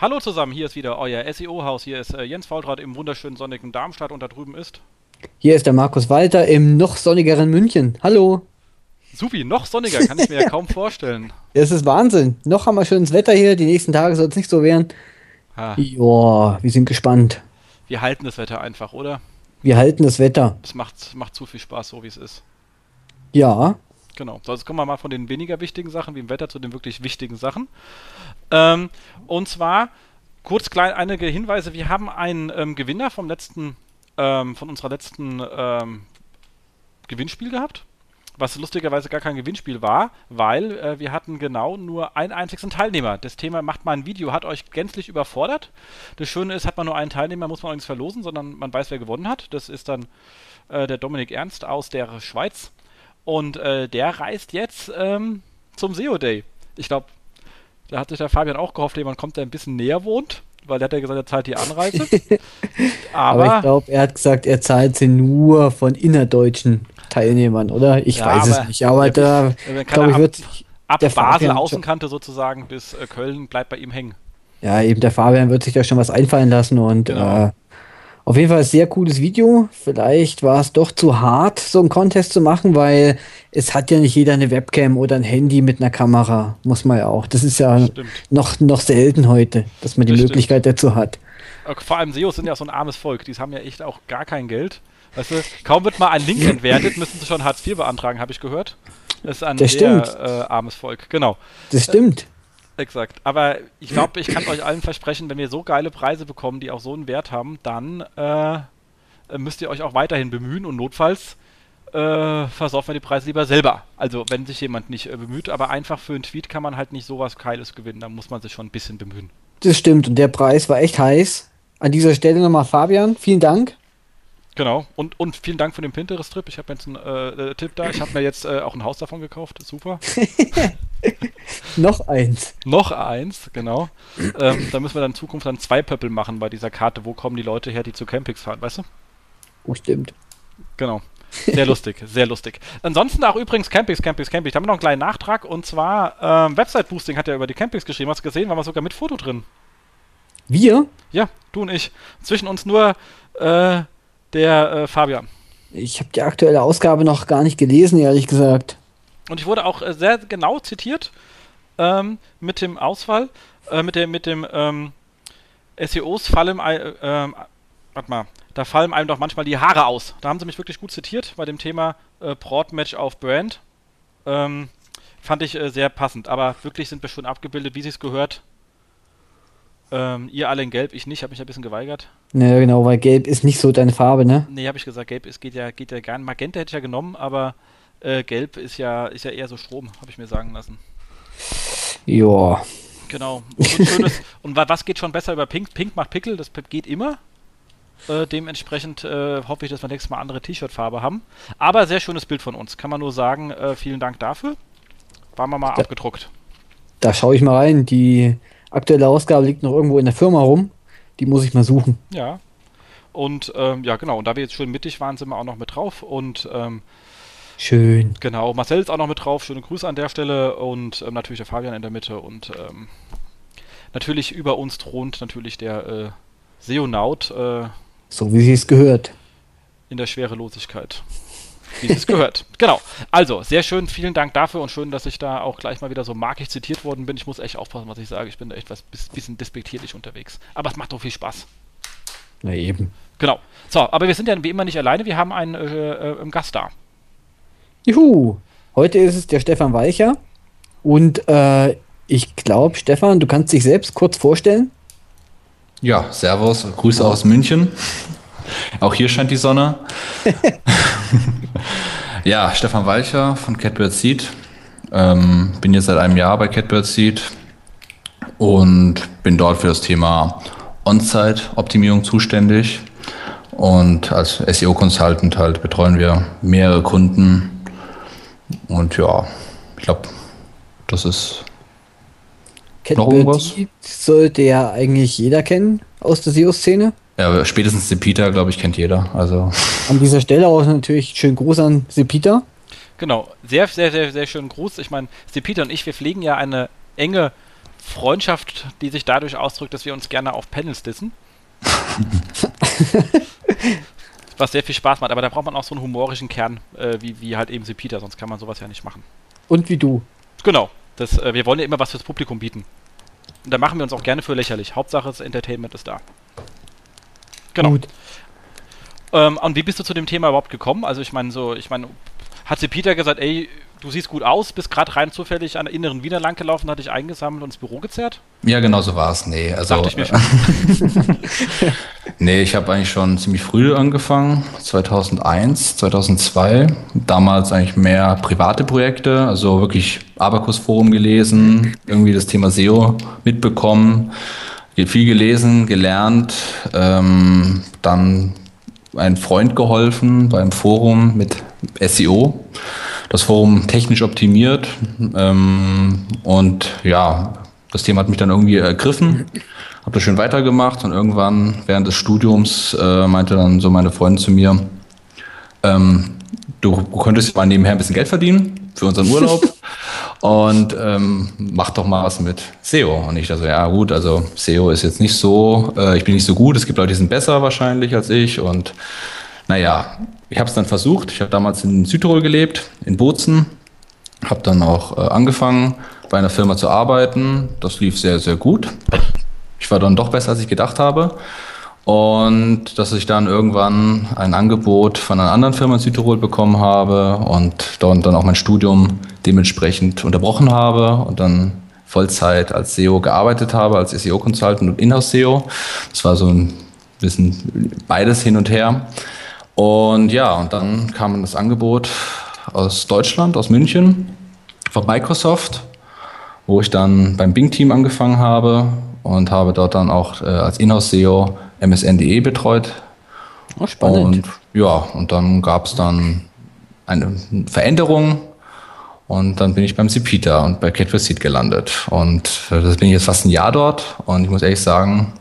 Hallo zusammen, hier ist wieder euer SEO-Haus. Hier ist äh, Jens Faultrat im wunderschönen sonnigen Darmstadt und da drüben ist. Hier ist der Markus Walter im noch sonnigeren München. Hallo. Supi, noch sonniger, kann ich mir ja kaum vorstellen. Das ist Wahnsinn. Noch haben wir schönes Wetter hier. Die nächsten Tage soll es nicht so werden. Ha, Joa, wir sind gespannt. wir halten das Wetter einfach, oder? Wir halten das Wetter. Es macht, macht zu viel Spaß, so wie es ist. Ja. Genau. So, jetzt kommen wir mal von den weniger wichtigen Sachen wie im Wetter zu den wirklich wichtigen Sachen. Ähm, und zwar kurz klein einige Hinweise. Wir haben einen ähm, Gewinner vom letzten, ähm, von unserer letzten ähm, Gewinnspiel gehabt. Was lustigerweise gar kein Gewinnspiel war, weil äh, wir hatten genau nur einen einzigen Teilnehmer. Das Thema macht mal ein Video, hat euch gänzlich überfordert. Das Schöne ist, hat man nur einen Teilnehmer, muss man auch nichts verlosen, sondern man weiß, wer gewonnen hat. Das ist dann äh, der Dominik Ernst aus der Schweiz. Und äh, der reist jetzt ähm, zum SEO Day. Ich glaube, da hat sich der Fabian auch gehofft, jemand kommt, der ein bisschen näher wohnt, weil der hat ja gesagt, er zahlt die Anreise. Aber, Aber, ich glaube, er hat gesagt, er zahlt sie nur von innerdeutschen Teilnehmern, oder? Ich Ja, weiß aber- es nicht. Aber da, glaube ich, wird ab der Basel Außenkante sozusagen bis äh, Köln bleibt bei ihm hängen. ja, eben der Fabian wird sich da schon was einfallen lassen und Genau. äh, auf jeden Fall ein sehr cooles Video. Vielleicht war es doch zu hart, so einen Contest zu machen, weil es hat ja nicht jeder eine Webcam oder ein Handy mit einer Kamera. Muss man ja auch. Das ist ja Stimmt. noch, noch selten heute, dass man die Das stimmt. Möglichkeit dazu hat. Vor allem SEOs sind ja so ein armes Volk. Die haben ja echt auch gar kein Geld. Weißt du, kaum wird mal ein Link entwertet, müssen sie schon Hartz IV beantragen, habe ich gehört. Das ist ein Das sehr stimmt. äh, armes Volk. Genau. Das stimmt. Exakt. Aber ich glaube, ich kann euch allen versprechen, wenn wir so geile Preise bekommen, die auch so einen Wert haben, dann äh, müsst ihr euch auch weiterhin bemühen und notfalls äh, versaufen wir die Preise lieber selber. Also wenn sich jemand nicht äh, bemüht, aber einfach für einen Tweet kann man halt nicht sowas Geiles gewinnen. Da muss man sich schon ein bisschen bemühen. Das stimmt. Und der Preis war echt heiß. An dieser Stelle nochmal Fabian, vielen Dank. Genau. Und, und vielen Dank für den Pinterest-Trip. Ich habe jetzt einen äh, äh, Tipp da. Ich habe mir jetzt äh, auch ein Haus davon gekauft. Super. Noch eins. Noch eins, genau. ähm, da müssen wir dann in Zukunft dann zwei Pöppel machen bei dieser Karte. Wo kommen die Leute her, die zu Campings fahren, weißt du? Oh, stimmt. Genau. Sehr lustig, sehr lustig. Ansonsten auch übrigens Campings, Campings, Campings. Da haben wir noch einen kleinen Nachtrag und zwar ähm, Website Boosting hat ja über die Campings geschrieben. Hast du gesehen? Waren wir sogar mit Foto drin. Wir? Ja, du und ich. Zwischen uns nur äh, der äh, Fabian. Ich habe die aktuelle Ausgabe noch gar nicht gelesen, ehrlich gesagt. Und ich wurde auch äh, sehr genau zitiert ähm, mit dem Ausfall, äh, mit dem, mit dem ähm, SEOs fallen, äh, ähm, warte mal, da fallen einem doch manchmal die Haare aus. Da haben sie mich wirklich gut zitiert bei dem Thema äh, Broad-Match auf Brand. Ähm, fand ich äh, sehr passend, aber wirklich sind wir schon abgebildet, wie sie es gehört. Ähm, ihr alle in Gelb, ich nicht, habe mich ein bisschen geweigert. Naja, genau, weil gelb ist nicht so deine Farbe, ne? Nee, habe ich gesagt, Gelb ist, geht ja, geht ja gern. Magenta hätte ich ja genommen, aber äh, Gelb ist ja, ist ja eher so Strom, habe ich mir sagen lassen. Ja. Genau. Und, schönes, und wa- was geht schon besser über Pink? Pink macht Pickel, das geht immer. Äh, dementsprechend äh, hoffe ich, dass wir nächstes Mal andere T-Shirt-Farbe haben. Aber sehr schönes Bild von uns. Kann man nur sagen, äh, vielen Dank dafür. Waren wir mal Ja. abgedruckt. Da schaue ich mal rein. Die aktuelle Ausgabe liegt noch irgendwo in der Firma rum. Die muss ich mal suchen. Ja. Und ähm, ja, genau. Und da wir jetzt schön mittig waren, sind wir auch noch mit drauf. Und ähm, Schön. genau, Marcel ist auch noch mit drauf. Schöne Grüße an der Stelle. Und ähm, natürlich der Fabian in der Mitte. Und ähm, natürlich über uns thront natürlich der äh, Seonaut. Äh, So wie sie es gehört. in der Schwerelosigkeit. Wie es gehört. Genau. Also, sehr schön. Vielen Dank dafür und schön, dass ich da auch gleich mal wieder so markig zitiert worden bin. Ich muss echt aufpassen, was ich sage. Ich bin da echt was bis, bisschen despektierlich unterwegs. Aber es macht doch viel Spaß. Na eben. Genau. So, aber wir sind ja wie immer nicht alleine. Wir haben einen äh, äh, Gast da. Juhu. Heute ist es der Stefan Weicher. Und äh, ich glaube, Stefan, du kannst dich selbst kurz vorstellen. Ja, Servus, Grüße aus München. Auch hier scheint die Sonne. ja, Stefan Walcher von Catbird Seed. Ähm, bin jetzt seit einem Jahr bei Catbird Seed und bin dort für das Thema On-Site-Optimierung zuständig. Und als SEO-Consultant halt betreuen wir mehrere Kunden. Und ja, ich glaube, das ist Noch irgendwas? Sollte ja eigentlich jeder kennen aus der SEO-Szene. Ja, spätestens Peter, glaube ich, kennt jeder. Also An dieser Stelle auch natürlich schön Gruß an Sepita. Genau. Sehr, sehr, sehr, sehr schönen Gruß. Ich meine, Peter und ich, wir pflegen ja eine enge Freundschaft, die sich dadurch ausdrückt, dass wir uns gerne auf Panels dissen. Was sehr viel Spaß macht, aber da braucht man auch so einen humorischen Kern, äh, wie, wie halt eben sie Peter, sonst kann man sowas ja nicht machen. Und wie du. Genau. Das, äh, wir wollen ja immer was fürs Publikum bieten. Und da machen wir uns auch gerne für lächerlich. Hauptsache das Entertainment ist da. Genau. Gut. Ähm, und wie bist du zu dem Thema überhaupt gekommen? Also ich meine, so, ich meine, hat sie Peter gesagt, ey, du siehst gut aus, bist gerade rein zufällig an der inneren Wiener lang gelaufen, hat dich eingesammelt und ins Büro gezerrt? Ja, genau so war es. Nee, also. Dachte ich mir schon. nee, ich habe eigentlich schon ziemlich früh angefangen, 2001, 2002. Damals eigentlich mehr private Projekte, also wirklich Abakus-Forum gelesen, irgendwie das Thema SEO mitbekommen, viel gelesen, gelernt, ähm, dann ein Freund geholfen beim Forum mit SEO. Das Forum technisch optimiert ähm, und ja, das Thema hat mich dann irgendwie ergriffen, habe das schön weitergemacht und irgendwann während des Studiums äh, meinte dann so meine Freundin zu mir, ähm, du könntest mal nebenher ein bisschen Geld verdienen für unseren Urlaub und ähm, mach doch mal was mit SEO. Und ich dachte, ja gut, also SEO ist jetzt nicht so, äh, ich bin nicht so gut, es gibt Leute, die sind besser wahrscheinlich als ich und naja, ich habe es dann versucht. Ich habe damals in Südtirol gelebt, in Bozen, habe dann auch äh, angefangen bei einer Firma zu arbeiten. Das lief sehr, sehr gut. Ich war dann doch besser, als ich gedacht habe. Und dass ich dann irgendwann ein Angebot von einer anderen Firma in Südtirol bekommen habe und dort dann auch mein Studium dementsprechend unterbrochen habe und dann Vollzeit als SEO gearbeitet habe, als SEO-Consultant und Inhouse-SEO. Das war so ein bisschen beides hin und her. Und ja, und dann kam das Angebot aus Deutschland, aus München, von Microsoft, wo ich dann beim Bing-Team angefangen habe und habe dort dann auch äh, als Inhouse-SEO MSN.de betreut. Oh, spannend. Und ja, und dann gab es dann eine Veränderung und dann bin ich beim Cipita und bei Cat Seed gelandet. Und äh, das bin ich jetzt fast ein Jahr dort und ich muss ehrlich sagen,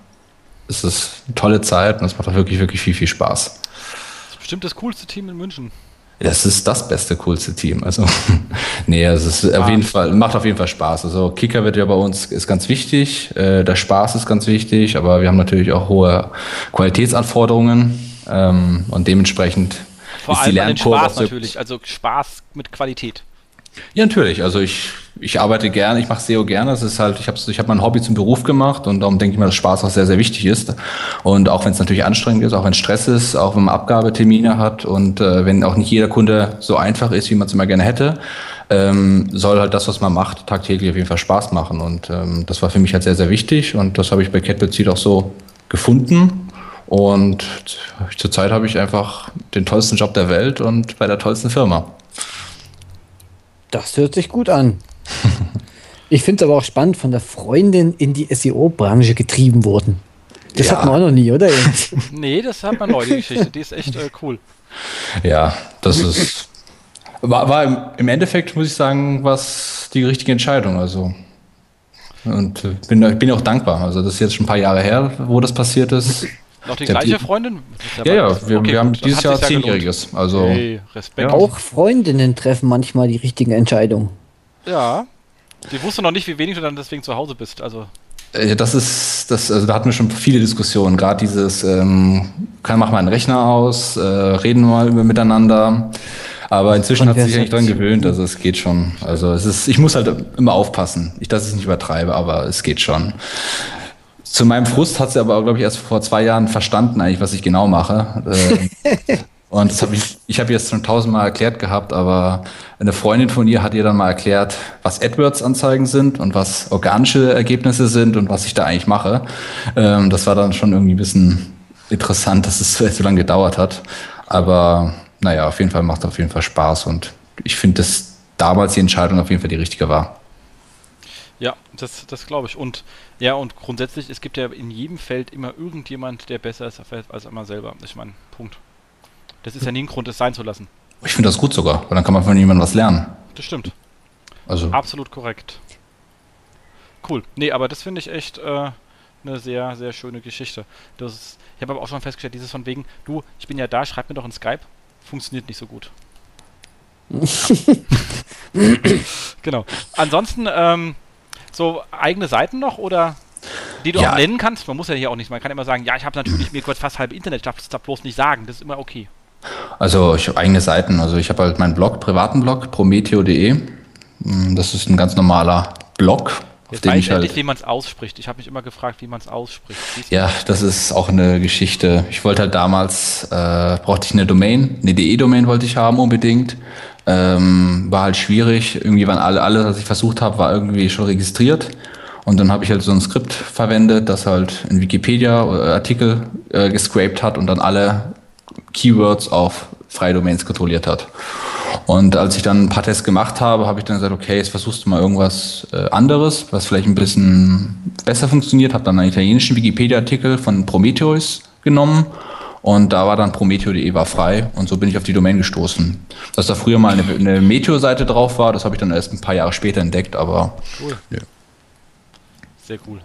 es ist eine tolle Zeit und es macht auch wirklich, wirklich viel, viel Spaß. Das ist bestimmt das coolste Team in München. Das ist das beste, coolste Team. Also, nee, es ist auf jeden Fall, macht auf jeden Fall Spaß. Also, Kicker wird ja bei uns, ist ganz wichtig. Äh, der Spaß ist ganz wichtig, aber wir haben natürlich auch hohe Qualitätsanforderungen. Ähm, und dementsprechend Vor ist allem die Lernkurve. Spaß natürlich, also Spaß mit Qualität. Ja, natürlich. Also ich, ich arbeite gerne, ich mache SEO gerne. Das ist halt, ich habe ich hab mein Hobby zum Beruf gemacht und darum denke ich mal, dass Spaß auch sehr, sehr wichtig ist. Und auch wenn es natürlich anstrengend ist, auch wenn Stress ist, auch wenn man Abgabetermine hat und äh, wenn auch nicht jeder Kunde so einfach ist, wie man es immer gerne hätte, ähm, soll halt das, was man macht, tagtäglich auf jeden Fall Spaß machen. Und ähm, das war für mich halt sehr, sehr wichtig und das habe ich bei CatBezied auch so gefunden. Und zurzeit habe ich einfach den tollsten Job der Welt und bei der tollsten Firma. Das hört sich gut an. ich finde es aber auch spannend, von der Freundin in die SEO-Branche getrieben worden. Das ja. hat man auch noch nie, oder? nee, das hat man neu, die Geschichte. Die ist echt äh, cool. Ja, das ist. War, war im Endeffekt, muss ich sagen, was die richtige Entscheidung. Also. Und äh, bin, ich bin auch dankbar. Also, das ist jetzt schon ein paar Jahre her, wo das passiert ist. Noch die gleiche Freundin? Ja, ja, wir, okay, wir haben dieses Jahr zehnjähriges. Also hey, Respekt. Auch Freundinnen treffen manchmal die richtigen Entscheidungen. Ja. Die wusste noch nicht, wie wenig du dann deswegen zu Hause bist. Also. Äh, das ist, das, also da hatten wir schon viele Diskussionen. Gerade dieses, ähm, kann mach mal einen Rechner aus, äh, reden wir mal über miteinander. Aber inzwischen hat sich eigentlich dran gewöhnt, also es geht schon. Also es ist, ich muss halt immer aufpassen. Ich, dass ich es nicht übertreibe, aber es geht schon. Zu meinem Frust hat sie aber, glaube ich, erst vor zwei Jahren verstanden, eigentlich, was ich genau mache. Äh, und das habe ich, ich habe jetzt schon tausendmal erklärt gehabt, aber eine Freundin von ihr hat ihr dann mal erklärt, was AdWords-Anzeigen sind und was organische Ergebnisse sind und was ich da eigentlich mache. Ähm, das war dann schon irgendwie ein bisschen interessant, dass es so lange gedauert hat. Aber naja, auf jeden Fall macht es auf jeden Fall Spaß und ich finde, dass damals die Entscheidung auf jeden Fall die richtige war. Ja, das, das glaube ich. Und ja, und grundsätzlich, es gibt ja in jedem Feld immer irgendjemand, der besser ist als einmal selber. Ich meine, Punkt. Das ist ja nie ein Grund, es sein zu lassen. Ich finde das gut sogar, weil dann kann man von jemandem was lernen. Das stimmt. Also. Absolut korrekt. Cool. Nee, aber das finde ich echt äh, eine sehr, sehr schöne Geschichte. Das ist, ich habe aber auch schon festgestellt, dieses von wegen, du, ich bin ja da, schreib mir doch in Skype, funktioniert nicht so gut. genau. Ansonsten, ähm, so eigene Seiten noch oder die du Ja. auch nennen kannst? Man muss ja hier auch nicht, man kann immer sagen, ja, ich habe natürlich mir kurz fast halb Internet, ich darf das da bloß nicht sagen. Das ist immer okay. Also ich habe eigene Seiten. Also ich habe halt meinen Blog, privaten Blog, prometeo.de. Mm, Das ist ein ganz normaler Blog, auf Jetzt dem weiß ich ich endlich, halt. wie man es ausspricht. Ich habe mich immer gefragt, wie man es ausspricht. Ja, das ist auch eine Geschichte. Ich wollte halt damals, äh, brauchte ich eine Domain, eine DE-Domain wollte ich haben unbedingt. Ähm, war halt schwierig. Irgendwie waren alle, alles, was ich versucht habe, war irgendwie schon registriert. Und dann habe ich halt so ein Skript verwendet, das halt ein Wikipedia-Artikel äh, gescraped hat und dann alle Keywords auf freie Domains kontrolliert hat. Und als ich dann ein paar Tests gemacht habe, habe ich dann gesagt, okay, jetzt versuchst du mal irgendwas äh, anderes, was vielleicht ein bisschen besser funktioniert. Habe dann einen italienischen Wikipedia-Artikel von Prometheus genommen und da war dann prometheo.de war frei und so bin ich auf die Domain gestoßen. Dass da früher mal eine, eine Meteor-Seite drauf war, das habe ich dann erst ein paar Jahre später entdeckt, aber Cool. Ja. Sehr cool.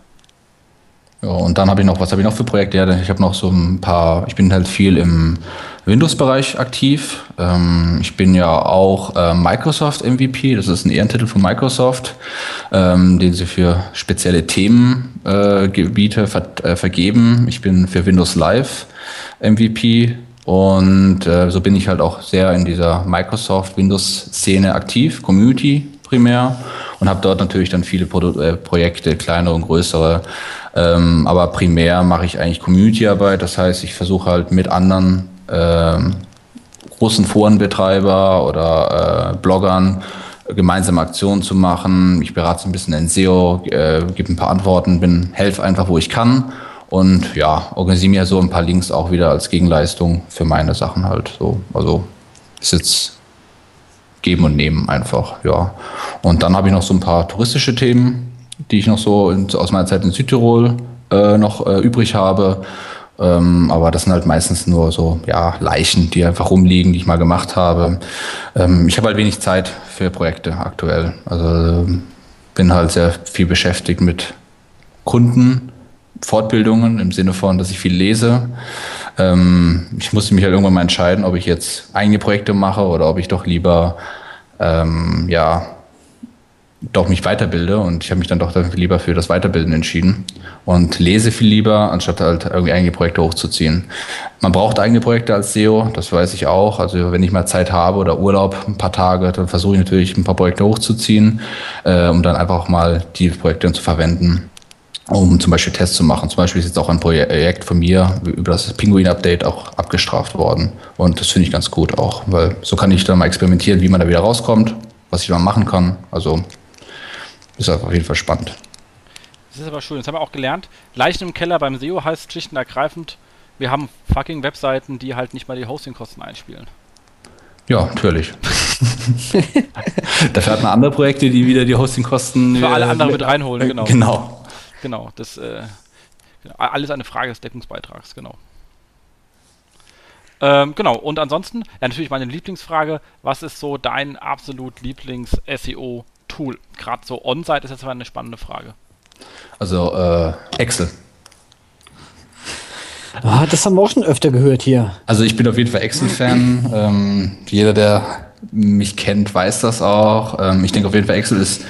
Ja, und dann habe ich noch, was habe ich noch für Projekte? Ja, ich habe noch so ein paar, ich bin halt viel im Windows-Bereich aktiv. Ähm, ich bin ja auch äh, Microsoft MVP, das ist ein Ehrentitel von Microsoft, ähm, den sie für spezielle Themengebiete äh, ver äh, vergeben. Ich bin für Windows Live MVP und äh, so bin ich halt auch sehr in dieser Microsoft Windows-Szene aktiv, Community primär und habe dort natürlich dann viele Produ äh, Projekte, kleinere und größere. Ähm, aber primär mache ich eigentlich Community-Arbeit. Das heißt, ich versuche halt mit anderen ähm, großen Forenbetreiber oder äh, Bloggern gemeinsame Aktionen zu machen. Ich berate ein bisschen in SEO, äh, gebe ein paar Antworten, bin helfe einfach, wo ich kann und ja, organisiere mir so ein paar Links auch wieder als Gegenleistung für meine Sachen halt so. Also ist jetzt geben und nehmen einfach, ja. Und dann habe ich noch so ein paar touristische Themen, die ich noch so in, aus meiner Zeit in Südtirol äh, noch äh, übrig habe. Ähm, aber das sind halt meistens nur so, ja, Leichen, die einfach rumliegen, die ich mal gemacht habe. Ähm, ich habe halt wenig Zeit für Projekte aktuell. Also ähm, bin halt sehr viel beschäftigt mit Kunden, Fortbildungen im Sinne von, dass ich viel lese. Ähm, ich musste mich halt irgendwann mal entscheiden, ob ich jetzt eigene Projekte mache oder ob ich doch lieber, ähm, ja, doch mich weiterbilde und ich habe mich dann doch lieber für das Weiterbilden entschieden und lese viel lieber, anstatt halt irgendwie eigene Projekte hochzuziehen. Man braucht eigene Projekte als SEO, das weiß ich auch. Also wenn ich mal Zeit habe oder Urlaub, ein paar Tage, dann versuche ich natürlich ein paar Projekte hochzuziehen, äh, um dann einfach auch mal die Projekte zu verwenden um zum Beispiel Tests zu machen. Zum Beispiel ist jetzt auch ein Projekt von mir über das Pinguin-Update auch abgestraft worden. Und das finde ich ganz gut auch, weil so kann ich dann mal experimentieren, wie man da wieder rauskommt, was ich dann machen kann. Also ist auf jeden Fall spannend. Das ist aber schön. Das haben wir auch gelernt. Leichen im Keller beim SEO heißt schlicht und ergreifend, wir haben fucking Webseiten, die halt nicht mal die Hostingkosten einspielen. Ja, natürlich. Dafür hat man andere Projekte, die wieder die Hostingkosten Für alle äh, anderen mit reinholen, genau. Genau. Genau, das äh, genau, alles eine Frage des Deckungsbeitrags, genau. Ähm, genau, und ansonsten, ja, natürlich meine Lieblingsfrage, was ist so dein absolut Lieblings-SEO-Tool? Gerade so On-Site ist jetzt aber eine spannende Frage. Also äh, Excel. Ah, das haben wir auch schon öfter gehört hier. Also ich bin auf jeden Fall Excel-Fan. ähm, jeder, der mich kennt, weiß das auch. Ähm, ich denke auf jeden Fall Excel ist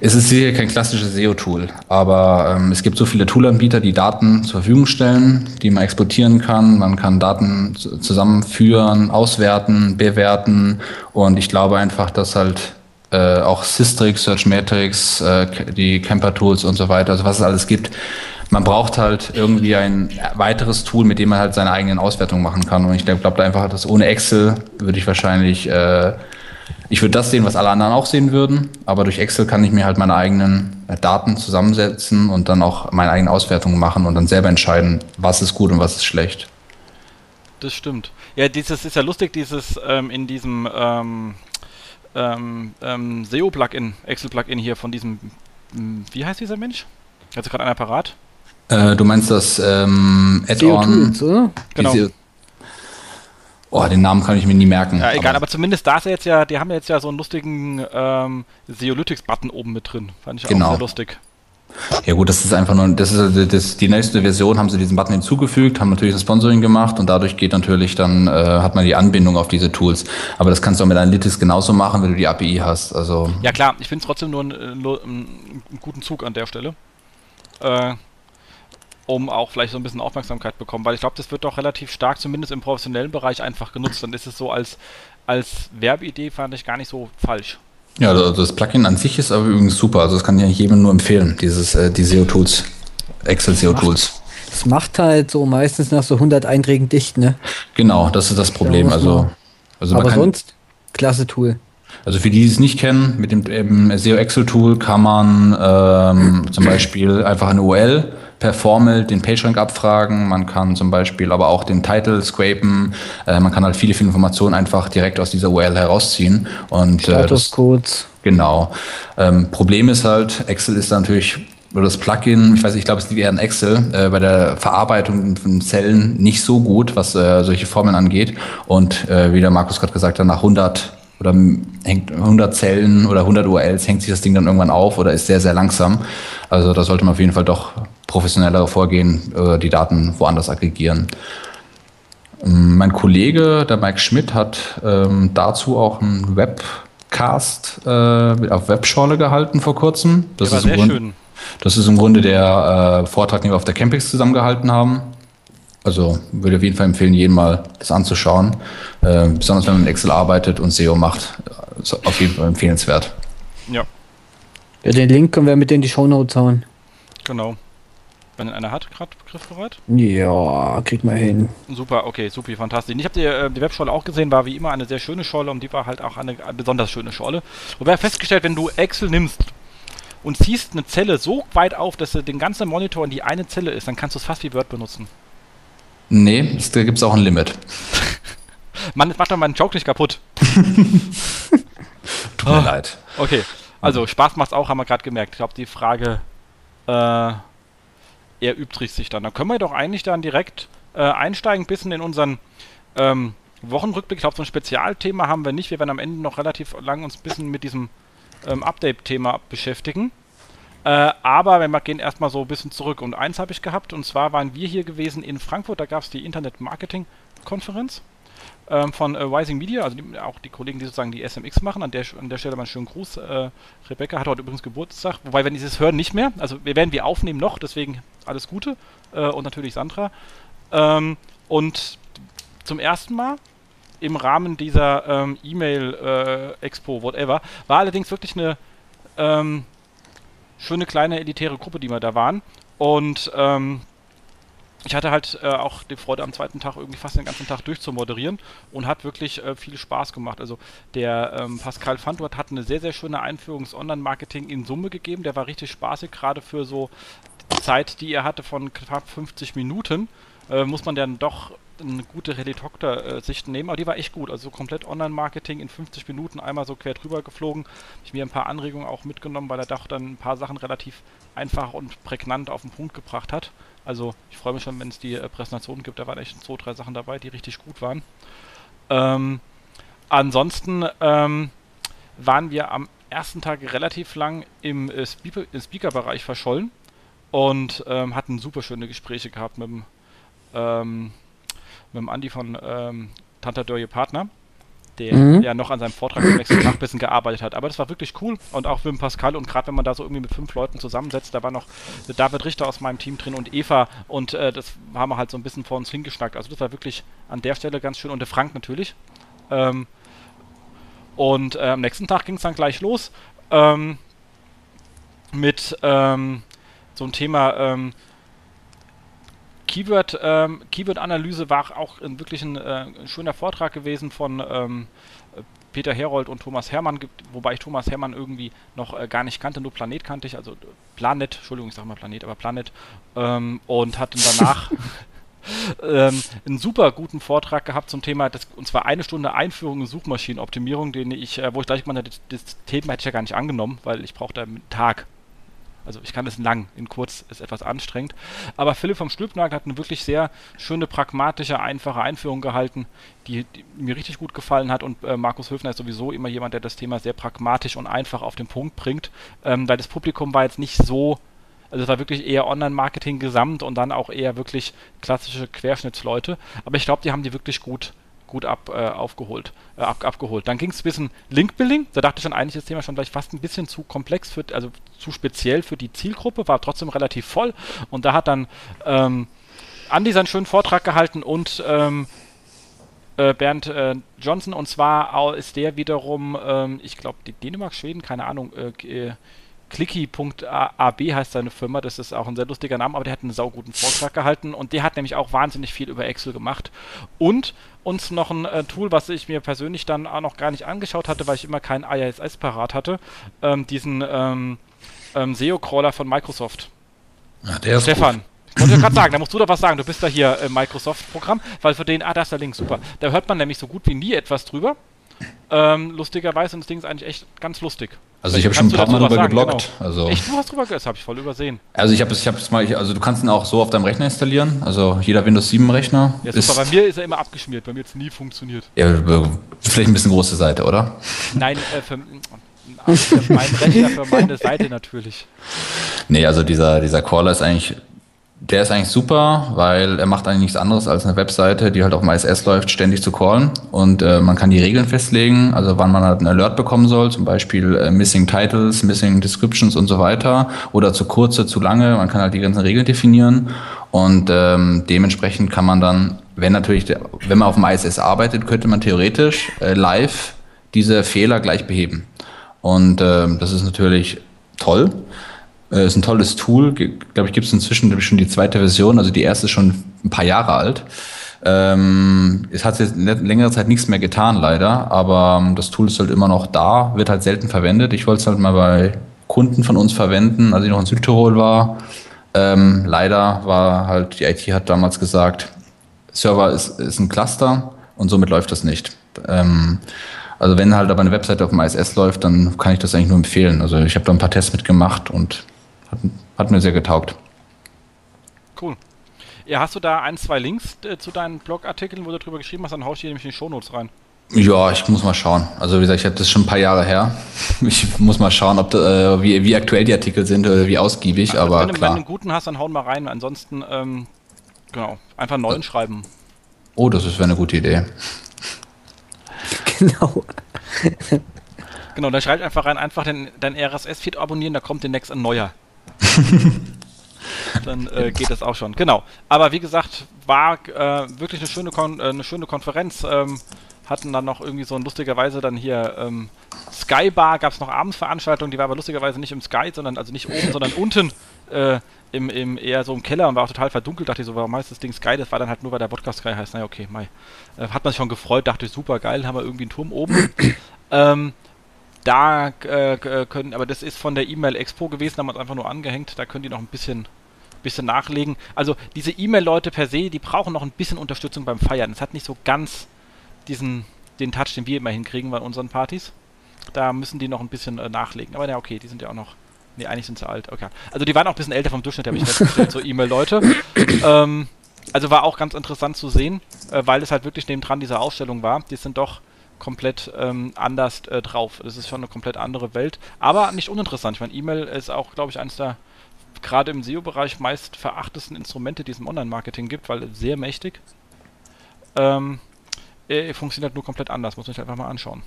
es ist sicher kein klassisches SEO-Tool, aber ähm, es gibt so viele Toolanbieter, die Daten zur Verfügung stellen, die man exportieren kann. Man kann Daten zu- zusammenführen, auswerten, bewerten und ich glaube einfach, dass halt äh, auch Systrix, Searchmetrics, äh, die Camper-Tools und so weiter, also was es alles gibt, man braucht halt irgendwie ein weiteres Tool, mit dem man halt seine eigenen Auswertungen machen kann. Und ich glaube da einfach, dass ohne Excel würde ich wahrscheinlich, äh, ich würde das sehen, was alle anderen auch sehen würden. Aber durch Excel kann ich mir halt meine eigenen äh, Daten zusammensetzen und dann auch meine eigenen Auswertungen machen und dann selber entscheiden, was ist gut und was ist schlecht. Das stimmt. Ja, dieses ist ja lustig, dieses ähm, in diesem ähm, ähm, ähm, SEO-Plugin, Excel-Plugin hier von diesem, m, wie heißt dieser Mensch? Hat sich gerade einer parat? Äh, du meinst das ähm, Add-on? SEO-Tools, oder? Genau. Oh, den Namen kann ich mir nie merken. Ja, egal, aber, zumindest da ist er jetzt ja, die haben jetzt ja so einen lustigen ähm, Seolytics-Button oben mit drin. Fand ich Genau. auch sehr lustig. Ja gut, das ist einfach nur, das ist das, die nächste Version, haben sie diesen Button hinzugefügt, haben natürlich ein Sponsoring gemacht und dadurch geht natürlich dann, äh, hat man die Anbindung auf diese Tools. Aber das kannst du auch mit Analytics genauso machen, wenn du die API hast. Also ja klar, ich finde es trotzdem nur einen, äh, einen, guten Zug an der Stelle. Äh, um auch vielleicht so ein bisschen Aufmerksamkeit bekommen, weil ich glaube, das wird doch relativ stark, zumindest im professionellen Bereich, einfach genutzt. Dann ist es so als, als Werbeidee, fand ich gar nicht so falsch. Ja, also das Plugin an sich ist aber übrigens super. Also das kann ich jedem nur empfehlen, dieses, äh, die SEO-Tools, Excel SEO-Tools. Das macht halt so meistens nach so 100 Einträgen dicht, ne? Genau, das ist das Problem. Also, also aber sonst, klasse Tool. Also für die, die es nicht kennen, mit dem SEO Excel Tool kann man ähm, zum Beispiel einfach eine URL per Formel den PageRank abfragen. Man kann zum Beispiel aber auch den Title scrapen. Äh, man kann halt viele, viele Informationen einfach direkt aus dieser URL herausziehen. Und, Statuscodes. Äh, genau. Ähm, Problem ist halt, Excel ist natürlich oder das Plugin, ich weiß nicht, ich glaube, es liegt eher in Excel, äh, bei der Verarbeitung von Zellen nicht so gut, was äh, solche Formeln angeht. Und äh, wie der Markus gerade gesagt hat, nach 100 oder hängt 100 Zellen oder 100 URLs hängt sich das Ding dann irgendwann auf oder ist sehr, sehr langsam. Also da sollte man auf jeden Fall doch professioneller vorgehen, äh, die Daten woanders aggregieren. Ähm, mein Kollege, der Mike Schmidt, hat ähm, dazu auch einen Webcast äh, auf Webschorle gehalten vor kurzem. Das, ist, sehr Grunde, schön. das ist im Grunde der äh, Vortrag, den wir auf der Campix zusammengehalten haben. Also würde ich auf jeden Fall empfehlen, jeden mal das anzuschauen. Äh, besonders wenn man in Excel arbeitet und SEO macht. Ist auf jeden Fall empfehlenswert. Ja. ja den Link können wir mit in die Show Notes hauen. Genau. Wenn einer hat, gerade griffbereit? Ja, krieg mal hin. Super, okay, super, fantastisch. Ich habe die, äh, die Webscholle auch gesehen, war wie immer eine sehr schöne Scholle und die war halt auch eine, besonders schöne Scholle. Und wir haben festgestellt, wenn du Excel nimmst und ziehst eine Zelle so weit auf, dass den ganzen Monitor in die eine Zelle ist, dann kannst du es fast wie Word benutzen. Nee, da gibt es auch ein Limit. Mann, macht doch meinen Joke nicht kaputt. Tut mir oh. leid. Okay, also Spaß macht's auch, haben wir gerade gemerkt. Ich glaube, die Frage äh, erübrigt sich dann. Dann können wir doch eigentlich dann direkt äh, einsteigen, ein bisschen in unseren ähm, Wochenrückblick. Ich glaube, so ein Spezialthema haben wir nicht. Wir werden am Ende noch relativ lang uns ein bisschen mit diesem ähm, Update-Thema beschäftigen. Äh, aber wir gehen erstmal so ein bisschen zurück. Und eins habe ich gehabt, und zwar waren wir hier gewesen in Frankfurt, da gab es die Internet-Marketing-Konferenz ähm, von äh, Rising Media, also die, auch die Kollegen, die sozusagen die SMX machen. An der, an der Stelle mal einen schönen Gruß. Äh, Rebecca hat heute übrigens Geburtstag, wobei, wenn die es hören, nicht mehr. Also wir werden wir aufnehmen noch, deswegen alles Gute. Äh, und natürlich Sandra. Ähm, und zum ersten Mal im Rahmen dieser ähm, E-Mail-Expo, äh, whatever, war allerdings wirklich eine ähm, schöne kleine elitäre Gruppe, die wir da waren. Und ähm, ich hatte halt äh, auch die Freude am zweiten Tag irgendwie fast den ganzen Tag durchzumoderieren und hat wirklich äh, viel Spaß gemacht. Also der ähm, Pascal Fandort hat eine sehr, sehr schöne Einführungs-Online-Marketing in Summe gegeben. Der war richtig spaßig, gerade für so die Zeit, die er hatte von knapp 50 Minuten. Äh, muss man dann doch eine gute Helikopter-Sicht nehmen, aber die war echt gut. Also komplett Online-Marketing in 50 Minuten einmal so quer drüber geflogen. Ich mir ein paar Anregungen auch mitgenommen, weil er doch dann ein paar Sachen relativ einfach und prägnant auf den Punkt gebracht hat. Also ich freue mich schon, wenn es die äh, Präsentation gibt. Da waren echt zwei, drei Sachen dabei, die richtig gut waren. Ähm, ansonsten ähm, waren wir am ersten Tag relativ lang im, äh, Speaker-Bereich verschollen und ähm, hatten super schöne Gespräche gehabt mit dem ähm, mit dem Andi von ähm, Tantadörje Partner, der mhm. ja noch an seinem Vortrag im nächsten Tag ein bisschen gearbeitet hat. Aber das war wirklich cool und auch mit dem Pascal und gerade wenn man da so irgendwie mit fünf Leuten zusammensetzt, da war noch David Richter aus meinem Team drin und Eva und äh, das haben wir halt so ein bisschen vor uns hingeschnackt. Also das war wirklich an der Stelle ganz schön und der Frank natürlich. Ähm, und äh, am nächsten Tag ging es dann gleich los ähm, mit ähm, so einem Thema ähm, Keyword, ähm, Keyword-Analyse war auch ein, wirklich ein, äh, schöner Vortrag gewesen von ähm, Peter Herold und Thomas Hermann, wobei ich Thomas Hermann irgendwie noch äh, gar nicht kannte, nur Planet kannte ich, also Planet, Entschuldigung, ich sage mal Planet, aber Planet, ähm, und hatten danach ähm, einen super guten Vortrag gehabt zum Thema, das, und zwar eine Stunde Einführung in Suchmaschinenoptimierung, den ich, äh, wo ich gleich mal das, das Thema hätte ich ja gar nicht angenommen, weil ich brauchte einen Tag also ich kann es lang, in kurz ist etwas anstrengend. Aber Philipp vom Stülpnagel hat eine wirklich sehr schöne, pragmatische, einfache Einführung gehalten, die, die mir richtig gut gefallen hat. Und äh, Markus Höfner ist sowieso immer jemand, der das Thema sehr pragmatisch und einfach auf den Punkt bringt, ähm, weil das Publikum war jetzt nicht so Also es war wirklich eher Online-Marketing gesamt und dann auch eher wirklich klassische Querschnittsleute. Aber ich glaube, die haben die wirklich gut gut ab, äh, aufgeholt, äh, ab, abgeholt. Dann ging es ein bisschen Link-Building. Da dachte ich schon eigentlich, das Thema schon vielleicht fast ein bisschen zu komplex, für, also zu speziell für die Zielgruppe, war trotzdem relativ voll. Und da hat dann ähm, Andi seinen schönen Vortrag gehalten und ähm, äh, Bernd äh, Johnson. Und zwar ist der wiederum, ähm, ich glaube, Dänemark, Schweden, keine Ahnung, äh, äh Clicky.ab heißt seine Firma, das ist auch ein sehr lustiger Name, aber der hat einen sauguten Vortrag gehalten und der hat nämlich auch wahnsinnig viel über Excel gemacht und uns noch ein äh, Tool, was ich mir persönlich dann auch noch gar nicht angeschaut hatte, weil ich immer keinen ISS parat hatte, ähm, diesen ähm, ähm, SEO-Crawler von Microsoft. Ja, der ist Stefan. Gut. Ich wollte gerade sagen, da musst du doch was sagen. Du bist da hier im Microsoft-Programm, weil für den, ah, da ist der Link, super. Da hört man nämlich so gut wie nie etwas drüber. Ähm, lustigerweise, und das Ding ist eigentlich echt ganz lustig. Also ich habe schon ein paar Mal drüber sagen, geblockt. Genau. Also echt, du hast drüber das habe ich voll übersehen. Also ich habe es, ich habe es mal, ich, also du kannst ihn auch so auf deinem Rechner installieren. Also jeder Windows 7 Rechner. Ja, ist, bei mir ist er immer abgeschmiert, bei mir jetzt nie funktioniert. Ja, vielleicht ein bisschen große Seite, oder? Nein, äh, für, für meinen Rechner, für meine Seite natürlich. Nee, also dieser, dieser Crawler ist eigentlich der ist eigentlich super, weil er macht eigentlich nichts anderes als eine Webseite, die halt auf dem ISS läuft, ständig zu callen. Und äh, man kann die Regeln festlegen, also wann man halt einen Alert bekommen soll, zum Beispiel äh, Missing Titles, Missing Descriptions und so weiter. Oder zu kurze, zu lange. Man kann halt die ganzen Regeln definieren. Und ähm, dementsprechend kann man dann, wenn natürlich, der, wenn man auf dem ISS arbeitet, könnte man theoretisch äh, live diese Fehler gleich beheben. Und ähm, das ist natürlich toll. Äh, ist ein tolles Tool. Glaube ich, gibt es inzwischen schon die zweite Version. Also die erste ist schon ein paar Jahre alt. Ähm, es hat jetzt längere Zeit nichts mehr getan, leider. Aber ähm, das Tool ist halt immer noch da, wird halt selten verwendet. Ich wollte es halt mal bei Kunden von uns verwenden, als ich noch in Südtirol war. Ähm, leider war halt, die IT hat damals gesagt, Server ist, ist ein Cluster und somit läuft das nicht. Ähm, also wenn halt aber eine Webseite auf dem ISS läuft, dann kann ich das eigentlich nur empfehlen. Also ich habe da ein paar Tests mitgemacht und hat, hat mir sehr getaugt. Cool. Ja, hast du da ein, zwei Links äh, zu deinen Blogartikeln, wo du darüber geschrieben hast, dann haust du nämlich in die Shownotes rein. Ja, ich muss mal schauen. Also wie gesagt, ich habe das schon ein paar Jahre her. Ich muss mal schauen, ob da, äh, wie, wie aktuell die Artikel sind oder wie ausgiebig, also, aber wenn, klar. Wenn du einen guten hast, dann hauen mal rein. Ansonsten, ähm, genau, einfach neuen ja. schreiben. Oh, das wäre eine gute Idee. Genau. genau, dann schreibt einfach rein, einfach den, dein RSS-Feed abonnieren, da kommt demnächst ein neuer. dann äh, geht das auch schon. Genau. Aber wie gesagt, war äh, wirklich eine schöne, Kon äh, eine schöne Konferenz. Ähm, hatten dann noch irgendwie so ein lustigerweise dann hier ähm, Skybar, gab es noch Abendsveranstaltungen, die war aber lustigerweise nicht im Sky, sondern also nicht oben, sondern unten äh, im, im eher so im Keller und war auch total verdunkelt. Dachte ich so, warum heißt das Ding Sky? Das war dann halt nur, weil der Podcast Sky heißt. Naja, okay, Mai. Äh, hat man sich schon gefreut, dachte ich, super geil, haben wir irgendwie einen Turm oben. ähm, da äh, äh, können, aber das ist von der E-Mail Expo gewesen, haben wir es einfach nur angehängt, da können die noch ein bisschen, bisschen nachlegen. Also diese E-Mail-Leute per se, die brauchen noch ein bisschen Unterstützung beim Feiern. Es hat nicht so ganz diesen, den Touch, den wir immer hinkriegen bei unseren Partys. Da müssen die noch ein bisschen äh, nachlegen. Aber ja, okay, die sind ja auch noch. Nee, eigentlich sind sie alt. Okay. Also die waren auch ein bisschen älter vom Durchschnitt, habe ich festgestellt, so E-Mail-Leute. ähm, also war auch ganz interessant zu sehen, äh, weil es halt wirklich nebendran diese Ausstellung war. Die sind doch komplett ähm, anders äh, drauf. Das ist schon eine komplett andere Welt. Aber nicht uninteressant. Ich meine, E-Mail ist auch, glaube ich, eines der gerade im SEO-Bereich meist verachtesten Instrumente, die es im Online-Marketing gibt, weil sehr mächtig. Ähm, äh, funktioniert nur komplett anders. Muss man sich einfach mal anschauen.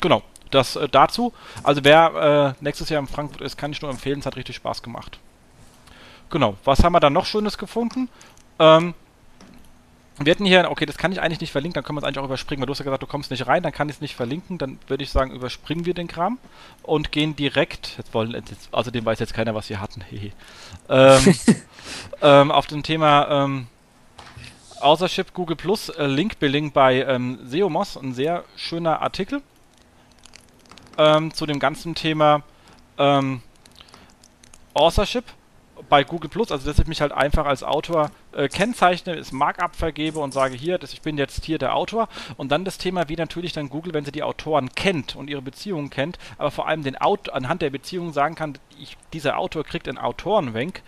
Genau, das äh, dazu. Also wer äh, nächstes Jahr in Frankfurt ist, kann ich nur empfehlen. Es hat richtig Spaß gemacht. Genau, was haben wir dann noch Schönes gefunden? Ähm, wir hatten hier, okay, das kann ich eigentlich nicht verlinken, dann können wir es eigentlich auch überspringen, weil du hast ja gesagt, du kommst nicht rein, dann kann ich es nicht verlinken, dann würde ich sagen, überspringen wir den Kram und gehen direkt, jetzt wollen, jetzt, außerdem weiß jetzt keiner, was wir hatten, ähm, ähm, auf dem Thema ähm, Authorship Google Plus äh, Link Billing bei ähm, Seomos, ein sehr schöner Artikel. Ähm, zu dem ganzen Thema ähm, Authorship bei Google Plus, also dass ich mich halt einfach als Autor äh, kennzeichne, es Markup vergebe und sage hier, dass ich bin jetzt hier der Autor und dann das Thema, wie natürlich dann Google, wenn sie die Autoren kennt und ihre Beziehungen kennt, aber vor allem den Autor anhand der Beziehungen sagen kann, ich, dieser Autor kriegt einen Autorenrank,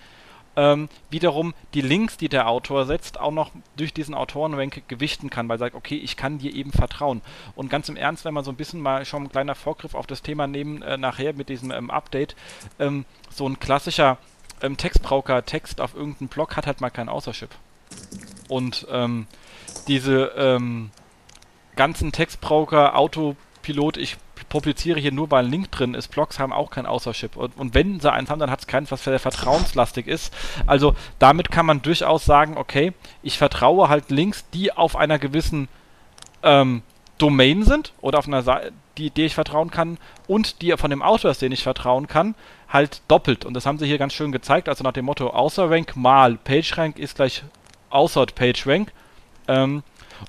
ähm, wiederum die Links, die der Autor setzt, auch noch durch diesen Autorenrank gewichten kann, weil er sagt, okay, ich kann dir eben vertrauen. Und ganz im Ernst, wenn man so ein bisschen mal schon ein kleiner Vorgriff auf das Thema nehmen, äh, nachher mit diesem ähm, Update, ähm, so ein klassischer ähm, Textbraucher-Text auf irgendeinem Blog hat halt mal keinen Außership. Und ähm, diese ähm, ganzen Textbraucher, Autopilot, ich publiziere hier nur, weil ein Link drin ist. Blogs haben auch kein Außership. Und, und wenn sie eins haben, dann hat es keins, was sehr vertrauenslastig ist. Also damit kann man durchaus sagen, okay, ich vertraue halt Links, die auf einer gewissen ähm, Domain sind oder auf einer Seite, die, die ich vertrauen kann und die von dem Autor den ich vertrauen kann, halt doppelt. Und das haben sie hier ganz schön gezeigt. Also nach dem Motto Außerrank mal PageRank ist gleich Außer PageRank. Ähm,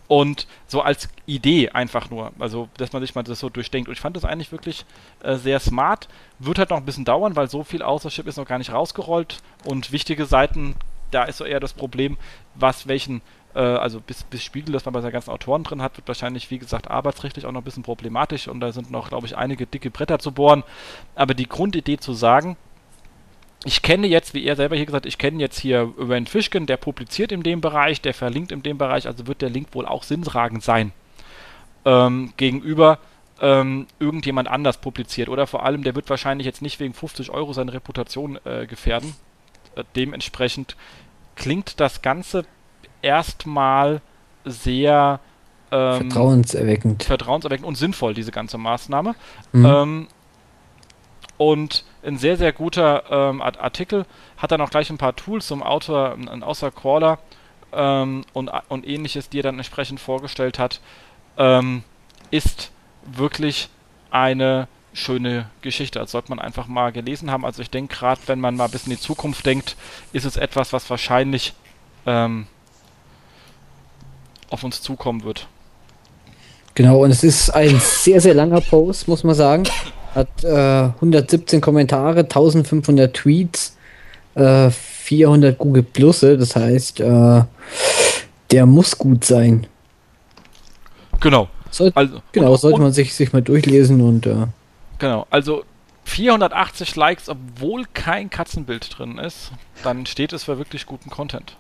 und so als Idee einfach nur, also dass man sich mal das so durchdenkt. Und ich fand das eigentlich wirklich äh, sehr smart. Wird halt noch ein bisschen dauern, weil so viel Außership ist noch gar nicht rausgerollt. Und wichtige Seiten, da ist so eher das Problem, was welchen also bis, bis Spiegel das man bei seinen ganzen Autoren drin hat, wird wahrscheinlich, wie gesagt, arbeitsrechtlich auch noch ein bisschen problematisch und da sind noch, glaube ich, einige dicke Bretter zu bohren. Aber die Grundidee zu sagen, ich kenne jetzt, wie er selber hier gesagt, ich kenne jetzt hier Rand Fishkin, der publiziert in dem Bereich, der verlinkt in dem Bereich, also wird der Link wohl auch sinntragend sein. Ähm, gegenüber ähm, irgendjemand anders publiziert. Oder vor allem, der wird wahrscheinlich jetzt nicht wegen 50 Euro seine Reputation äh, gefährden. Äh, dementsprechend klingt das Ganze erstmal sehr ähm, vertrauenserweckend. vertrauenserweckend und sinnvoll, diese ganze Maßnahme. Mhm. Ähm, und ein sehr, sehr guter ähm, Artikel. Hat dann auch gleich ein paar Tools zum Autor, ein außer Crawler ähm, und, und ähnliches, die er dann entsprechend vorgestellt hat. Ähm, ist wirklich eine schöne Geschichte. Das sollte man einfach mal gelesen haben. Also ich denke gerade, wenn man mal ein bisschen in die Zukunft denkt, ist es etwas, was wahrscheinlich ähm, auf uns zukommen wird. Genau, und es ist ein sehr, sehr langer Post, muss man sagen. Hat äh, 117 Kommentare, 1500 Tweets, äh, 400 Google Plusse. Das heißt, äh, der muss gut sein. Genau. Soll, also, genau, und, sollte man sich, sich mal durchlesen und. Äh, genau, also 480 Likes, obwohl kein Katzenbild drin ist, dann steht es für wirklich guten Content.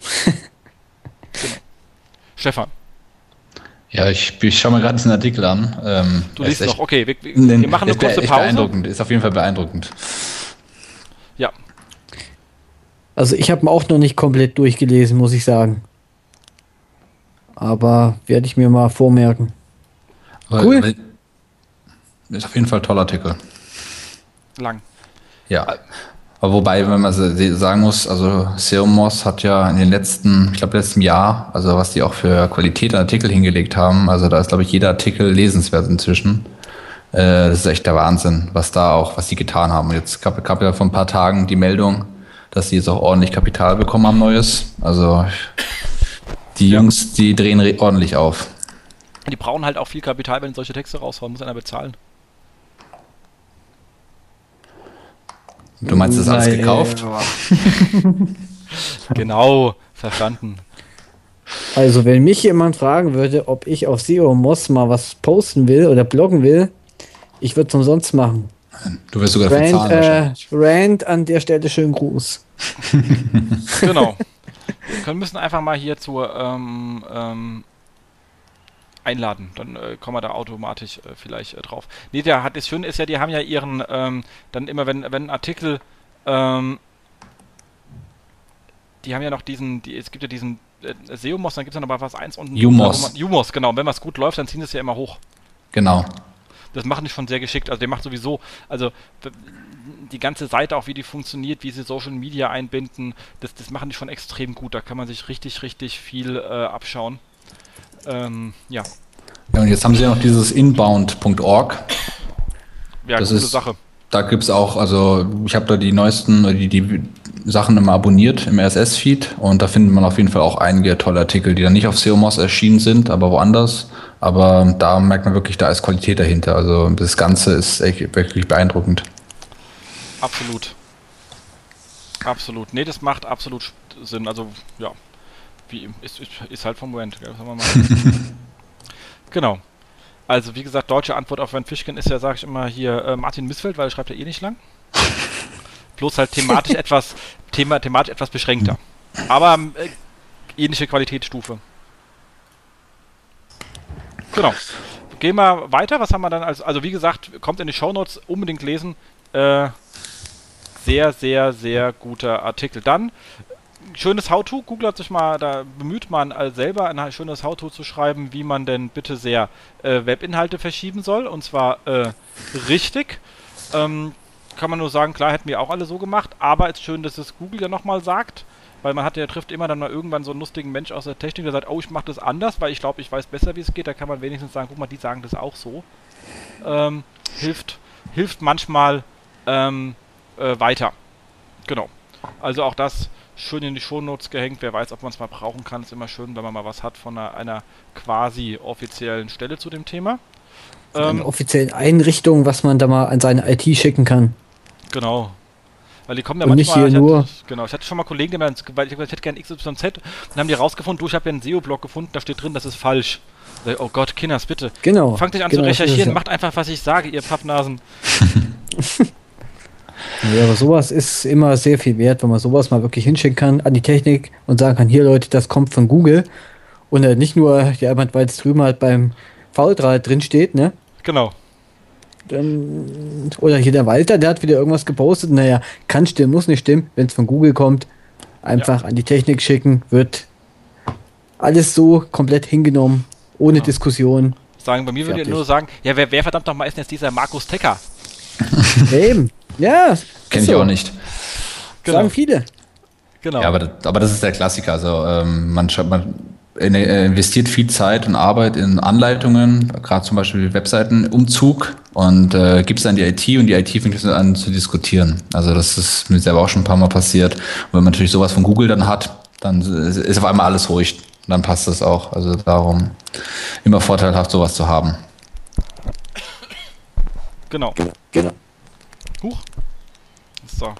genau. Stefan. Ja, ich, ich schaue mir gerade diesen Artikel an. Ähm, du liest noch, okay, wir, wir, wir machen eine kurze Pause. Beeindruckend, ist auf jeden Fall beeindruckend. Ja. Also ich habe ihn auch noch nicht komplett durchgelesen, muss ich sagen. Aber werde ich mir mal vormerken. Cool. Ist auf jeden Fall ein toller Artikel. Lang. Ja. Aber wobei, wenn man sagen muss, also Seomos hat ja in den letzten, ich glaube letzten Jahr, also was die auch für Qualität an Artikel hingelegt haben, also da ist glaube ich jeder Artikel lesenswert inzwischen. Äh, das ist echt der Wahnsinn, was da auch, was die getan haben. Jetzt gab, gab ja vor ein paar Tagen die Meldung, dass sie jetzt auch ordentlich Kapital bekommen haben, neues. Also die ja. Jungs, die drehen ordentlich auf. Die brauchen halt auch viel Kapital, wenn solche Texte raushauen, muss einer bezahlen. Du meinst, das ist alles gekauft? genau, verstanden. Also, wenn mich jemand fragen würde, ob ich auf SEO Moss mal was posten will oder bloggen will, ich würde es umsonst machen. Du wirst sogar Rand, bezahlen. Äh, Rand an der Stelle schönen Gruß. genau. Wir müssen einfach mal hier zur ähm, ähm, einladen. Dann äh, kommen wir da automatisch äh, vielleicht äh, drauf. Nee, der hat das Schöne ist ja, die haben ja ihren, ähm, dann immer, wenn, wenn ein Artikel, ähm, die haben ja noch diesen, die, es gibt ja diesen äh, Seomos, dann gibt es ja noch mal was eins unten. Jumos. Jumos, genau. wenn was gut läuft, dann ziehen sie es ja immer hoch. Genau. Das machen die schon sehr geschickt. Also der macht sowieso, also die ganze Seite auch, wie die funktioniert, wie sie Social Media einbinden, das, das machen die schon extrem gut. Da kann man sich richtig, richtig viel äh, abschauen. Ähm, ja. Ja, und jetzt haben sie ja noch dieses inbound.org. Ja, das ist, Sache. Da gibt es auch, also ich habe da die neuesten, die, die Sachen immer abonniert im RSS-Feed und da findet man auf jeden Fall auch einige tolle Artikel, die dann nicht auf SEOMOS erschienen sind, aber woanders. Aber da merkt man wirklich, da ist Qualität dahinter. Also das Ganze ist echt wirklich beeindruckend. Absolut. Absolut. Nee, das macht absolut Sinn. Also, ja, wie ist, ist, ist halt vom Rent, gell? Sagen wir mal. genau. Also wie gesagt, deutsche Antwort auf Van Fischken ist ja, sage ich immer, hier äh, Martin Missfeld, weil er schreibt ja eh nicht lang. bloß halt thematisch etwas, thema, thematisch etwas beschränkter. Aber äh, ähnliche Qualitätsstufe. Genau. Gehen wir weiter. Was haben wir dann als, also wie gesagt, kommt in die Shownotes, unbedingt lesen. Äh, sehr, sehr, sehr guter Artikel. Dann schönes How-To. Google hat sich mal da bemüht, man selber ein schönes How-To zu schreiben, wie man denn bitte sehr äh, Webinhalte verschieben soll. Und zwar äh, richtig. Ähm, kann man nur sagen, klar hätten wir auch alle so gemacht, aber es ist schön, dass es Google ja nochmal sagt, weil man hat ja trifft immer dann mal irgendwann so einen lustigen Mensch aus der Technik, der sagt, oh, ich mache das anders, weil ich glaube, ich weiß besser, wie es geht. Da kann man wenigstens sagen, guck mal, die sagen das auch so. Ähm, hilft, hilft manchmal ähm, äh, weiter. Genau. Also auch das schön in die Shownotes gehängt. Wer weiß, ob man es mal brauchen kann. Ist immer schön, wenn man mal was hat von einer, einer quasi offiziellen Stelle zu dem Thema. Ähm, Eine offiziellen Einrichtung, was man da mal an seine IT schicken kann. Genau. Weil die kommen ja Und nicht manchmal. hier ich nur- Hatte, genau, ich hatte schon mal Kollegen, die mir, weil ich, ich hätte gerne XYZ und dann haben die rausgefunden, du, ich habe ja einen SEO-Blog gefunden, da steht drin, das ist falsch. Ich, Oh Gott, Kinders, bitte. Genau. Fangt nicht an genau, zu recherchieren, macht einfach, was ich sage, ihr Pappnasen. Ja, aber sowas ist immer sehr viel wert, wenn man sowas mal wirklich hinschicken kann an die Technik und sagen kann, hier Leute, das kommt von Google. Und äh, nicht nur, ja, weil es drüben halt beim Fauldraht drin steht, ne? Genau. Dann, oder hier der Walter, der hat wieder irgendwas gepostet. Naja, kann stimmen, muss nicht stimmen. Wenn es von Google kommt, einfach an die Technik schicken, wird alles so komplett hingenommen, ohne Ja. Diskussion. Sagen, bei mir würde ich nur sagen, ja, wer, wer verdammt nochmal ist denn jetzt dieser Markus Tecker? Ja, Eben. Ja, Kenne ist ich so. auch nicht. Sagen viele. Genau. Ja, aber das, aber das ist der Klassiker. Also ähm, man, man äh, investiert viel Zeit und Arbeit in Anleitungen, gerade zum Beispiel Webseitenumzug und äh, gibt es dann die IT und die IT fängt an zu diskutieren. Also das ist mir selber auch schon ein paar Mal passiert. Und wenn man natürlich sowas von Google dann hat, dann ist auf einmal alles ruhig. Und dann passt das auch. Also darum immer vorteilhaft, sowas zu haben. genau. Genau. Huch. So.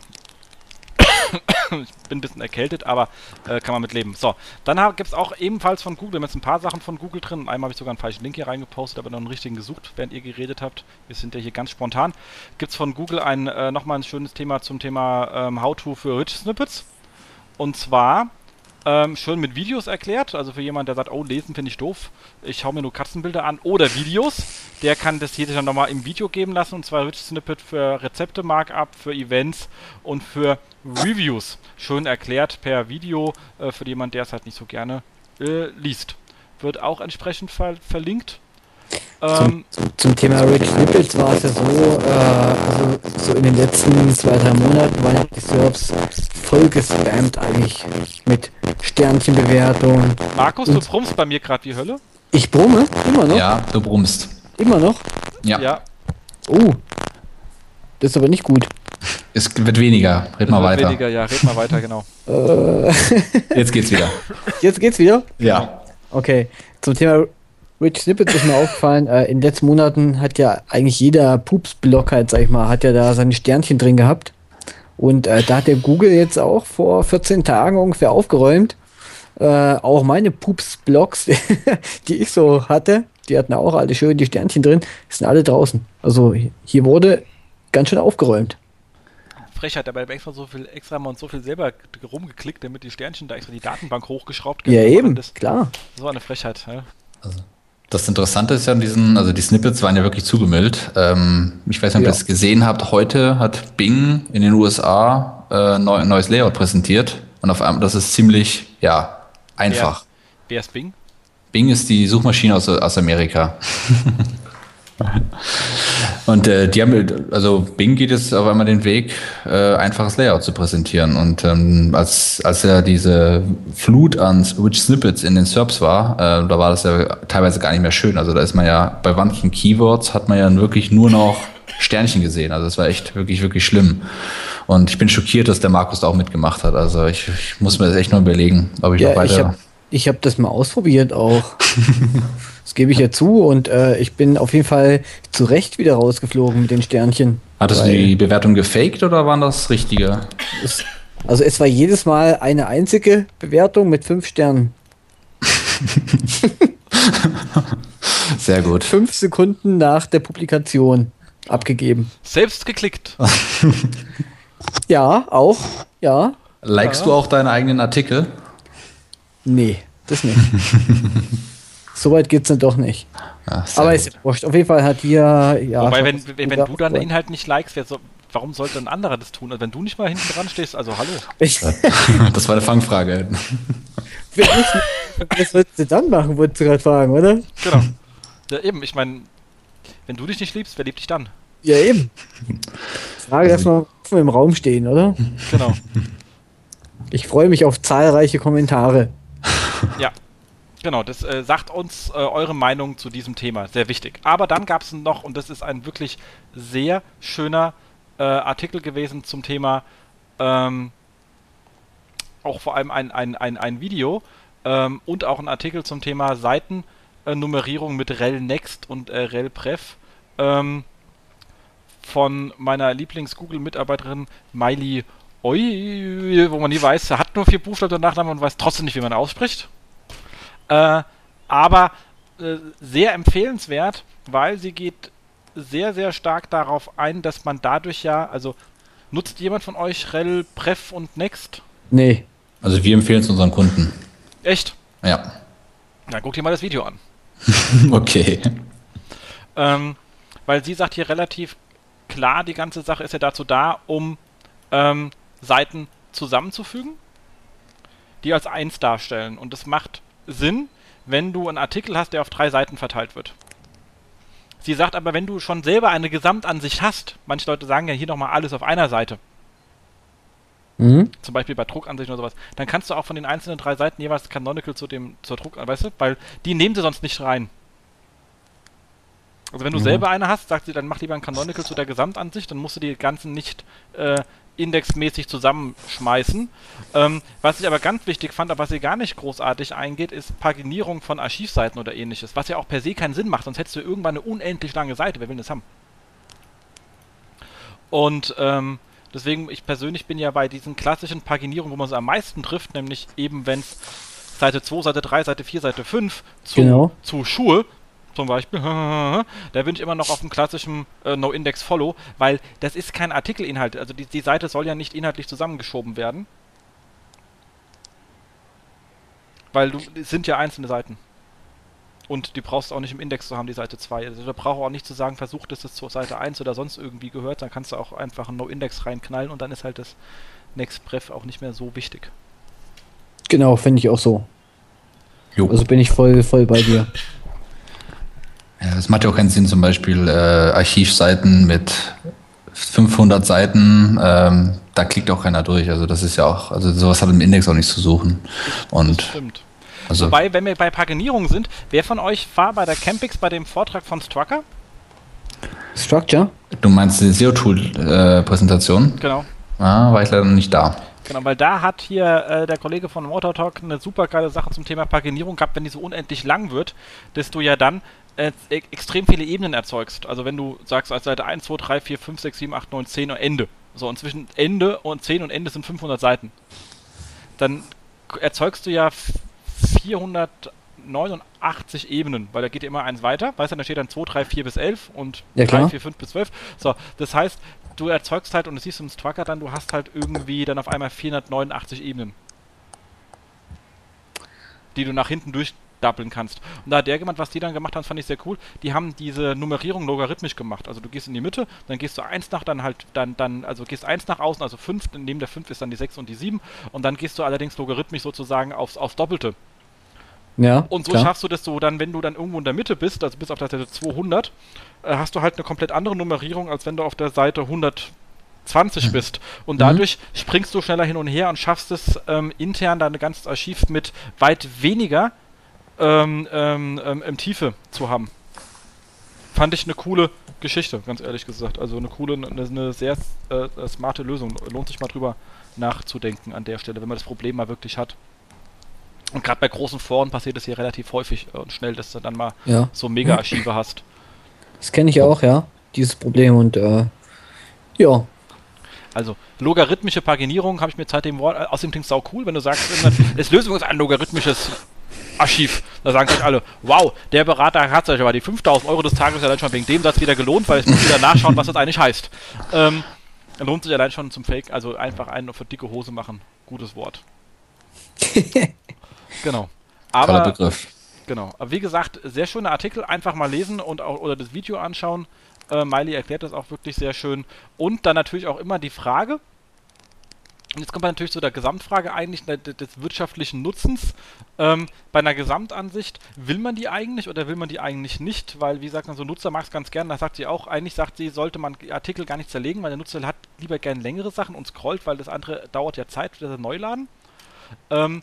ich bin ein bisschen erkältet, aber äh, kann man mit leben. So, dann gibt es auch ebenfalls von Google, wir haben jetzt ein paar Sachen von Google drin. Einmal habe ich sogar einen falschen Link hier reingepostet, aber noch einen richtigen gesucht, während ihr geredet habt. Wir sind ja hier ganz spontan. Gibt es von Google ein, äh, nochmal ein schönes Thema zum Thema ähm, How-To für Rich Snippets. Und zwar ähm, schön mit Videos erklärt. Also für jemanden, der sagt, oh, lesen finde ich doof, ich schaue mir nur Katzenbilder an oder Videos, der kann das hier dann nochmal im Video geben lassen. Und zwar Rich Snippet für Rezepte, Markup, für Events und für Reviews. Schön erklärt per Video äh, für jemanden, der es halt nicht so gerne äh, liest. Wird auch entsprechend ver verlinkt. Ähm, Zum Thema Rich Snippets war es ja so, äh, also so in den letzten zwei, drei Monaten waren ja die Serbs voll gespammt eigentlich mit Sternchenbewertung. Markus, du brummst bei mir gerade wie Hölle. Ich brumme, immer noch, Ja, du brummst. immer noch. Ja, Ja, Oh, das ist aber nicht gut. es wird weniger. Red mal wird weiter. weniger, ja, red mal weiter, genau. Jetzt geht's wieder. Jetzt geht's wieder? Ja. Okay, zum Thema Rich Snippets ist mir aufgefallen, äh, in den letzten Monaten hat ja eigentlich jeder Pups-Blog halt, sag ich mal, hat ja da seine Sternchen drin gehabt. Und äh, da hat der Google jetzt auch vor 14 Tagen ungefähr aufgeräumt. Äh, auch meine Pups-Blogs, die ich so hatte, die hatten auch alle schön die Sternchen drin, sind alle draußen. Also hier wurde ganz schön aufgeräumt. Frechheit, aber ich hab extra so viel extra mal und so viel selber rumgeklickt, damit die Sternchen da extra die Datenbank hochgeschraubt Ja, Aber eben, Das, klar. so eine Frechheit. Ja. Das Interessante ist ja an diesen, also die Snippets waren ja wirklich zugemüllt. Ähm, ich weiß nicht, ob Ja. ihr das gesehen habt. Heute hat Bing in den USA äh, neu, ein neues Layout präsentiert. Und auf einmal, das ist ziemlich, ja, einfach. Wer ist Bing? Bing ist die Suchmaschine aus, aus Amerika. Und äh, die haben, also Bing geht jetzt auf einmal den Weg, äh, einfaches Layout zu präsentieren. Und ähm, als, als ja diese Flut an Rich Snippets in den SERPs war, äh, da war das ja teilweise gar nicht mehr schön. Also da ist man ja bei manchen Keywords hat man ja wirklich nur noch Sternchen gesehen. Also das war echt wirklich, wirklich schlimm. Und ich bin schockiert, dass der Markus da auch mitgemacht hat. Also ich, ich muss mir das echt nur überlegen, ob ich noch Ja, weiter. Ich habe das mal ausprobiert auch. das gebe ich ja zu und äh, ich bin auf jeden Fall zu Recht wieder rausgeflogen mit den Sternchen. Hattest du die Bewertung gefaked oder waren das richtige? es, also es war jedes Mal eine einzige Bewertung mit fünf Sternen. Sehr gut. Fünf Sekunden nach der Publikation abgegeben. Selbst geklickt. Ja, auch. Ja. Likest du auch deine eigenen Artikel? Nee, das nicht. Soweit geht's dann doch nicht. Sehr Aber ist wurscht. Auf jeden Fall hat hier, ja. Wobei, wenn, wenn, wenn du dann den. Inhalt nicht likest, wer so, warum sollte ein anderer das tun? Also wenn du nicht mal hinten dran stehst, also hallo. Ich, Das war eine Fangfrage. Was würdest du dann machen, wolltest du gerade fragen, oder? Genau. Ja, eben, ich meine, wenn du dich nicht liebst, wer liebt dich dann? Ja, eben. Frage, dass wir offen im Raum stehen, oder? Genau. Ich freue mich auf zahlreiche Kommentare. Ja. Genau, das äh, sagt uns äh, eure Meinung zu diesem Thema. Sehr wichtig. Aber dann gab es noch, und das ist ein wirklich sehr schöner äh, Artikel gewesen zum Thema, ähm, auch vor allem ein, ein, ein, ein Video ähm, und auch ein Artikel zum Thema Seitennummerierung mit rel Next und äh, rel Pref ähm, von meiner Lieblings-Google-Mitarbeiterin Miley Oi, wo man nie weiß, er hat nur vier Buchstaben und Nachnamen und weiß trotzdem nicht, wie man ausspricht. Äh, aber äh, sehr empfehlenswert, weil sie geht sehr, sehr stark darauf ein, dass man dadurch ja, also nutzt jemand von euch rel Pref und Next? Nee. Also wir empfehlen es unseren Kunden. Echt? Ja. Na, guck dir mal das Video an. Okay. Ähm, weil sie sagt hier relativ klar, die ganze Sache ist ja dazu da, um ähm, Seiten zusammenzufügen, die als eins darstellen. Und das macht Sinn, wenn du einen Artikel hast, der auf drei Seiten verteilt wird. Sie sagt aber, wenn du schon selber eine Gesamtansicht hast, manche Leute sagen ja hier nochmal alles auf einer Seite, Mhm. zum Beispiel bei Druckansicht oder sowas, dann kannst du auch von den einzelnen drei Seiten jeweils Canonical zu dem, zur Druck, weißt du, weil die nehmen sie sonst nicht rein. Also wenn du Ja. selber eine hast, sagt sie, dann mach lieber ein Canonical zu der Gesamtansicht, dann musst du die ganzen nicht äh, indexmäßig zusammenschmeißen. Ähm, was ich aber ganz wichtig fand, aber was sie gar nicht großartig eingeht, ist Paginierung von Archivseiten oder ähnliches, was ja auch per se keinen Sinn macht, sonst hättest du irgendwann eine unendlich lange Seite, wer will das haben? Und ähm, deswegen, ich persönlich bin ja bei diesen klassischen Paginierungen, wo man es am meisten trifft, nämlich eben wenn es Seite 2, Seite 3, Seite 4, Seite 5 zu, Genau. zu Schuhe zum Beispiel, da bin ich immer noch auf dem klassischen äh, No-Index-Follow, weil das ist kein Artikelinhalt. Also die, die Seite soll ja nicht inhaltlich zusammengeschoben werden. Weil du, es sind ja einzelne Seiten. Und die brauchst du auch nicht im Index zu haben, die Seite 2. Also da braucht auch nicht zu sagen, versuch, dass es zur Seite 1 oder sonst irgendwie gehört. Dann kannst du auch einfach ein No-Index reinknallen und dann ist halt das Next-Pref auch nicht mehr so wichtig. Genau, finde ich auch so. Jo. Also bin ich voll, voll bei dir. Ja, es macht ja auch keinen Sinn, zum Beispiel äh, Archivseiten mit 500 Seiten, ähm, da klickt auch keiner durch. Also das ist ja auch, also sowas hat im Index auch nichts zu suchen. Das Und stimmt. also Wobei, wenn wir bei Paginierung sind, wer von euch war bei der Campix bei dem Vortrag von Strucker? Structure? du meinst die SEO-Tool-Präsentation? Genau. ah, war ich leider nicht da. Genau, weil da hat hier äh, der Kollege von Motor Talk eine super geile Sache zum Thema Paginierung gehabt, wenn die so unendlich lang wird, dass du ja dann äh, extrem viele Ebenen erzeugst. Also wenn du sagst, als Seite 1, 2, 3, 4, 5, 6, 7, 8, 9, 10 und Ende. So, und zwischen Ende und 10 und Ende sind 500 Seiten. Dann erzeugst du ja f- 489 Ebenen, weil da geht ja immer eins weiter. Weißt du, da steht dann 2, 3, 4 bis 11 und Ja, 3, klar. 4, 5 bis 12. So, das heißt, du erzeugst halt, und das siehst du im Strucker dann, du hast halt irgendwie dann auf einmal 489 Ebenen. Die du nach hinten durchdappeln kannst. Und da hat der jemand, was die dann gemacht haben, fand ich sehr cool. Die haben diese Nummerierung logarithmisch gemacht. Also du gehst in die Mitte, dann gehst du 1 nach, dann halt, dann, dann, also gehst 1 nach außen, also 5, neben der 5 ist dann die 6 und die 7 und dann gehst du allerdings logarithmisch sozusagen aufs, aufs Doppelte. Ja. Und so klar. schaffst du das so dann, wenn du dann irgendwo in der Mitte bist, also bis auf der Seite 200, äh, hast du halt eine komplett andere Nummerierung, als wenn du auf der Seite 120 bist. Und dadurch springst du schneller hin und her und schaffst es ähm, intern dein ganzes Archiv mit weit weniger ähm, ähm, ähm, im Tiefe zu haben. Fand ich eine coole Geschichte, ganz ehrlich gesagt. Also eine coole, eine, eine sehr äh, smarte Lösung. Lohnt sich mal drüber nachzudenken an der Stelle, wenn man das Problem mal wirklich hat. Und gerade bei großen Foren passiert es hier relativ häufig äh, und schnell, dass du dann mal Ja. so Mega-Archive hast. Das kenne ich auch, ja. Dieses Problem und äh, ja. Also logarithmische Paginierung habe ich mir seitdem Wort. Äh, außerdem klingt es sau cool, wenn du sagst, das Lösung ist ein logarithmisches Archiv. Da sagen gleich alle, wow, der Berater hat sich aber die 5000 Euro des Tages ja dann schon wegen dem Satz wieder gelohnt, weil ich muss wieder nachschauen, was das eigentlich heißt. Ähm, lohnt sich allein schon zum Fake, also einfach einen für dicke Hose machen. Gutes Wort. genau. Aber, Toller Begriff. Genau. Aber wie gesagt, sehr schöner Artikel, einfach mal lesen und auch oder das Video anschauen. Äh, Miley erklärt das auch wirklich sehr schön. Und dann natürlich auch immer die Frage, und jetzt kommt man natürlich zu der Gesamtfrage eigentlich des, wirtschaftlichen Nutzens. Ähm, bei einer Gesamtansicht, will man die eigentlich oder will man die eigentlich nicht? Weil, wie gesagt, so ein Nutzer mag es ganz gern, da sagt sie auch, eigentlich sagt sie, sollte man Artikel gar nicht zerlegen, weil der Nutzer hat lieber gern längere Sachen und scrollt, weil das andere dauert ja Zeit, für das Neuladen. Ähm,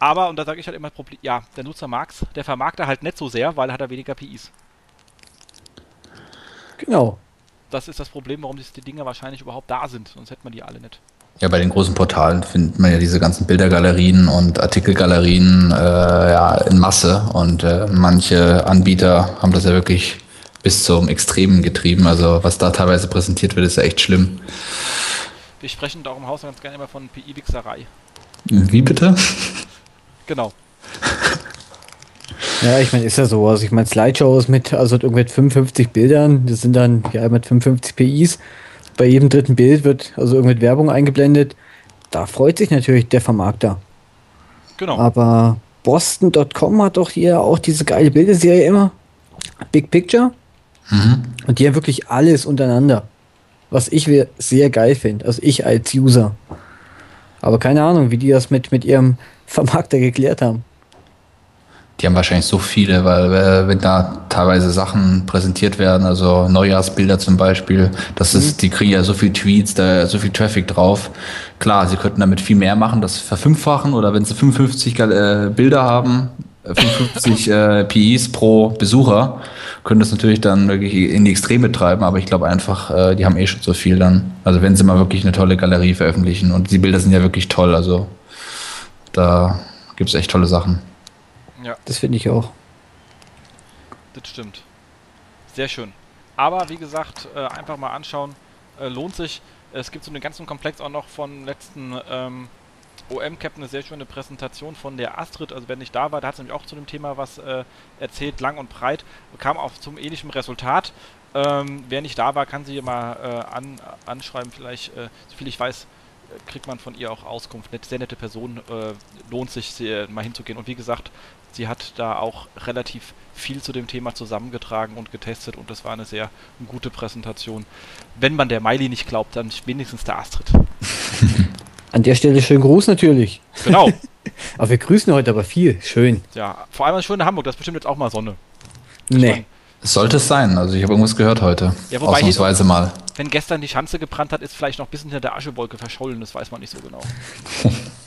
aber, und da sage ich halt immer, ja, der Nutzer mag's, der vermag da halt nicht so sehr, weil er hat er weniger PIs. Genau. Das ist das Problem, warum die Dinger wahrscheinlich überhaupt da sind, sonst hätte man die alle nicht. Ja, bei den großen Portalen findet man ja diese ganzen Bildergalerien und Artikelgalerien äh, ja, in Masse und äh, manche Anbieter haben das ja wirklich bis zum Extremen getrieben. Also was da teilweise präsentiert wird, ist ja echt schlimm. Wir sprechen da auch im Haus ganz gerne immer von PI-Wichserei. Wie bitte? Genau. Ja, ich meine, ist ja so. Also ich meine, Slideshows mit, also irgendwie 55 Bildern, das sind dann ja mit 55 PIs. Bei jedem dritten Bild wird also irgendwie Werbung eingeblendet. Da freut sich natürlich der Vermarkter. Genau. Aber Boston.com hat doch hier auch diese geile Bilderserie immer. Big Picture. Mhm. Und die haben wirklich alles untereinander. Was ich sehr geil finde. Also ich als User. Aber keine Ahnung, wie die das mit, mit ihrem Vermarkter geklärt haben. Die haben wahrscheinlich so viele, weil äh, wenn da teilweise Sachen präsentiert werden, also Neujahrsbilder zum Beispiel, das ist, mhm. die kriegen ja so viel Tweets, da so viel Traffic drauf. Klar, sie könnten damit viel mehr machen, das verfünffachen oder wenn sie 55 äh, Bilder haben, 55 äh, PIs pro Besucher, können das natürlich dann wirklich in die Extreme treiben, aber ich glaube einfach, äh, die haben eh schon so viel dann. Also wenn sie mal wirklich eine tolle Galerie veröffentlichen und die Bilder sind ja wirklich toll, also da gibt es echt tolle Sachen. Ja. Das finde ich auch. Das stimmt. Sehr schön. Aber wie gesagt, äh, einfach mal anschauen, äh, lohnt sich. Es gibt so einen ganzen Komplex auch noch von letzten ähm, OM-Cap eine sehr schöne Präsentation von der Astrid. Also, wenn ich da war, da hat sie nämlich auch zu dem Thema was äh, erzählt, lang und breit, kam auch zum ähnlichen Resultat. Ähm, wer nicht da war, kann sie mal äh, an, anschreiben. Vielleicht, äh, soviel ich weiß, äh, kriegt man von ihr auch Auskunft. Net, sehr nette Person, äh, lohnt sich sehr, mal hinzugehen. Und wie gesagt, sie hat da auch relativ viel zu dem Thema zusammengetragen und getestet und das war eine sehr gute Präsentation. Wenn man der Miley nicht glaubt, dann wenigstens der Astrid. An der Stelle schönen Gruß natürlich. Genau. aber wir grüßen heute aber viel. Schön. Ja, vor allem schön in Hamburg. Das ist bestimmt jetzt auch mal Sonne. Nee. Sollte es sein. Also ich habe irgendwas gehört heute. Ja, wobei Ausnahmsweise mal. Wenn gestern die Schanze gebrannt hat, ist vielleicht noch ein bisschen hinter der Aschewolke verschollen. Das weiß man nicht so genau.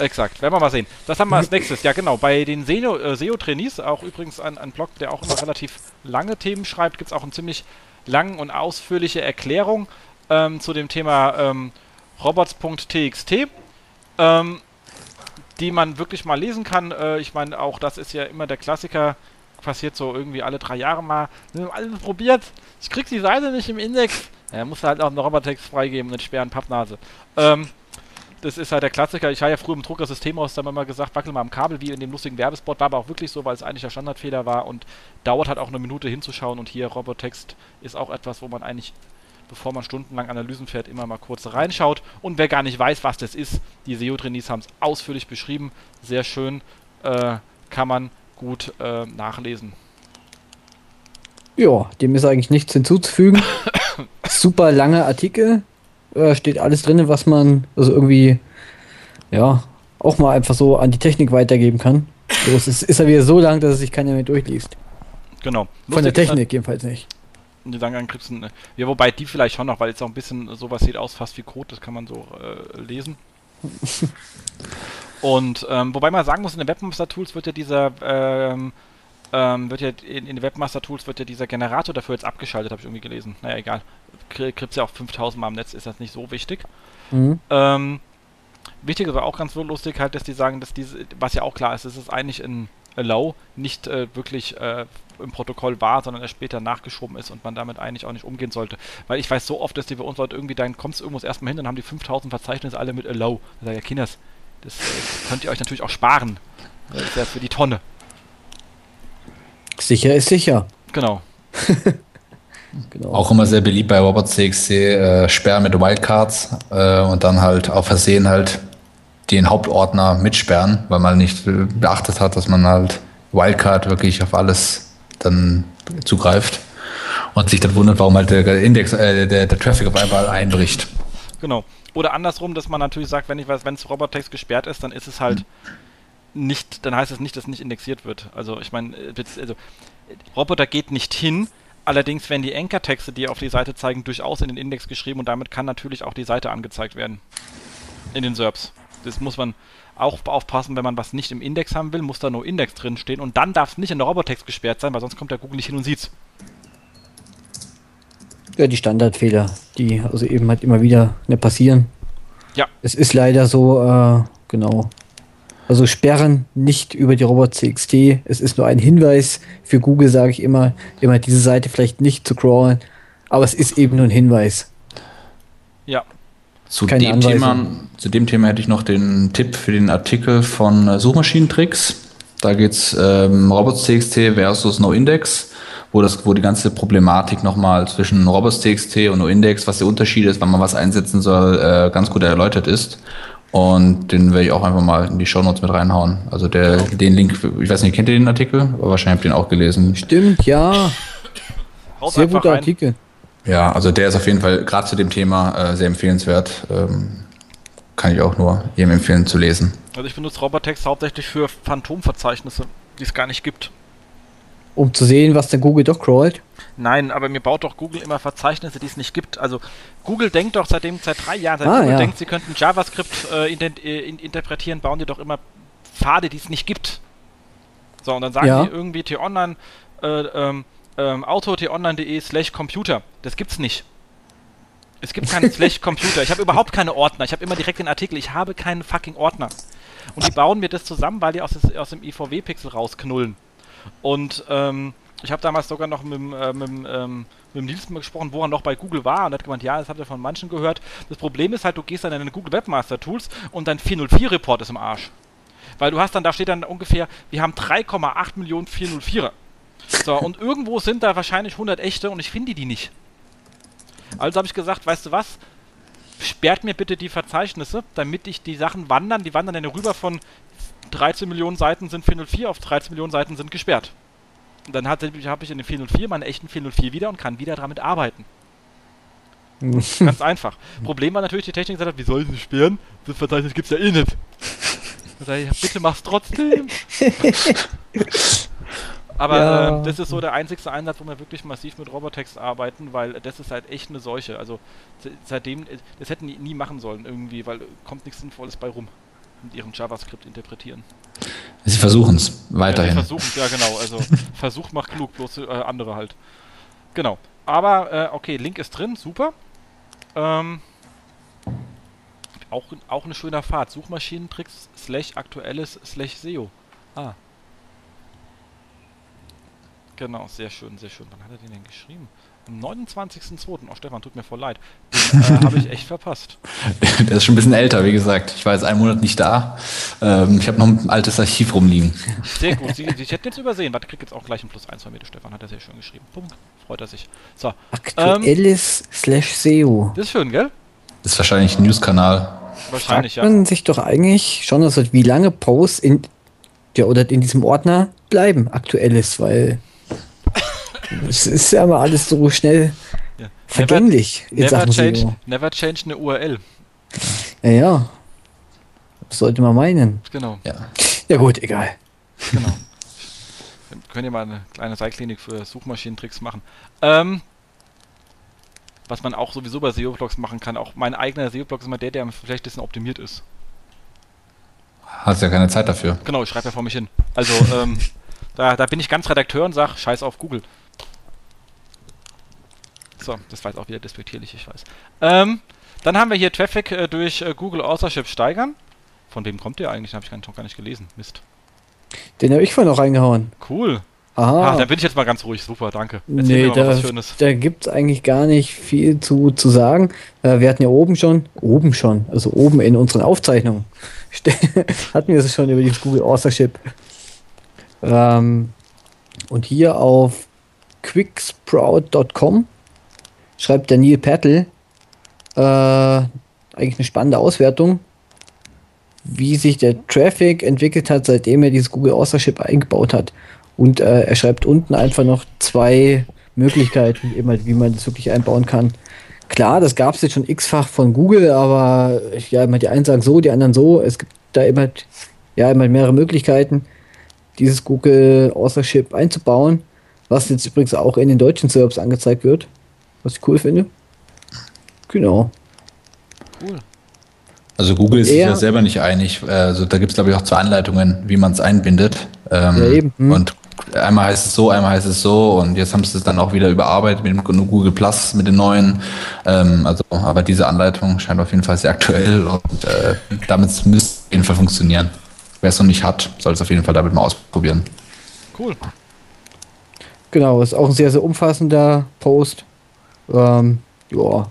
Exakt, werden wir mal sehen. Das haben wir als nächstes. Ja, genau. Bei den SEO-Trainees, äh, auch übrigens ein, ein Blog, der auch immer relativ lange Themen schreibt, gibt es auch eine ziemlich lange und ausführliche Erklärung ähm, zu dem Thema ähm, robots.txt, ähm, die man wirklich mal lesen kann. Äh, ich meine, auch das ist ja immer der Klassiker, passiert so irgendwie alle drei Jahre mal. Wir haben alles probiert, ich krieg die Seite nicht im Index. Ja, musst halt auch einen Robotext freigeben und schweren Pappnase. Ähm, das ist halt der Klassiker. Ich habe ja früher im Druckersystem aus, da haben wir mal gesagt, wackel mal am Kabel, wie in dem lustigen Werbespot. War aber auch wirklich so, weil es eigentlich der Standardfehler war und dauert halt auch eine Minute hinzuschauen. Und hier Robotext ist auch etwas, wo man eigentlich bevor man stundenlang Analysen fährt, immer mal kurz reinschaut. Und wer gar nicht weiß, was das ist, die SEO-Trainees haben es ausführlich beschrieben. Sehr schön, äh, kann man gut äh, nachlesen. Ja, dem ist eigentlich nichts hinzuzufügen. Super langer Artikel. Äh, steht alles drin, was man also irgendwie, ja, auch mal einfach so an die Technik weitergeben kann. So, es ist, ist er wieder so lang, dass es sich keiner mehr durchliest. Genau. Von der Technik jedenfalls nicht die sagen Encryption, ja, wobei die vielleicht schon noch, weil jetzt auch ein bisschen sowas sieht aus, fast wie Code, das kann man so äh, lesen. Und ähm, wobei man sagen muss, in den Webmaster Tools wird ja dieser ähm, ähm, wird ja in, in den Webmaster Tools wird ja dieser Generator dafür jetzt abgeschaltet, habe ich irgendwie gelesen. Naja, egal. Kriegt ja auch 5000 Mal im Netz, ist das nicht so wichtig. Mhm. Ähm, wichtig aber auch ganz lustig halt, dass die sagen, dass diese, was ja auch klar ist, es ist eigentlich ein Allow nicht äh, wirklich äh, im Protokoll war, sondern er später nachgeschoben ist und man damit eigentlich auch nicht umgehen sollte. Weil ich weiß so oft, dass die bei uns Leute irgendwie, dann kommst du irgendwo erstmal hin, dann haben die 5000 Verzeichnisse alle mit Allow. Da sage ich, ja, Kinders, das äh, könnt ihr euch natürlich auch sparen. Das ist ja für die Tonne. Sicher ist sicher. Genau. Genau. Auch immer sehr beliebt bei Robots.txt, äh, Sperren mit Wildcards äh, und dann halt auf Versehen halt den Hauptordner mitsperren, weil man nicht beachtet hat, dass man halt Wildcard wirklich auf alles dann zugreift und sich dann wundert, warum halt der Index, äh, der, der Traffic auf einmal einbricht. Genau. Oder andersrum, dass man natürlich sagt, wenn ich weiß, wenn es Robotext gesperrt ist, dann ist es halt mhm. Nicht, dann heißt es nicht, dass nicht indexiert wird. Also ich meine, äh, also Roboter geht nicht hin, allerdings werden die Anchor-Texte, die auf die Seite zeigen, durchaus in den Index geschrieben und damit kann natürlich auch die Seite angezeigt werden. In den SERPs. Das muss man auch aufpassen, wenn man was nicht im Index haben will, muss da nur Index drin stehen und dann darf es nicht in der Robotext gesperrt sein, weil sonst kommt der Google nicht hin und sieht's. Ja, die Standardfehler, die also eben halt immer wieder ne, passieren. Ja. Es ist leider so, äh, genau. Also sperren nicht über die Robot.txt. Es ist nur ein Hinweis für Google, sage ich immer, immer diese Seite vielleicht nicht zu crawlen. Aber es ist eben nur ein Hinweis. Ja. Zu dem, Thema, zu dem Thema hätte ich noch den Tipp für den Artikel von äh, Suchmaschinentricks. Da geht es ähm, Robots.txt versus NoIndex, wo, das, wo die ganze Problematik nochmal zwischen Robots.txt und NoIndex, was der Unterschied ist, wann man was einsetzen soll, äh, ganz gut erläutert ist. Und den werde ich auch einfach mal in die Shownotes mit reinhauen. Also der, den Link, ich weiß nicht, kennt ihr den Artikel? Aber wahrscheinlich habt ihr den auch gelesen. Stimmt, ja. Haut sehr guter Artikel. Ja, also der ist auf jeden Fall gerade zu dem Thema äh, sehr empfehlenswert. Ähm, kann ich auch nur jedem empfehlen zu lesen. Also ich benutze Robotext hauptsächlich für Phantomverzeichnisse, die es gar nicht gibt. Um zu sehen, was der Google doch crawlt? Nein, aber mir baut doch Google immer Verzeichnisse, die es nicht gibt. Also Google denkt doch seitdem seit drei Jahren, seit ah, Google ja. denkt, sie könnten JavaScript äh, äh, interpretieren, bauen die doch immer Pfade, die es nicht gibt. So, und dann sagen ja. die irgendwie t-online, äh, ähm, ähm, auto-t-online.de slash Computer. Das gibt's nicht. Es gibt keinen slash Computer. Ich habe überhaupt keine Ordner. Ich habe immer direkt den Artikel. Ich habe keinen fucking Ordner. Und die bauen mir das zusammen, weil die aus, des, aus dem IVW-Pixel rausknullen. Und ähm, ich habe damals sogar noch mit, äh, mit, ähm, mit dem Nils gesprochen, wo er noch bei Google war und hat gemeint, ja, das hat er von manchen gehört. Das Problem ist halt, du gehst dann in deine Google Webmaster Tools und dein 404-Report ist im Arsch. Weil du hast dann, da steht dann ungefähr, wir haben 3,8 Millionen 404er. So, und irgendwo sind da wahrscheinlich 100 echte und ich finde die nicht. Also habe ich gesagt, weißt du was? Sperrt mir bitte die Verzeichnisse, damit ich die Sachen wandern. Die wandern dann rüber von 13 Millionen Seiten sind 404 auf 13 Millionen Seiten sind gesperrt. Und dann habe ich in den 404 meinen echten 404 wieder und kann wieder damit arbeiten. Ganz einfach. Problem war natürlich, die Technik gesagt hat, wie soll ich das sperren? Das Verzeichnis gibt es ja eh nicht. Dann sage ich, bitte mach's trotzdem. Aber ja. äh, das ist so der einzigste Einsatz, wo wir wirklich massiv mit Robotext arbeiten, weil das ist halt echt eine Seuche. Also seitdem, das hätten die nie machen sollen irgendwie, weil kommt nichts Sinnvolles bei rum mit ihrem JavaScript interpretieren. Sie versuchen es weiterhin. Ja, versuchen ja genau. Also Versuch macht klug, bloß äh, andere halt. Genau. Aber äh, okay, Link ist drin, super. Ähm, auch, auch eine schöne Fahrt. Suchmaschinentricks slash aktuelles slash SEO. Ah. Genau, sehr schön, sehr schön. Wann hat er den denn geschrieben? Am 29.02. Oh, Stefan, tut mir voll leid. Den äh, habe ich echt verpasst. Der ist schon ein bisschen älter, wie gesagt. Ich war jetzt einen Monat nicht da. Ähm, ich habe noch ein altes Archiv rumliegen. Sehr gut. Sie, ich hätte jetzt übersehen. Warte, kriegt jetzt auch gleich ein Plus 1 von mir. Der Stefan hat er sehr schön geschrieben. Punkt. Freut er sich. So. Aktuelles ähm, slash SEO. Das ist schön, gell? Das ist wahrscheinlich ein News-Kanal. Wahrscheinlich, Fragt ja. man sich doch eigentlich schon, also wie lange Posts in, ja, oder in diesem Ordner bleiben, aktuelles, weil es ist ja mal alles so schnell ja. vergänglich. Never, never change, never change eine URL. Ja, ja. Das sollte man meinen. Genau. Ja, ja gut, egal. Genau. Wir können ja mal eine kleine Seilklinik für Suchmaschinentricks machen. Ähm, was man auch sowieso bei SEO-Blogs machen kann. Auch mein eigener SEO-Blog ist immer der, der am schlechtesten optimiert ist. Hast ja keine Zeit dafür. Genau, ich schreibe ja vor mich hin. Also, ähm, da, da bin ich ganz Redakteur und sage, scheiß auf Google. So, das war jetzt auch wieder despektierlich, ich weiß. Ähm, dann haben wir hier Traffic äh, durch äh, Google Authorship steigern. Von wem kommt der eigentlich? Den habe ich noch gar nicht gelesen. Mist. Den habe ich vorhin noch reingehauen. Cool. Aha. Ah, da bin ich jetzt mal ganz ruhig. Super, danke. Erzähl nee, da, da gibt es eigentlich gar nicht viel zu, zu sagen. Äh, wir hatten ja oben schon, oben schon, also oben in unseren Aufzeichnungen, hatten wir es schon über dieses Google Authorship. Ähm, und hier auf quicksprout.com schreibt der Neil Pertl, äh, eigentlich eine spannende Auswertung, wie sich der Traffic entwickelt hat, seitdem er dieses Google Authorship eingebaut hat. Und äh, er schreibt unten einfach noch zwei Möglichkeiten, immer, wie man das wirklich einbauen kann. Klar, das gab es jetzt schon x-fach von Google, aber ja, immer die einen sagen so, die anderen so. Es gibt da immer, ja, immer mehrere Möglichkeiten, dieses Google Authorship einzubauen, was jetzt übrigens auch in den deutschen Servers angezeigt wird, was ich cool finde. Genau. Cool. Also Google ist sich ja selber nicht einig. Also da gibt es, glaube ich, auch zwei Anleitungen, wie man es einbindet. Ähm, ja, eben. Hm. Und einmal heißt es so, einmal heißt es so und jetzt haben sie es dann auch wieder überarbeitet mit dem Google Plus, mit den neuen. Ähm, also, aber diese Anleitung scheint auf jeden Fall sehr aktuell und äh, damit müsste es auf jeden Fall funktionieren. Wer es noch nicht hat, soll es auf jeden Fall damit mal ausprobieren. Cool. Genau, ist auch ein sehr, sehr umfassender Post. Ähm, ja,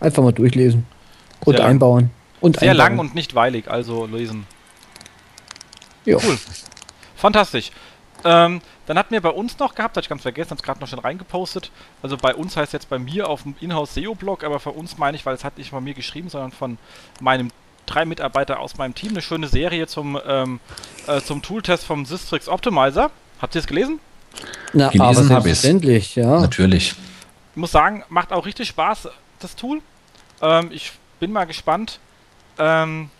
einfach mal durchlesen und sehr einbauen. Und sehr einbauen. lang und nicht weilig, also lesen. Jo. Cool. Fantastisch. Ähm, dann hatten wir bei uns noch gehabt, hatte ich ganz vergessen, hat gerade noch schon reingepostet. Also bei uns heißt jetzt bei mir auf dem Inhouse SEO-Blog, aber für uns meine ich, weil es hat nicht von mir geschrieben, sondern von meinem drei Mitarbeiter aus meinem Team, eine schöne Serie zum, ähm, äh, zum Tooltest vom Systrix Optimizer. Habt ihr es gelesen? Na, gelesen habe ich es. ja. Natürlich. Ich muss sagen, macht auch richtig Spaß, das Tool. Ähm, ich bin mal gespannt, ähm,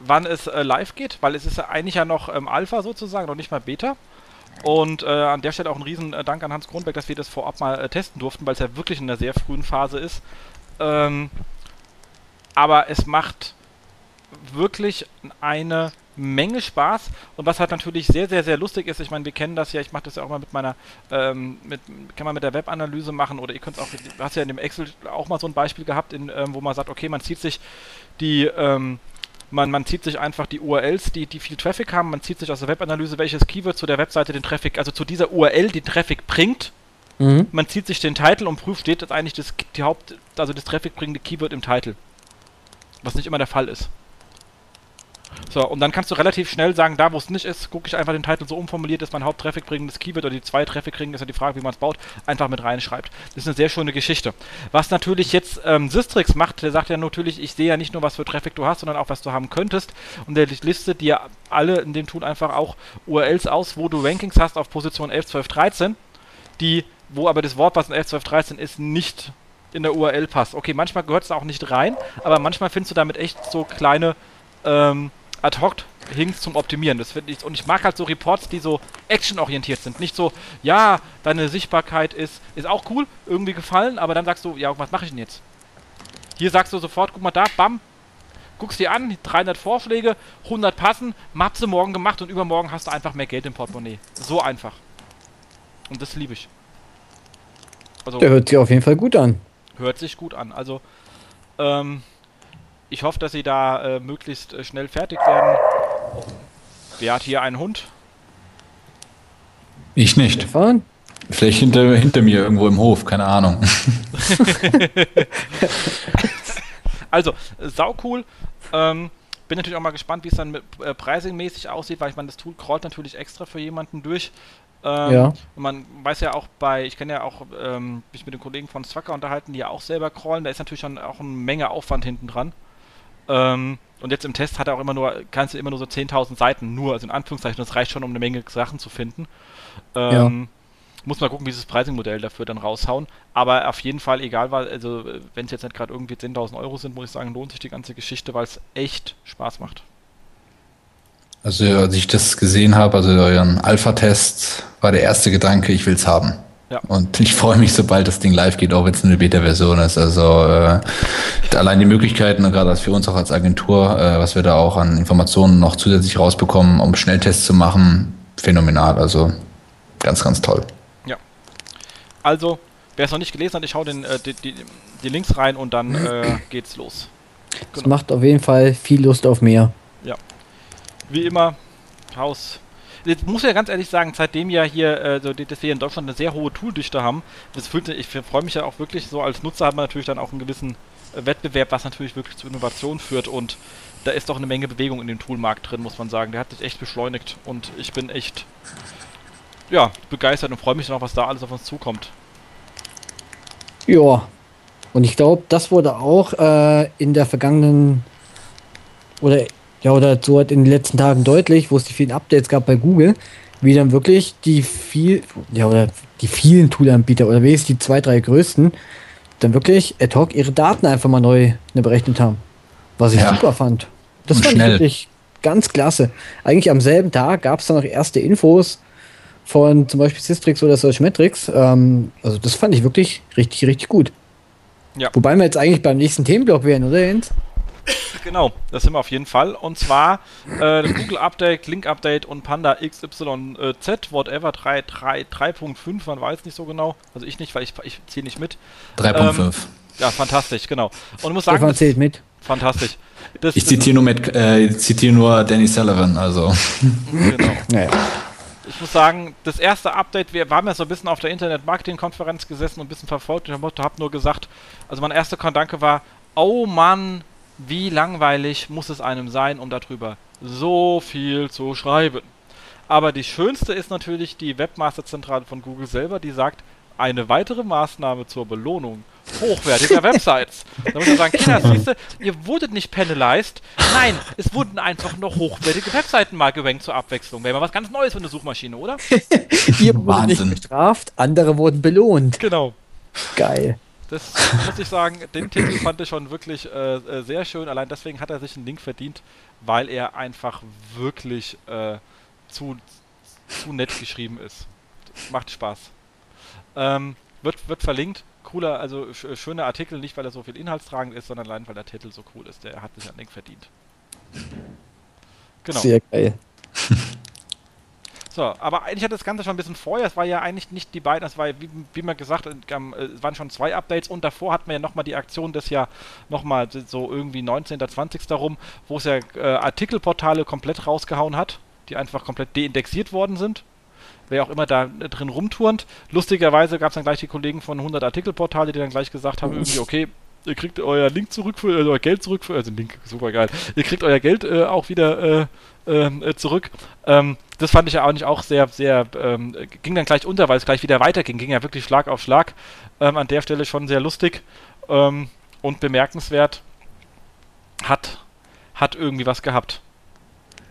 wann es äh, live geht, weil es ist ja eigentlich ja noch ähm, Alpha sozusagen, noch nicht mal Beta. Und äh, an der Stelle auch ein riesen äh, Dank an Hans Kronberg, dass wir das vorab mal äh, testen durften, weil es ja wirklich in einer sehr frühen Phase ist. Ähm, aber es macht wirklich eine Menge Spaß und was halt natürlich sehr, sehr, sehr lustig ist, ich meine, wir kennen das ja, ich mache das ja auch mal mit meiner, ähm, mit, kann man mit der Webanalyse machen oder ihr könnt auch, du hast ja in dem Excel auch mal so ein Beispiel gehabt, in, ähm, wo man sagt, okay, man zieht sich die, ähm, man, man zieht sich einfach die URLs, die, die viel Traffic haben, man zieht sich aus der Webanalyse, welches Keyword zu der Webseite den Traffic, also zu dieser URL den Traffic bringt. Mhm. Man zieht sich den Titel und prüft, steht jetzt eigentlich das, die Haupt, also das Traffic bringende Keyword im Titel. Was nicht immer der Fall ist. So, und dann kannst du relativ schnell sagen, da wo es nicht ist, gucke ich einfach den Titel so umformuliert, dass mein Haupttraffic bringendes Keyword oder die zwei Traffic kriegen, ist ja die Frage, wie man es baut, einfach mit reinschreibt. Das ist eine sehr schöne Geschichte. Was natürlich jetzt ähm, Sistrix macht, der sagt ja natürlich, ich sehe ja nicht nur, was für Traffic du hast, sondern auch, was du haben könntest. Und der listet dir alle in dem Tool einfach auch URLs aus, wo du Rankings hast auf Position 11, 12, 13, die, wo aber das Wort, was in 11, 12, 13 ist, nicht in der URL passt. Okay, manchmal gehört es auch nicht rein, aber manchmal findest du damit echt so kleine ähm, ad hoc Hinks zum Optimieren. Das finde ich, und ich mag halt so Reports, die so actionorientiert sind. Nicht so, ja, deine Sichtbarkeit ist, ist auch cool, irgendwie gefallen, aber dann sagst du, ja, was mache ich denn jetzt? Hier sagst du sofort, guck mal da, bam, guckst dir an, 300 Vorschläge, 100 passen, Mapse morgen gemacht und übermorgen hast du einfach mehr Geld im Portemonnaie. So einfach. Und das liebe ich. Also, Der hört sich auf jeden Fall gut an. Hört sich gut an. Also, ähm, ich hoffe, dass sie da äh, möglichst äh, schnell fertig werden. Wer hat hier einen Hund? Ich nicht. Stefan? Vielleicht hinter, hinter mir irgendwo im Hof, keine Ahnung. also, sau cool. Ähm, bin natürlich auch mal gespannt, wie es dann mit, äh, pricing-mäßig aussieht, weil ich meine, das Tool crawlt natürlich extra für jemanden durch. Ähm, ja. Und man weiß ja auch bei, ich kenne ja auch ähm, mich mit den Kollegen von Zwacker unterhalten, die ja auch selber crawlen, da ist natürlich schon auch eine Menge Aufwand hinten dran. Ähm, und jetzt im Test hat er auch immer nur, kannst du immer nur so 10.000 Seiten, nur, also in Anführungszeichen, das reicht schon, um eine Menge Sachen zu finden. Ähm, ja. Muss mal gucken, wie sie das Pricing-Modell dafür dann raushauen. Aber auf jeden Fall, egal, weil, also wenn es jetzt nicht gerade irgendwie 10.000 Euro sind, muss ich sagen, lohnt sich die ganze Geschichte, weil es echt Spaß macht. Also als ich das gesehen habe, also euren Alpha-Test, war der erste Gedanke, ich will es haben. Ja. Und ich freue mich, sobald das Ding live geht, auch wenn es eine Beta-Version ist. Also äh, allein die Möglichkeiten, gerade für uns auch als Agentur, äh, was wir da auch an Informationen noch zusätzlich rausbekommen, um Schnelltests zu machen, phänomenal. Also ganz, ganz toll. Ja. Also, wer es noch nicht gelesen hat, ich hau den, äh, die, die, die, Links rein und dann äh, geht's los. Genau. Das macht auf jeden Fall viel Lust auf mehr. Ja. Wie immer, Haus jetzt muss ich ja ganz ehrlich sagen, seitdem ja hier, äh, so, dass wir in Deutschland eine sehr hohe Tooldichte haben, das fühlt, ich freue mich ja auch wirklich so, als Nutzer hat man natürlich dann auch einen gewissen äh, Wettbewerb, was natürlich wirklich zu Innovation führt und da ist doch eine Menge Bewegung in dem Toolmarkt drin, muss man sagen. Der hat sich echt beschleunigt und ich bin echt, ja, begeistert und freue mich dann auch, was da alles auf uns zukommt. Ja, Und ich glaube, das wurde auch äh, in der vergangenen oder ja, oder so halt in den letzten Tagen deutlich, wo es die vielen Updates gab bei Google, wie dann wirklich die viel, ja, oder die vielen Toolanbieter oder wenigstens die zwei, drei größten, dann wirklich ad hoc ihre Daten einfach mal neu ne, berechnet haben. Was ich Ja. super fand. Das Und fand schnell. ich wirklich ganz klasse. Eigentlich am selben Tag gab es dann noch erste Infos von zum Beispiel Systrix oder Searchmetrics. Ähm, also das fand ich wirklich richtig, richtig gut. Ja. Wobei wir jetzt eigentlich beim nächsten Themenblock wären, oder Jens? Genau, das sind wir auf jeden Fall. Und zwar äh, das Google Update, Link Update und Panda XYZ, whatever 3, 3, 3.5, man weiß nicht so genau. Also ich nicht, weil ich, ich ziehe nicht mit. 3.5. Ja, fantastisch, genau. Und ich muss sagen, Stefan das, zählt mit. fantastisch. Das, Ich zitiere nur, mit, äh, zitiere nur Danny Sullivan, also. genau. Naja. Ich muss sagen, das erste Update, wir waren ja so ein bisschen auf der Internet-Marketing-Konferenz gesessen und ein bisschen verfolgt. Ich habe nur gesagt, also mein erster Gedanke war, oh Mann, wie langweilig muss es einem sein, um darüber so viel zu schreiben. Aber die schönste ist natürlich die Webmasterzentrale von Google selber, die sagt, eine weitere Maßnahme zur Belohnung hochwertiger Websites. Da muss man sagen, Kinder, siehste, ihr wurdet nicht penalized. Nein, es wurden einfach noch hochwertige Webseiten mal gerankt zur Abwechslung. Wäre mal was ganz Neues für eine Suchmaschine, oder? Ihr wurdet nicht bestraft, andere wurden belohnt. Genau. Geil. Das muss ich sagen, den Titel fand ich schon wirklich äh, äh, sehr schön. Allein deswegen hat er sich einen Link verdient, weil er einfach wirklich äh, zu, zu nett geschrieben ist. Macht Spaß. Ähm, wird, wird verlinkt. Cooler, also sch schöner Artikel, nicht weil er so viel inhaltstragend ist, sondern allein weil der Titel so cool ist. Der hat sich einen Link verdient. Genau. Sehr geil. So, aber eigentlich hat das Ganze schon ein bisschen vorher, es war ja eigentlich nicht die beiden, es war, ja, wie, wie man gesagt ähm, äh, es waren schon zwei Updates und davor hatten wir ja nochmal die Aktion des Jahr nochmal so irgendwie 19., 20. rum, wo es ja äh, Artikelportale komplett rausgehauen hat, die einfach komplett deindexiert worden sind. Wer auch immer da äh, drin rumturnt. Lustigerweise gab es dann gleich die Kollegen von 100 Artikelportale, die dann gleich gesagt haben, irgendwie, okay, ihr kriegt euer Link zurück für, äh, euer Geld zurück für, also Link, super geil. Ihr kriegt euer Geld äh, auch wieder äh, ähm, äh, zurück. Ähm, das fand ich ja auch nicht auch sehr, sehr, ähm, äh, ging dann gleich unter, weil es gleich wieder weiterging. Ging ja wirklich Schlag auf Schlag. Ähm, an der Stelle schon sehr lustig ähm, und bemerkenswert. Hat, hat irgendwie was gehabt.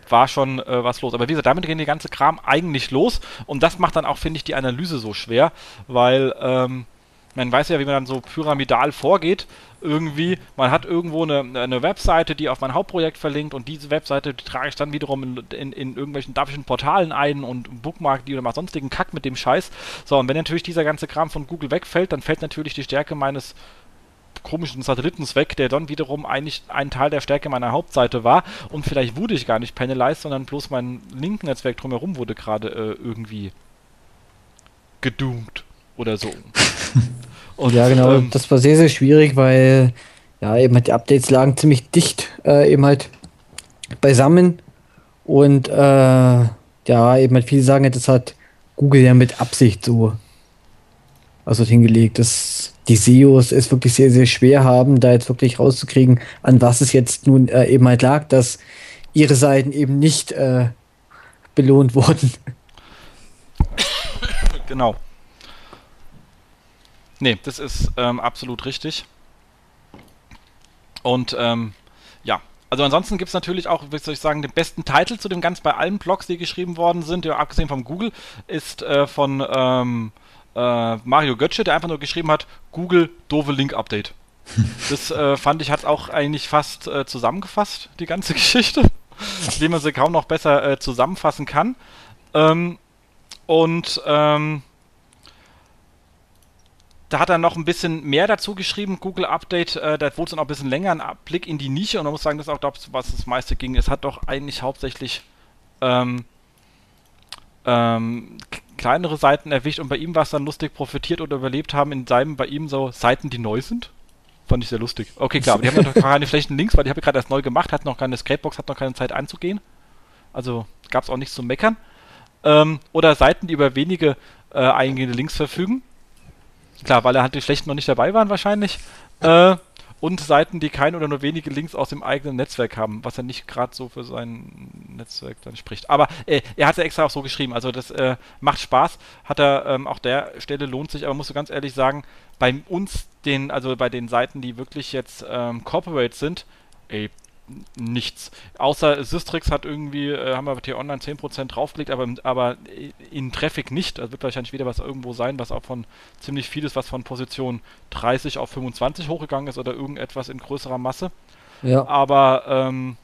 War schon äh, was los. Aber wie gesagt, damit ging die ganze Kram eigentlich los. Und das macht dann auch, finde ich, die Analyse so schwer, weil ähm, man weiß ja, wie man dann so pyramidal vorgeht. Irgendwie, man hat irgendwo eine, eine Webseite, die auf mein Hauptprojekt verlinkt und diese Webseite die trage ich dann wiederum in, in, in irgendwelchen dafischen Portalen ein und bookmark die oder mal sonstigen Kack mit dem Scheiß. So, und wenn natürlich dieser ganze Kram von Google wegfällt, dann fällt natürlich die Stärke meines komischen Satellitens weg, der dann wiederum eigentlich ein Teil der Stärke meiner Hauptseite war und vielleicht wurde ich gar nicht penalized, sondern bloß mein linken Netzwerk drumherum wurde gerade äh, irgendwie gedoomt oder so. Und, ja, genau. ähm, das war sehr, sehr schwierig, weil ja eben halt die Updates lagen ziemlich dicht äh, eben halt beisammen. Und äh, ja, eben halt viele sagen, das hat Google ja mit Absicht so also hingelegt, dass die SEOs es wirklich sehr, sehr schwer haben, da jetzt wirklich rauszukriegen, an was es jetzt nun äh, eben halt lag, dass ihre Seiten eben nicht äh, belohnt wurden. Genau. Nee, das ist ähm, absolut richtig. Und ähm, ja, also ansonsten gibt es natürlich auch, wie soll ich sagen, den besten Titel zu dem ganz bei allen Blogs, die geschrieben worden sind, ja, abgesehen vom Google, ist äh, von ähm, äh, Mario Götze, der einfach nur geschrieben hat, Google doofe Link-Update. Das äh, fand ich, hat auch eigentlich fast äh, zusammengefasst, die ganze Geschichte, wie man sie kaum noch besser äh, zusammenfassen kann. Ähm, und ähm, da hat er noch ein bisschen mehr dazu geschrieben, Google Update, äh, da wurde es dann auch ein bisschen länger, ein Blick in die Nische und man muss sagen, das ist auch das, was das meiste ging. Es hat doch eigentlich hauptsächlich ähm, ähm, kleinere Seiten erwischt und bei ihm war es dann lustig, profitiert oder überlebt haben in seinem, bei ihm so Seiten, die neu sind. Fand ich sehr lustig. Okay, klar, aber die haben noch keine schlechten Links, weil die habe ich gerade erst neu gemacht, hat noch keine Scrapebox, hat noch keine Zeit einzugehen. Also gab es auch nichts zu meckern. Ähm, oder Seiten, die über wenige äh, eingehende Links verfügen. Klar, weil er halt die schlechten noch nicht dabei waren wahrscheinlich. Äh, und Seiten, die keine oder nur wenige Links aus dem eigenen Netzwerk haben, was ja nicht gerade so für sein Netzwerk dann spricht. Aber äh, er hat ja extra auch so geschrieben, also das äh, macht Spaß, hat er ähm, auch der Stelle lohnt sich, aber musst du ganz ehrlich sagen, bei uns, den, also bei den Seiten, die wirklich jetzt ähm, Corporate sind, ey, nichts. Außer Systrix hat irgendwie, äh, haben wir hier online 10% draufgelegt, aber, aber in Traffic nicht. Also wird wahrscheinlich wieder was irgendwo sein, was auch von ziemlich vieles, was von Position 30 auf 25 hochgegangen ist oder irgendetwas in größerer Masse. Ja. Aber ähm,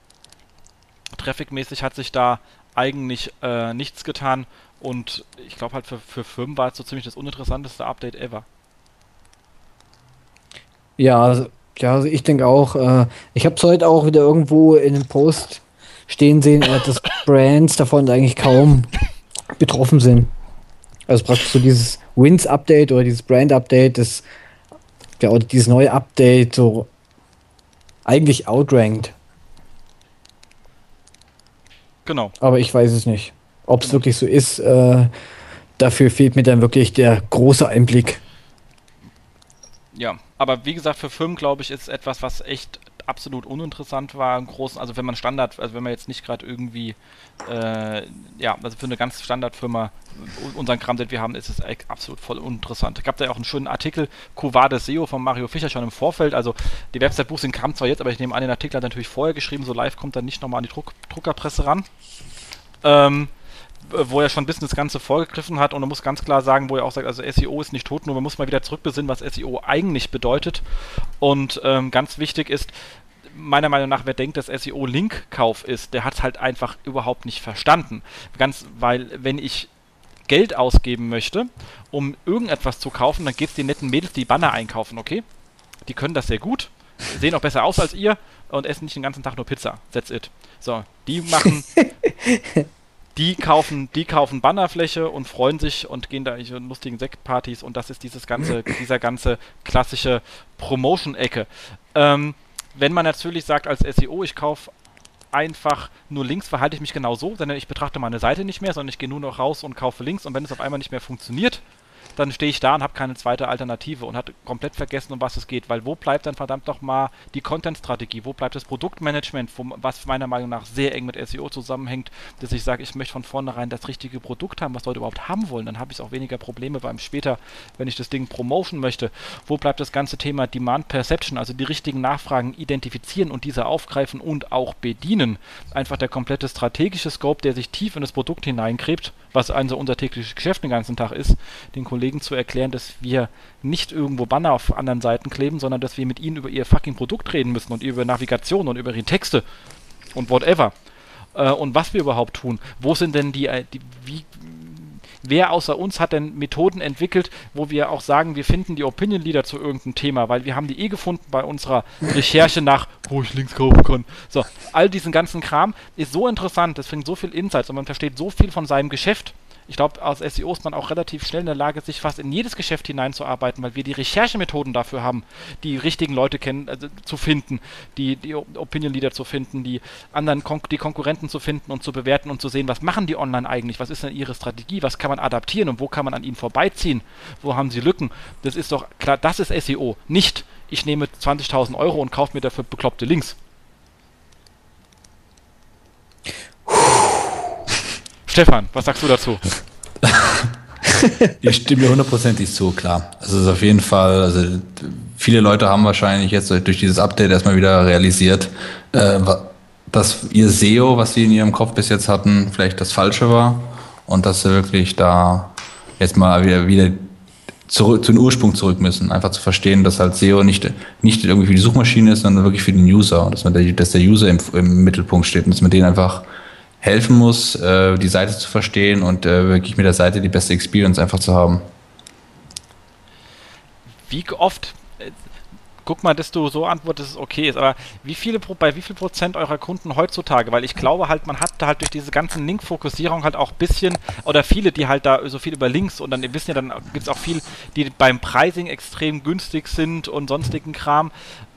Traffic-mäßig hat sich da eigentlich äh, nichts getan und ich glaube halt für, für Firmen war es so ziemlich das uninteressanteste Update ever. Ja, also ja, also ich denke auch, äh, ich habe es heute auch wieder irgendwo in einem Post stehen sehen, äh, dass Brands davon eigentlich kaum betroffen sind. Also praktisch so dieses Wins-Update oder dieses Brand-Update, das ja, oder dieses neue Update so eigentlich outrankt. Genau. Aber ich weiß es nicht. Ob es genau. wirklich so ist, äh, dafür fehlt mir dann wirklich der große Einblick. Ja, aber wie gesagt, für Firmen, glaube ich, ist etwas, was echt absolut uninteressant war, Großen, also wenn man Standard, also wenn man jetzt nicht gerade irgendwie, äh, ja, also für eine ganz Standardfirma unseren Kram, den wir haben, ist es absolut voll uninteressant. Es gab da ja auch einen schönen Artikel, Covade SEO von Mario Fischer schon im Vorfeld, also die Website-Boosting kam zwar jetzt, aber ich nehme an, den Artikel hat er natürlich vorher geschrieben, so live kommt er nicht nochmal an die Druck Druckerpresse ran. Ähm, wo er schon ein bisschen das Ganze vorgegriffen hat und man muss ganz klar sagen, wo er auch sagt, also SEO ist nicht tot, nur man muss mal wieder zurückbesinnen, was SEO eigentlich bedeutet. Und ähm, ganz wichtig ist, meiner Meinung nach, wer denkt, dass SEO Linkkauf ist, der hat es halt einfach überhaupt nicht verstanden. Ganz, weil wenn ich Geld ausgeben möchte, um irgendetwas zu kaufen, dann geht es den netten Mädels, die Banner einkaufen, okay? Die können das sehr gut, sehen auch besser aus als ihr und essen nicht den ganzen Tag nur Pizza. That's it. So, die machen die kaufen, die kaufen Bannerfläche und freuen sich und gehen da in lustigen Sektpartys und das ist dieses ganze, dieser ganze klassische Promotion-Ecke. Ähm, wenn man natürlich sagt als SEO, ich kaufe einfach nur Links, verhalte ich mich genau so, denn ich betrachte meine Seite nicht mehr, sondern ich gehe nur noch raus und kaufe Links und wenn es auf einmal nicht mehr funktioniert, dann stehe ich da und habe keine zweite Alternative und habe komplett vergessen, um was es geht. Weil wo bleibt dann verdammt nochmal die Content-Strategie? Wo bleibt das Produktmanagement, was meiner Meinung nach sehr eng mit SEO zusammenhängt, dass ich sage, ich möchte von vornherein das richtige Produkt haben, was Leute überhaupt haben wollen. Dann habe ich auch weniger Probleme beim später, wenn ich das Ding promotion möchte. Wo bleibt das ganze Thema Demand Perception, also die richtigen Nachfragen identifizieren und diese aufgreifen und auch bedienen? Einfach der komplette strategische Scope, der sich tief in das Produkt hineingräbt, was also unser tägliches Geschäft den ganzen Tag ist, den Kollegen Kollegen zu erklären, dass wir nicht irgendwo Banner auf anderen Seiten kleben, sondern dass wir mit ihnen über ihr fucking Produkt reden müssen und über Navigation und über ihre Texte und whatever. Äh, und was wir überhaupt tun. Wo sind denn die, äh, die wie, wer außer uns hat denn Methoden entwickelt, wo wir auch sagen, wir finden die Opinion Leader zu irgendeinem Thema, weil wir haben die eh gefunden bei unserer Recherche nach, wo ich Links kaufen kann. So, all diesen ganzen Kram ist so interessant, das bringt so viel Insights und man versteht so viel von seinem Geschäft ich glaube, als SEO ist man auch relativ schnell in der Lage, sich fast in jedes Geschäft hineinzuarbeiten, weil wir die Recherchemethoden dafür haben, die richtigen Leute kennen, also zu finden, die, die Opinion Leader zu finden, die anderen Kon die Konkurrenten zu finden und zu bewerten und zu sehen, was machen die online eigentlich, was ist denn ihre Strategie, was kann man adaptieren und wo kann man an ihnen vorbeiziehen, wo haben sie Lücken. Das ist doch klar, das ist SEO, nicht ich nehme 20.000 Euro und kaufe mir dafür bekloppte Links. Stefan, was sagst du dazu? ich stimme hundertprozentig zu, klar. Es ist auf jeden Fall, also viele Leute haben wahrscheinlich jetzt durch dieses Update erstmal wieder realisiert, äh, dass ihr SEO, was sie in ihrem Kopf bis jetzt hatten, vielleicht das Falsche war und dass sie wirklich da jetzt mal wieder, wieder zurück, zu den Ursprung zurück müssen. Einfach zu verstehen, dass halt SEO nicht, nicht irgendwie für die Suchmaschine ist, sondern wirklich für den User und dass, man der, dass der User im, im Mittelpunkt steht und dass man den einfach helfen muss, äh, die Seite zu verstehen und äh, wirklich mit der Seite die beste Experience einfach zu haben. Wie oft, äh, guck mal, dass du so antwortest, dass es okay ist, aber wie viele, bei wie viel Prozent eurer Kunden heutzutage, weil ich glaube halt, man hat halt durch diese ganzen Link-Fokussierung halt auch ein bisschen, oder viele, die halt da so viel über Links und dann, ihr wisst ja, dann gibt es auch viel, die beim Pricing extrem günstig sind und sonstigen Kram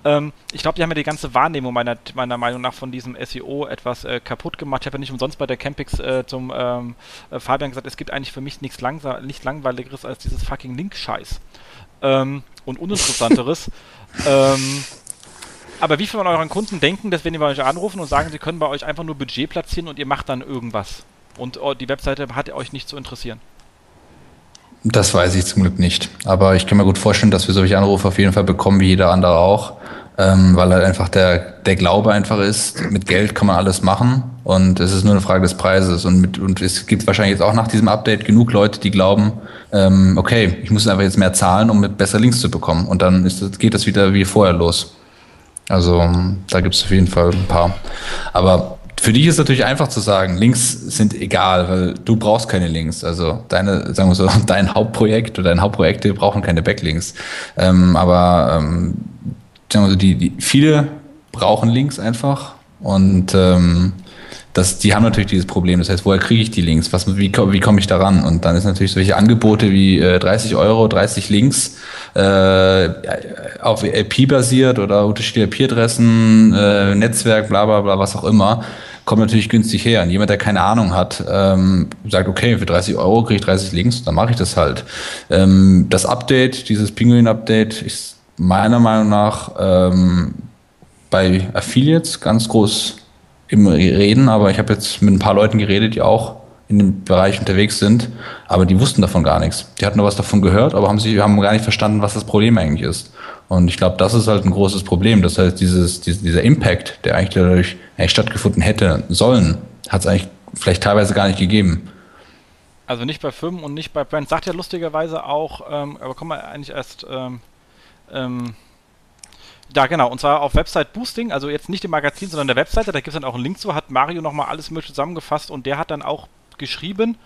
ähm, ich glaube, die haben ja die ganze Wahrnehmung meiner, meiner Meinung nach von diesem SEO etwas äh, kaputt gemacht. Ich habe ja nicht umsonst bei der Campix äh, zum ähm, äh, Fabian gesagt, es gibt eigentlich für mich nichts langsa nicht langweiligeres als dieses fucking Link-Scheiß. Ähm, und uninteressanteres. ähm, Aber wie viele von euren Kunden denken, dass wenn die bei euch anrufen und sagen, sie können bei euch einfach nur Budget platzieren und ihr macht dann irgendwas? Und oh, die Webseite hat euch nicht zu interessieren? Das weiß ich zum Glück nicht. Aber ich kann mir gut vorstellen, dass wir solche Anrufe auf jeden Fall bekommen, wie jeder andere auch. Ähm, weil halt einfach der, der Glaube einfach ist, mit Geld kann man alles machen und es ist nur eine Frage des Preises. Und, mit, und es gibt wahrscheinlich jetzt auch nach diesem Update genug Leute, die glauben, ähm, okay, ich muss einfach jetzt mehr zahlen, um besser Links zu bekommen. Und dann ist, geht das wieder wie vorher los. Also da gibt es auf jeden Fall ein paar. Aber für dich ist natürlich einfach zu sagen, Links sind egal, weil du brauchst keine Links. Also deine, sagen wir so, dein Hauptprojekt oder deine Hauptprojekte brauchen keine Backlinks. Ähm, aber ähm, sagen wir so, die, die viele brauchen Links einfach und ähm, das, die haben natürlich dieses Problem. Das heißt, woher kriege ich die Links? Was, wie, wie komme ich daran? Und dann ist natürlich solche Angebote wie äh, 30 Euro, 30 Links äh, auf IP basiert oder unterschiedliche IP-Adressen, äh, Netzwerk, bla bla bla, was auch immer, kommt natürlich günstig her. Und jemand, der keine Ahnung hat, ähm, sagt, okay, für 30 Euro kriege ich 30 Links, dann mache ich das halt. Ähm, das Update, dieses Pinguin-Update, ist meiner Meinung nach ähm, bei Affiliates ganz groß im Reden, aber ich habe jetzt mit ein paar Leuten geredet, die auch in dem Bereich unterwegs sind, aber die wussten davon gar nichts. Die hatten nur was davon gehört, aber haben sie haben gar nicht verstanden, was das Problem eigentlich ist. Und ich glaube, das ist halt ein großes Problem. Das heißt, dieses, dieser Impact, der eigentlich dadurch eigentlich stattgefunden hätte sollen, hat es eigentlich vielleicht teilweise gar nicht gegeben. Also nicht bei Firmen und nicht bei Brands. Sagt ja lustigerweise auch, ähm, aber kommen wir eigentlich erst ähm, ähm, ja, genau. Und zwar auf Website Boosting, also jetzt nicht im Magazin, sondern der Webseite. Da gibt es dann auch einen Link zu. Hat Mario nochmal alles mögliche zusammengefasst und der hat dann auch geschrieben.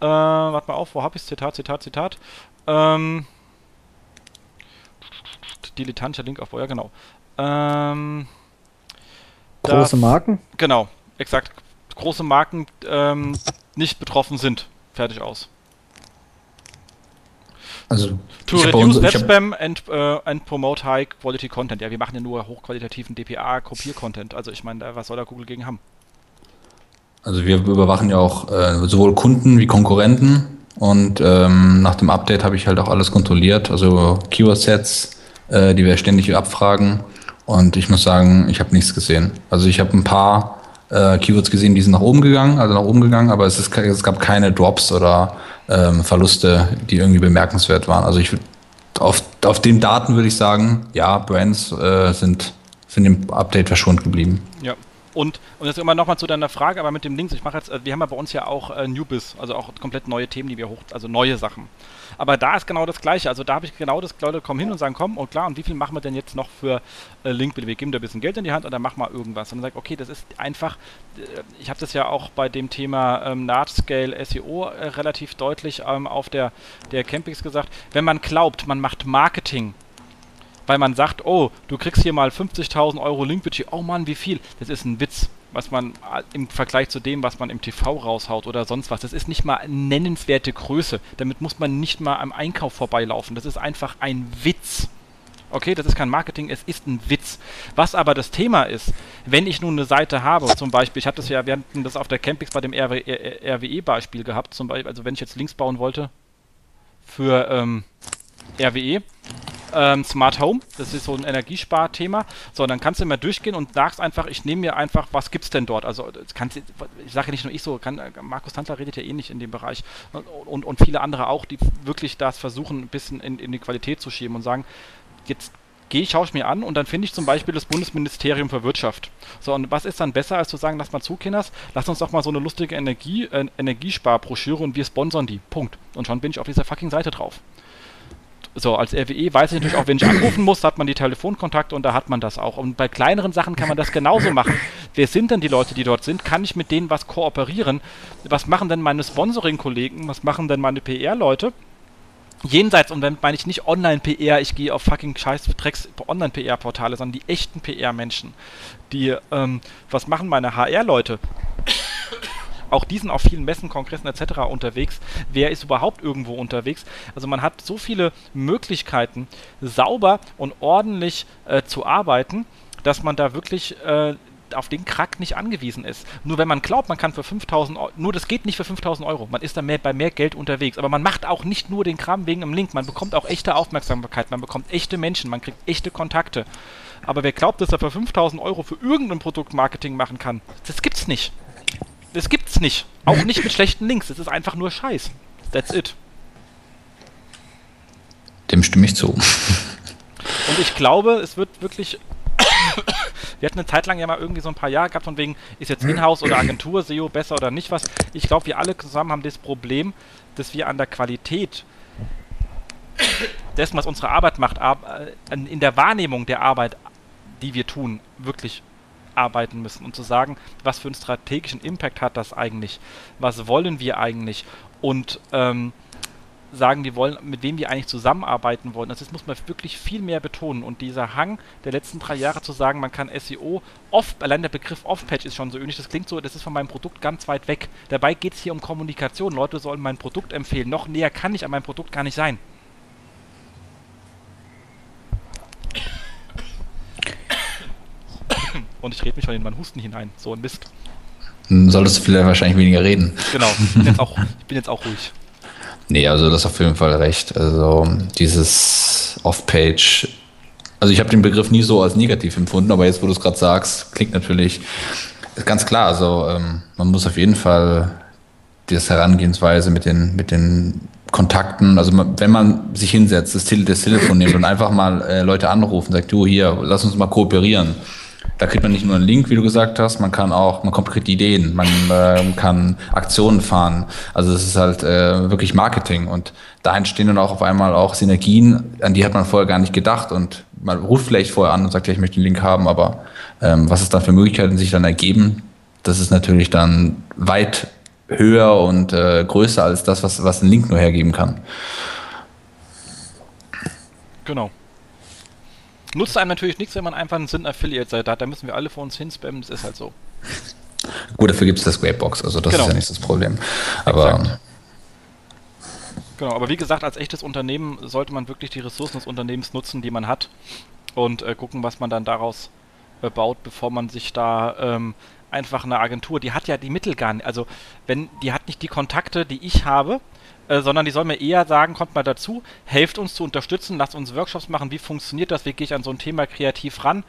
Äh, warte mal auf, wo habe ich Zitat, Zitat, Zitat. Ähm, dilettantischer Link auf, ja, genau. Ähm, Große Marken? Genau, exakt. Große Marken ähm, nicht betroffen sind. Fertig aus. Also to reduce web spam and, uh, and promote high quality content. Ja, wir machen ja nur hochqualitativen DPA-Kopier-Content. Also ich meine, was soll da Google gegen haben? Also wir überwachen ja auch äh, sowohl Kunden wie Konkurrenten und ähm, nach dem Update habe ich halt auch alles kontrolliert, also Keyword-Sets, äh, die wir ständig abfragen und ich muss sagen, ich habe nichts gesehen. Also ich habe ein paar äh, Keywords gesehen, die sind nach oben gegangen, also nach oben gegangen, aber es, ist, es gab keine Drops oder ähm, Verluste, die irgendwie bemerkenswert waren. Also ich auf, auf den Daten würde ich sagen, ja, Brands äh, sind, sind im Update verschont geblieben. Ja, und, und jetzt immer nochmal zu deiner Frage, aber mit dem Links, ich mache jetzt, äh, wir haben ja bei uns ja auch äh, Newbiz, also auch komplett neue Themen, die wir hoch, also neue Sachen. Aber da ist genau das Gleiche. Also da habe ich genau das, Leute kommen hin und sagen, komm, und klar, und wie viel machen wir denn jetzt noch für äh, Linkbild? Wir geben da ein bisschen Geld in die Hand und dann mach mal irgendwas. Und dann ich, okay, das ist einfach, äh, ich habe das ja auch bei dem Thema ähm, Large-Scale SEO äh, relativ deutlich ähm, auf der, der Campings gesagt, wenn man glaubt, man macht Marketing weil man sagt, oh, du kriegst hier mal 50.000 Euro Linkbudget, oh Mann, wie viel? Das ist ein Witz, was man äh, im Vergleich zu dem, was man im TV raushaut oder sonst was, das ist nicht mal nennenswerte Größe. Damit muss man nicht mal am Einkauf vorbeilaufen. Das ist einfach ein Witz. Okay, das ist kein Marketing, es ist ein Witz. Was aber das Thema ist, wenn ich nun eine Seite habe, zum Beispiel, ich hatte das ja, wir hatten das auf der Campix bei dem RWE-Beispiel gehabt, zum Beispiel, also wenn ich jetzt Links bauen wollte für ähm, RWE, ähm, Smart Home, das ist so ein Energiesparthema. So, dann kannst du immer durchgehen und sagst einfach, ich nehme mir einfach, was gibt's denn dort? Also kannst, ich sage nicht nur ich so, kann, Markus Tantler redet ja eh in dem Bereich und, und, und viele andere auch, die wirklich das versuchen, ein bisschen in, in die Qualität zu schieben und sagen, jetzt gehe ich, schaue ich mir an und dann finde ich zum Beispiel das Bundesministerium für Wirtschaft. So, und was ist dann besser, als zu sagen, lass mal zu, Kinders, lass uns doch mal so eine lustige Energie, äh, Energiesparbroschüre und wir sponsern die. Punkt. Und schon bin ich auf dieser fucking Seite drauf. So, als RWE weiß ich natürlich auch, wenn ich anrufen muss, hat man die Telefonkontakte und da hat man das auch. Und bei kleineren Sachen kann man das genauso machen. Wer sind denn die Leute, die dort sind? Kann ich mit denen was kooperieren? Was machen denn meine Sponsoring-Kollegen? Was machen denn meine PR-Leute? Jenseits, und dann meine ich nicht Online-PR, ich gehe auf fucking scheiß Drecks Online-PR-Portale, sondern die echten PR-Menschen. Die, ähm, was machen meine HR-Leute? Auch die sind auf vielen Messen, Kongressen etc. unterwegs. Wer ist überhaupt irgendwo unterwegs? Also man hat so viele Möglichkeiten, sauber und ordentlich äh, zu arbeiten, dass man da wirklich äh, auf den Krack nicht angewiesen ist. Nur wenn man glaubt, man kann für 5000 Euro, nur das geht nicht für 5000 Euro. Man ist da mehr, bei mehr Geld unterwegs. Aber man macht auch nicht nur den Kram wegen dem Link. Man bekommt auch echte Aufmerksamkeit. Man bekommt echte Menschen. Man kriegt echte Kontakte. Aber wer glaubt, dass er für 5000 Euro für irgendein Produkt Marketing machen kann, das gibt's nicht. Das gibt's nicht. Auch nicht mit schlechten Links. Das ist einfach nur Scheiß. That's it. Dem stimme ich zu. Und ich glaube, es wird wirklich. Wir hatten eine Zeit lang ja mal irgendwie so ein paar Jahre gehabt, von wegen, ist jetzt Inhouse oder Agentur, SEO besser oder nicht was. Ich glaube, wir alle zusammen haben das Problem, dass wir an der Qualität dessen, was unsere Arbeit macht, in der Wahrnehmung der Arbeit, die wir tun, wirklich arbeiten müssen und zu sagen, was für einen strategischen Impact hat das eigentlich, was wollen wir eigentlich und ähm, sagen, wir wollen, mit wem wir eigentlich zusammenarbeiten wollen. Also das muss man wirklich viel mehr betonen. Und dieser Hang der letzten drei Jahre zu sagen, man kann SEO off, allein der Begriff Off-Page ist schon so ähnlich, das klingt so, das ist von meinem Produkt ganz weit weg. Dabei geht es hier um Kommunikation. Leute sollen mein Produkt empfehlen. Noch näher kann ich an meinem Produkt gar nicht sein. Und ich rede mich schon in meinen Husten hinein. So ein Mist. Solltest du vielleicht wahrscheinlich weniger reden. Genau, ich bin jetzt auch, ich bin jetzt auch ruhig. Nee, also das ist auf jeden Fall recht. Also dieses Off-Page, also ich habe den Begriff nie so als negativ empfunden, aber jetzt, wo du es gerade sagst, klingt natürlich ganz klar. Also ähm, man muss auf jeden Fall das Herangehensweise mit den, mit den Kontakten, also man, wenn man sich hinsetzt, das, Tele das Telefon nimmt und einfach mal äh, Leute anrufen, sagt, du hier, lass uns mal kooperieren da kriegt man nicht nur einen Link, wie du gesagt hast, man kann auch, man kommt konkret Ideen, man äh, kann Aktionen fahren. Also es ist halt äh, wirklich Marketing und da entstehen dann auch auf einmal auch Synergien, an die hat man vorher gar nicht gedacht und man ruft vielleicht vorher an und sagt, ja, ich möchte den Link haben, aber ähm, was es dann für Möglichkeiten sich dann ergeben, das ist natürlich dann weit höher und äh, größer als das, was, was ein Link nur hergeben kann. Genau. Nutzt einem natürlich nichts, wenn man einfach einen Sinn Affiliate-Seite hat. Da müssen wir alle vor uns hinspammen, das ist halt so. Gut, dafür gibt es das Grapebox, also das genau. ist ja nicht das Problem. Aber. Exakt. Genau, aber wie gesagt, als echtes Unternehmen sollte man wirklich die Ressourcen des Unternehmens nutzen, die man hat und äh, gucken, was man dann daraus äh, baut, bevor man sich da ähm, einfach eine Agentur, die hat ja die Mittel gar nicht, also wenn die hat nicht die Kontakte, die ich habe, äh, sondern die soll mir eher sagen, kommt mal dazu, helft uns zu unterstützen, lasst uns Workshops machen, wie funktioniert das, wie gehe ich an so ein Thema kreativ ran.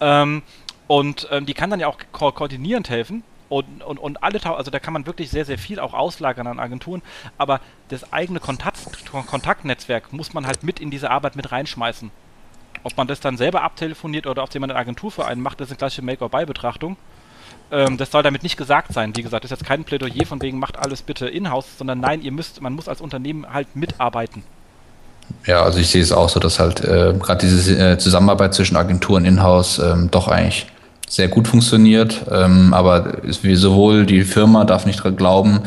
Ähm, und ähm, die kann dann ja auch ko koordinierend helfen. Und, und, und alle, also da kann man wirklich sehr, sehr viel auch auslagern an Agenturen, aber das eigene Kontakt, Kontaktnetzwerk muss man halt mit in diese Arbeit mit reinschmeißen. Ob man das dann selber abtelefoniert oder ob jemand eine Agentur für einen macht, das ist eine gleiche Make-or-Buy-Betrachtung. Ähm, das soll damit nicht gesagt sein. Wie gesagt, das ist jetzt kein Plädoyer von wegen, macht alles bitte in-house, sondern nein, ihr müsst, man muss als Unternehmen halt mitarbeiten. Ja, also ich sehe es auch so, dass halt äh, gerade diese äh, Zusammenarbeit zwischen Agenturen in-house ähm, doch eigentlich sehr gut funktioniert. Ähm, aber wie sowohl die Firma darf nicht dran glauben,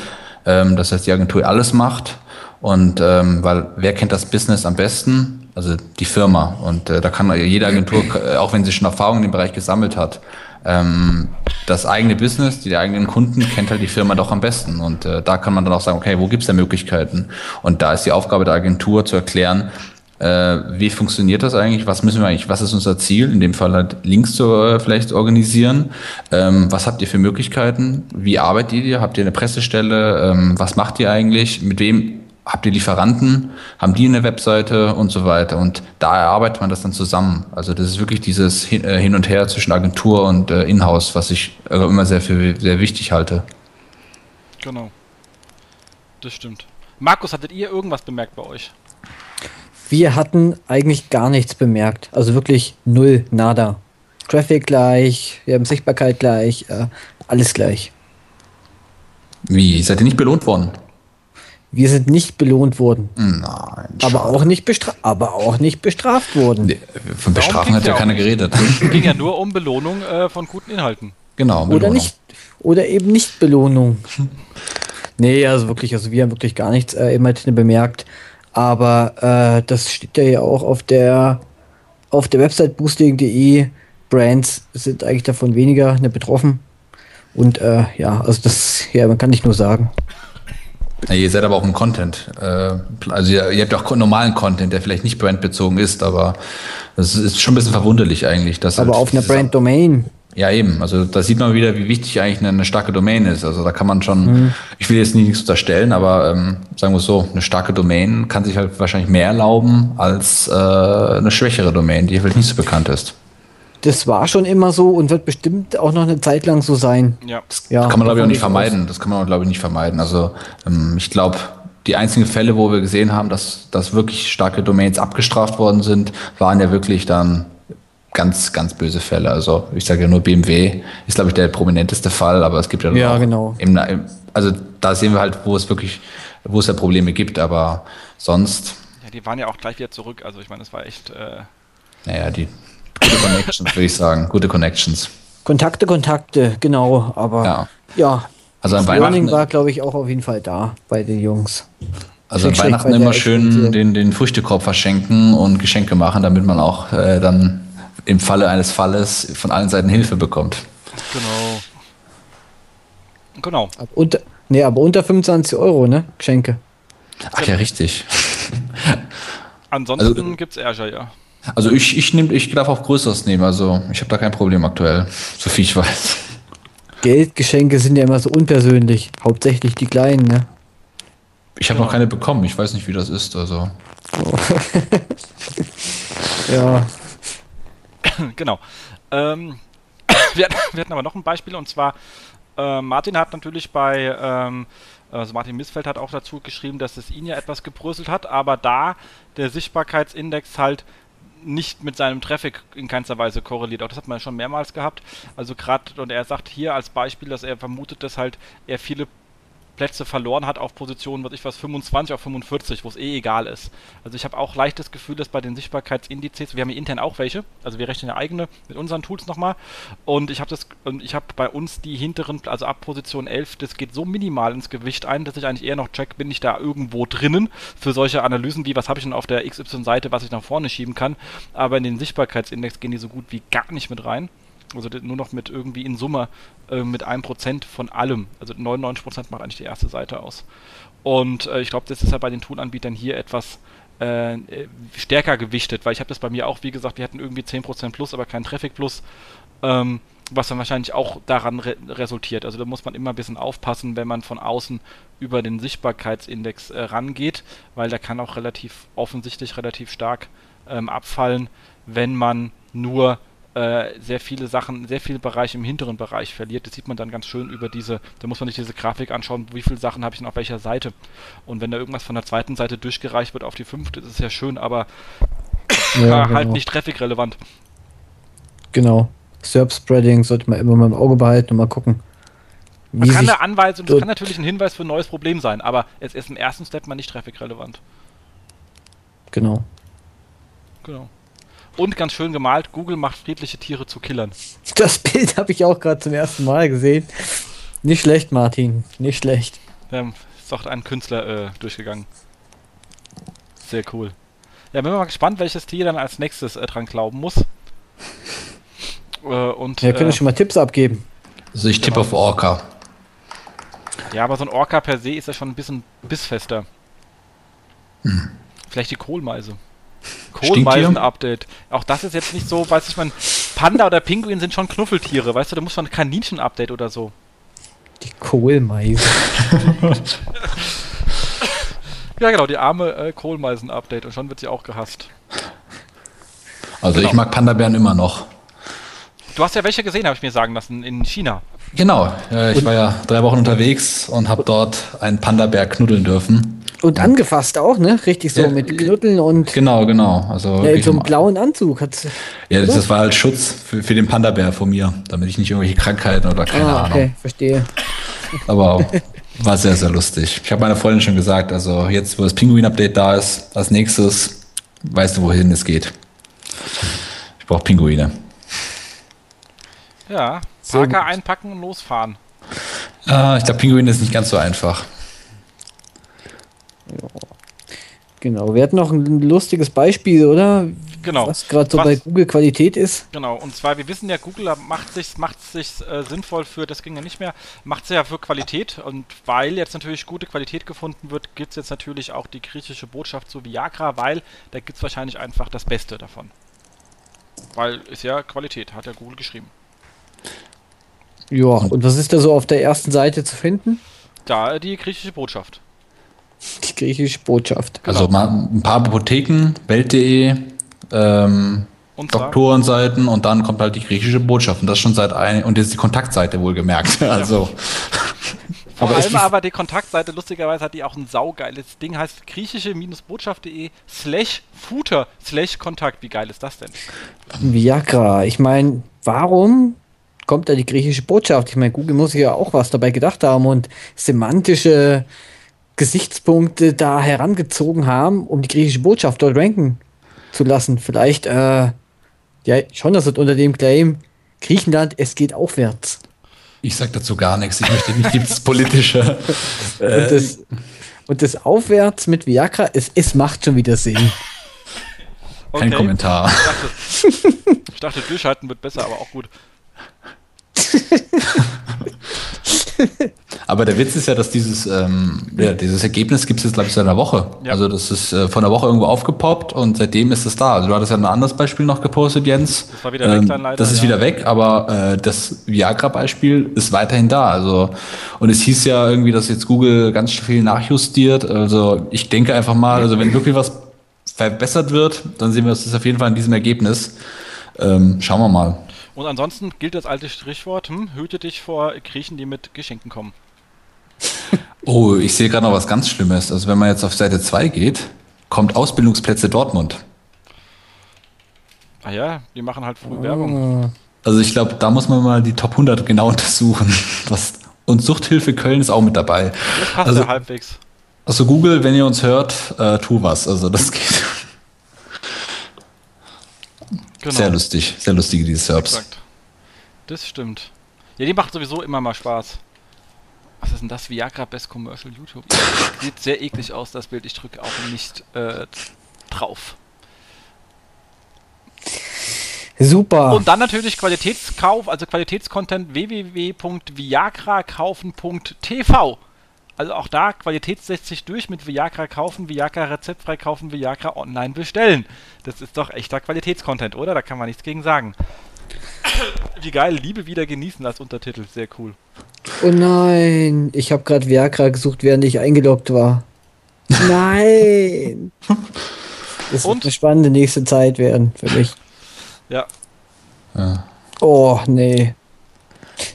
ähm, dass jetzt die Agentur alles macht. Und ähm, weil wer kennt das Business am besten? Also die Firma. Und äh, da kann jede Agentur, äh, auch wenn sie schon Erfahrung in dem Bereich gesammelt hat, ähm, das eigene Business, die eigenen Kunden kennt halt die Firma doch am besten. Und äh, da kann man dann auch sagen, okay, wo gibt's da Möglichkeiten? Und da ist die Aufgabe der Agentur zu erklären, äh, wie funktioniert das eigentlich? Was müssen wir eigentlich? Was ist unser Ziel? In dem Fall halt Links zu äh, vielleicht organisieren. Ähm, was habt ihr für Möglichkeiten? Wie arbeitet ihr? Habt ihr eine Pressestelle? Ähm, was macht ihr eigentlich? Mit wem habt ihr Lieferanten, haben die eine Webseite und so weiter. Und da erarbeitet man das dann zusammen. Also das ist wirklich dieses äh, Hin und Her zwischen Agentur und äh, Inhouse, was ich äh, immer sehr für sehr wichtig halte. Genau. Das stimmt. Markus, hattet ihr irgendwas bemerkt bei euch? Wir hatten eigentlich gar nichts bemerkt. Also wirklich null, nada. Traffic gleich, wir haben Sichtbarkeit gleich, äh, alles gleich. Wie? Seid ihr nicht belohnt worden? Wir sind nicht belohnt worden. Nein. Aber auch, nicht aber auch nicht bestraft worden. Nee, von Bestrafung hat ja keiner geredet. Es ging ja nur um Belohnung äh, von guten Inhalten. Genau. Belohnung. Oder, nicht, oder eben nicht Belohnung. nee, also wirklich, also wir haben wirklich gar nichts äh, immerhin bemerkt. Aber äh, das steht ja auch auf der auf der Website boosting.de. Brands sind eigentlich davon weniger ne, betroffen. Und äh, ja, also das, ja, man kann nicht nur sagen. Ja, ihr seid aber auch im Content. Äh, also ihr, ihr habt auch normalen Content, der vielleicht nicht brandbezogen ist, aber das ist schon ein bisschen verwunderlich eigentlich. Dass aber halt auf einer Brand-Domain. Ja, eben. Also da sieht man wieder, wie wichtig eigentlich eine, eine starke Domain ist. Also da kann man schon, mhm. ich will jetzt nichts unterstellen, aber ähm, sagen wir es so, eine starke Domain kann sich halt wahrscheinlich mehr erlauben als äh, eine schwächere Domain, die vielleicht nicht so bekannt ist. Das war schon immer so und wird bestimmt auch noch eine Zeit lang so sein. Ja. Das Ja, kann man, glaube ich, auch nicht vermeiden. Das kann man, glaube ich, nicht vermeiden. Also ähm, ich glaube, die einzigen Fälle, wo wir gesehen haben, dass, dass wirklich starke Domains abgestraft worden sind, waren ja wirklich dann ganz, ganz böse Fälle. Also ich sage ja nur BMW ist, glaube ich, der prominenteste Fall, aber es gibt ja, Ja, auch genau. Im, im, also da sehen wir halt, wo es wirklich, wo es ja Probleme gibt, aber sonst, Ja, die waren ja auch gleich wieder zurück. Also ich meine, es war echt. Äh, naja, die gute Connections, würde ich sagen. Gute Connections. Kontakte, Kontakte, genau, aber Ja. ja. Also an das Learning Weihnachten- war, glaube ich, auch auf jeden Fall da bei den Jungs. Also an Weihnachten immer schön den, den Früchtekorb verschenken und Geschenke machen, damit man auch äh, dann im Falle eines Falles von allen Seiten Hilfe bekommt. genau. Genau. Ab unter, nee, aber unter 25 Euro, ne? Geschenke. Ach ja, richtig. Ansonsten Also- gibt's Ärger, ja. Also ich, ich, nehm, ich darf auch Größeres nehmen, also ich habe da kein Problem aktuell, so viel ich weiß. Geldgeschenke sind ja immer so unpersönlich. Hauptsächlich die kleinen, ne? Ich habe noch keine bekommen, ich weiß nicht, wie das ist. Also Ja. genau. Ähm, wir, hatten, wir hatten aber noch ein Beispiel und zwar äh, Martin hat natürlich bei ähm, also Martin Missfeld hat auch dazu geschrieben, dass es ihn ja etwas gebröselt hat, aber da der Sichtbarkeitsindex halt nicht mit seinem Traffic in keinster Weise korreliert. Auch das hat man schon mehrmals gehabt. Also gerade, und er sagt hier als Beispiel, dass er vermutet, dass halt er viele Plätze verloren hat auf Positionen, was ich was, 25 auf 45, wo es eh egal ist. Also ich habe auch leicht das Gefühl, dass bei den Sichtbarkeitsindizes, wir haben hier intern auch welche, also wir rechnen ja eigene mit unseren Tools nochmal und ich habe das, und ich habe bei uns die hinteren, also ab Position 11, das geht so minimal ins Gewicht ein, dass ich eigentlich eher noch check, bin ich da irgendwo drinnen für solche Analysen wie, was habe ich denn auf der XY-Seite, was ich nach vorne schieben kann, aber in den Sichtbarkeitsindex gehen die so gut wie gar nicht mit rein. Also nur noch mit irgendwie in Summe äh, mit einem Prozent von allem. Also 99 Prozent macht eigentlich die erste Seite aus. Und äh, ich glaube, das ist ja bei den Toolanbietern hier etwas äh, äh, stärker gewichtet, weil ich habe das bei mir auch, wie gesagt, wir hatten irgendwie 10% plus, aber kein Traffic plus. Ähm, was dann wahrscheinlich auch daran re resultiert. Also da muss man immer ein bisschen aufpassen, wenn man von außen über den Sichtbarkeitsindex äh, rangeht, weil der kann auch relativ offensichtlich relativ stark ähm, abfallen, wenn man nur äh, sehr viele Sachen, sehr viele Bereiche im hinteren Bereich verliert. Das sieht man dann ganz schön über diese, da muss man sich diese Grafik anschauen, wie viele Sachen habe ich denn auf welcher Seite. Und wenn da irgendwas von der zweiten Seite durchgereicht wird auf die fünfte, ist ja schön, aber ja halt genau. nicht traffic-relevant. Genau. Serp-Spreading sollte man immer mal im Auge behalten und mal gucken. Man kann eine Anweisung, das kann natürlich ein Hinweis für ein neues Problem sein, aber es ist im ersten Step mal nicht traffic-relevant. genau. Genau. Und ganz schön gemalt, Google macht friedliche Tiere zu Killern. Das Bild habe ich auch gerade zum ersten Mal gesehen. Nicht schlecht, Martin. Nicht schlecht. Ähm, ist doch ein Künstler äh, durchgegangen. Sehr cool. Ja, bin mal gespannt, welches Tier dann als nächstes äh, dran glauben muss. Äh, und, Ja, könnt ihr äh, schon mal Tipps abgeben. Also ich tippe auf Orca. ja, aber so ein Orca per se ist ja schon ein bisschen bissfester. Vielleicht die Kohlmeise. Kohlmeisen-Update. Auch das ist jetzt nicht so, weiß ich man, Panda oder Pinguin sind schon Knuffeltiere, weißt du, da muss man ein Kaninchen-Update oder so. Die Kohlmeise. Ja, genau, die arme äh, Kohlmeisen-Update und schon wird sie auch gehasst. Also Genau. ich mag Panda-Bären immer noch. Du hast ja welche gesehen, habe ich mir sagen lassen, in China. Genau, äh, ich war ja drei Wochen unterwegs und habe dort einen Panda-Bär knuddeln dürfen. Und angefasst auch, ne? Richtig so Ja, mit äh, Knuddeln und Genau, genau. Also ja, in so einem blauen Anzug. Hat's, ja, das, das war halt Schutz für, für den Panda-Bär von mir, damit ich nicht irgendwelche Krankheiten oder keine ah, Ahnung. okay, verstehe. Aber war sehr, sehr lustig. Ich habe meiner Freundin schon gesagt, also jetzt, wo das Pinguin-Update da ist, als nächstes weißt du, wohin es geht. Ich brauche Pinguine. Ja, Parker gut. einpacken und losfahren. Ah, ich glaube, Pinguine ist nicht ganz so einfach. Genau. Wir hatten noch ein lustiges Beispiel, oder? Genau. Was gerade so Was- bei Google Qualität ist. Genau, und zwar, wir wissen ja, Google macht sich macht sich äh, sinnvoll für, das ging ja nicht mehr, macht sich ja für Qualität und weil jetzt natürlich gute Qualität gefunden wird, gibt es jetzt natürlich auch die griechische Botschaft zu Viagra, weil da gibt es wahrscheinlich einfach das Beste davon. Weil ist ja Qualität, hat ja Google geschrieben. Ja, und was ist da so auf der ersten Seite zu finden? Da die griechische Botschaft. Die griechische Botschaft. Also mal ein paar Apotheken, Welt.de, ähm, Und Doktorenseiten und dann kommt halt die griechische Botschaft und das schon seit ein und jetzt die Kontaktseite wohlgemerkt. Also vor aber allem die- aber die Kontaktseite, lustigerweise hat die auch ein saugeiles Ding, heißt griechische-botschaft.de slash footer slash Kontakt. Wie geil ist das denn? Viagra. Ich meine, warum kommt da die griechische Botschaft? Ich meine, Google muss sich ja auch was dabei gedacht haben und semantische Gesichtspunkte da herangezogen haben, um die griechische Botschaft dort ranken zu lassen. Vielleicht, äh, ja, schon das unter dem Claim Griechenland, es geht aufwärts. ich sag dazu gar nichts. Ich möchte nicht das politische. Und, das, und das Aufwärts mit Viagra, es, es macht schon wieder Sinn. Kein Kommentar. Ich dachte, ich dachte, durchhalten wird besser, aber auch gut. Aber der Witz ist ja, dass dieses, ähm, ja, dieses Ergebnis gibt es jetzt, glaube ich, seit einer Woche. Ja. Also das ist äh, von der Woche irgendwo aufgepoppt und seitdem ist es da. Also du hattest ja ein anderes Beispiel noch gepostet, Jens. Das war wieder weg dann leider, Das ist ja. wieder weg, aber äh, das Viagra-Beispiel ist weiterhin da. Also und es hieß ja irgendwie, dass jetzt Google ganz viel nachjustiert. Also ich denke einfach mal, also wenn wirklich was verbessert wird, dann sehen wir das auf jeden Fall in diesem Ergebnis. Ähm, schauen wir mal. Und ansonsten gilt das alte Strichwort, hm, hüte dich vor Griechen, die mit Geschenken kommen. Oh, ich sehe gerade noch was ganz Schlimmes. Also wenn man jetzt auf Seite 2 geht, kommt Ausbildungsplätze Dortmund. Ah ja, die machen halt früh Werbung. Äh, Also ich glaube, da muss man mal die Top 100 genau untersuchen. Was, und Suchthilfe Köln ist auch mit dabei. Das passt Also, ja halbwegs. also Google, wenn ihr uns hört, äh, tu was. Also das geht. Genau. Sehr lustig, sehr lustige die Serbs. Exakt. Das stimmt. Ja, die macht sowieso immer mal Spaß. Was ist denn das? Viagra Best Commercial YouTube. Sieht sehr eklig aus, das Bild. Ich drücke auch nicht äh, drauf. super. Und dann natürlich Qualitätskauf, also Qualitätscontent www.viagrakaufen.tv. Also auch da, Qualität setzt sich durch mit Viagra kaufen, Viagra rezeptfrei kaufen, Viagra online bestellen. Das ist doch echter Qualitätscontent, oder? Da kann man nichts gegen sagen. Wie geil, Liebe wieder genießen als Untertitel, sehr cool. Oh nein, ich habe gerade Viagra gesucht, während ich eingeloggt war. Nein. Das Und? wird eine spannende nächste Zeit werden für mich. Ja, Ja. Oh, nee.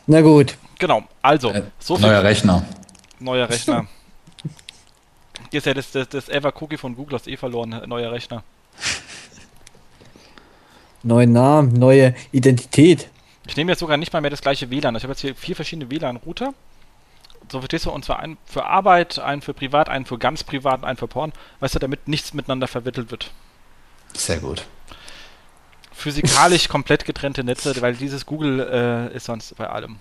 Na gut. genau. Also, Äh, so viel Neuer Rechner. Neuer Rechner. Hier ist ja das, das, das Ever Cookie von Google hast eh verloren, neuer Rechner. Neuen Namen, neue Identität. Ich nehme jetzt sogar nicht mal mehr das gleiche WLAN. Ich habe jetzt hier vier verschiedene WLAN-Router. So verstehst du, und zwar einen für Arbeit, einen für privat, einen für ganz privat, einen für Porn. Weißt du, damit nichts miteinander verwittelt wird. Sehr gut. Physikalisch komplett getrennte Netze, weil dieses Google äh, ist sonst bei allem.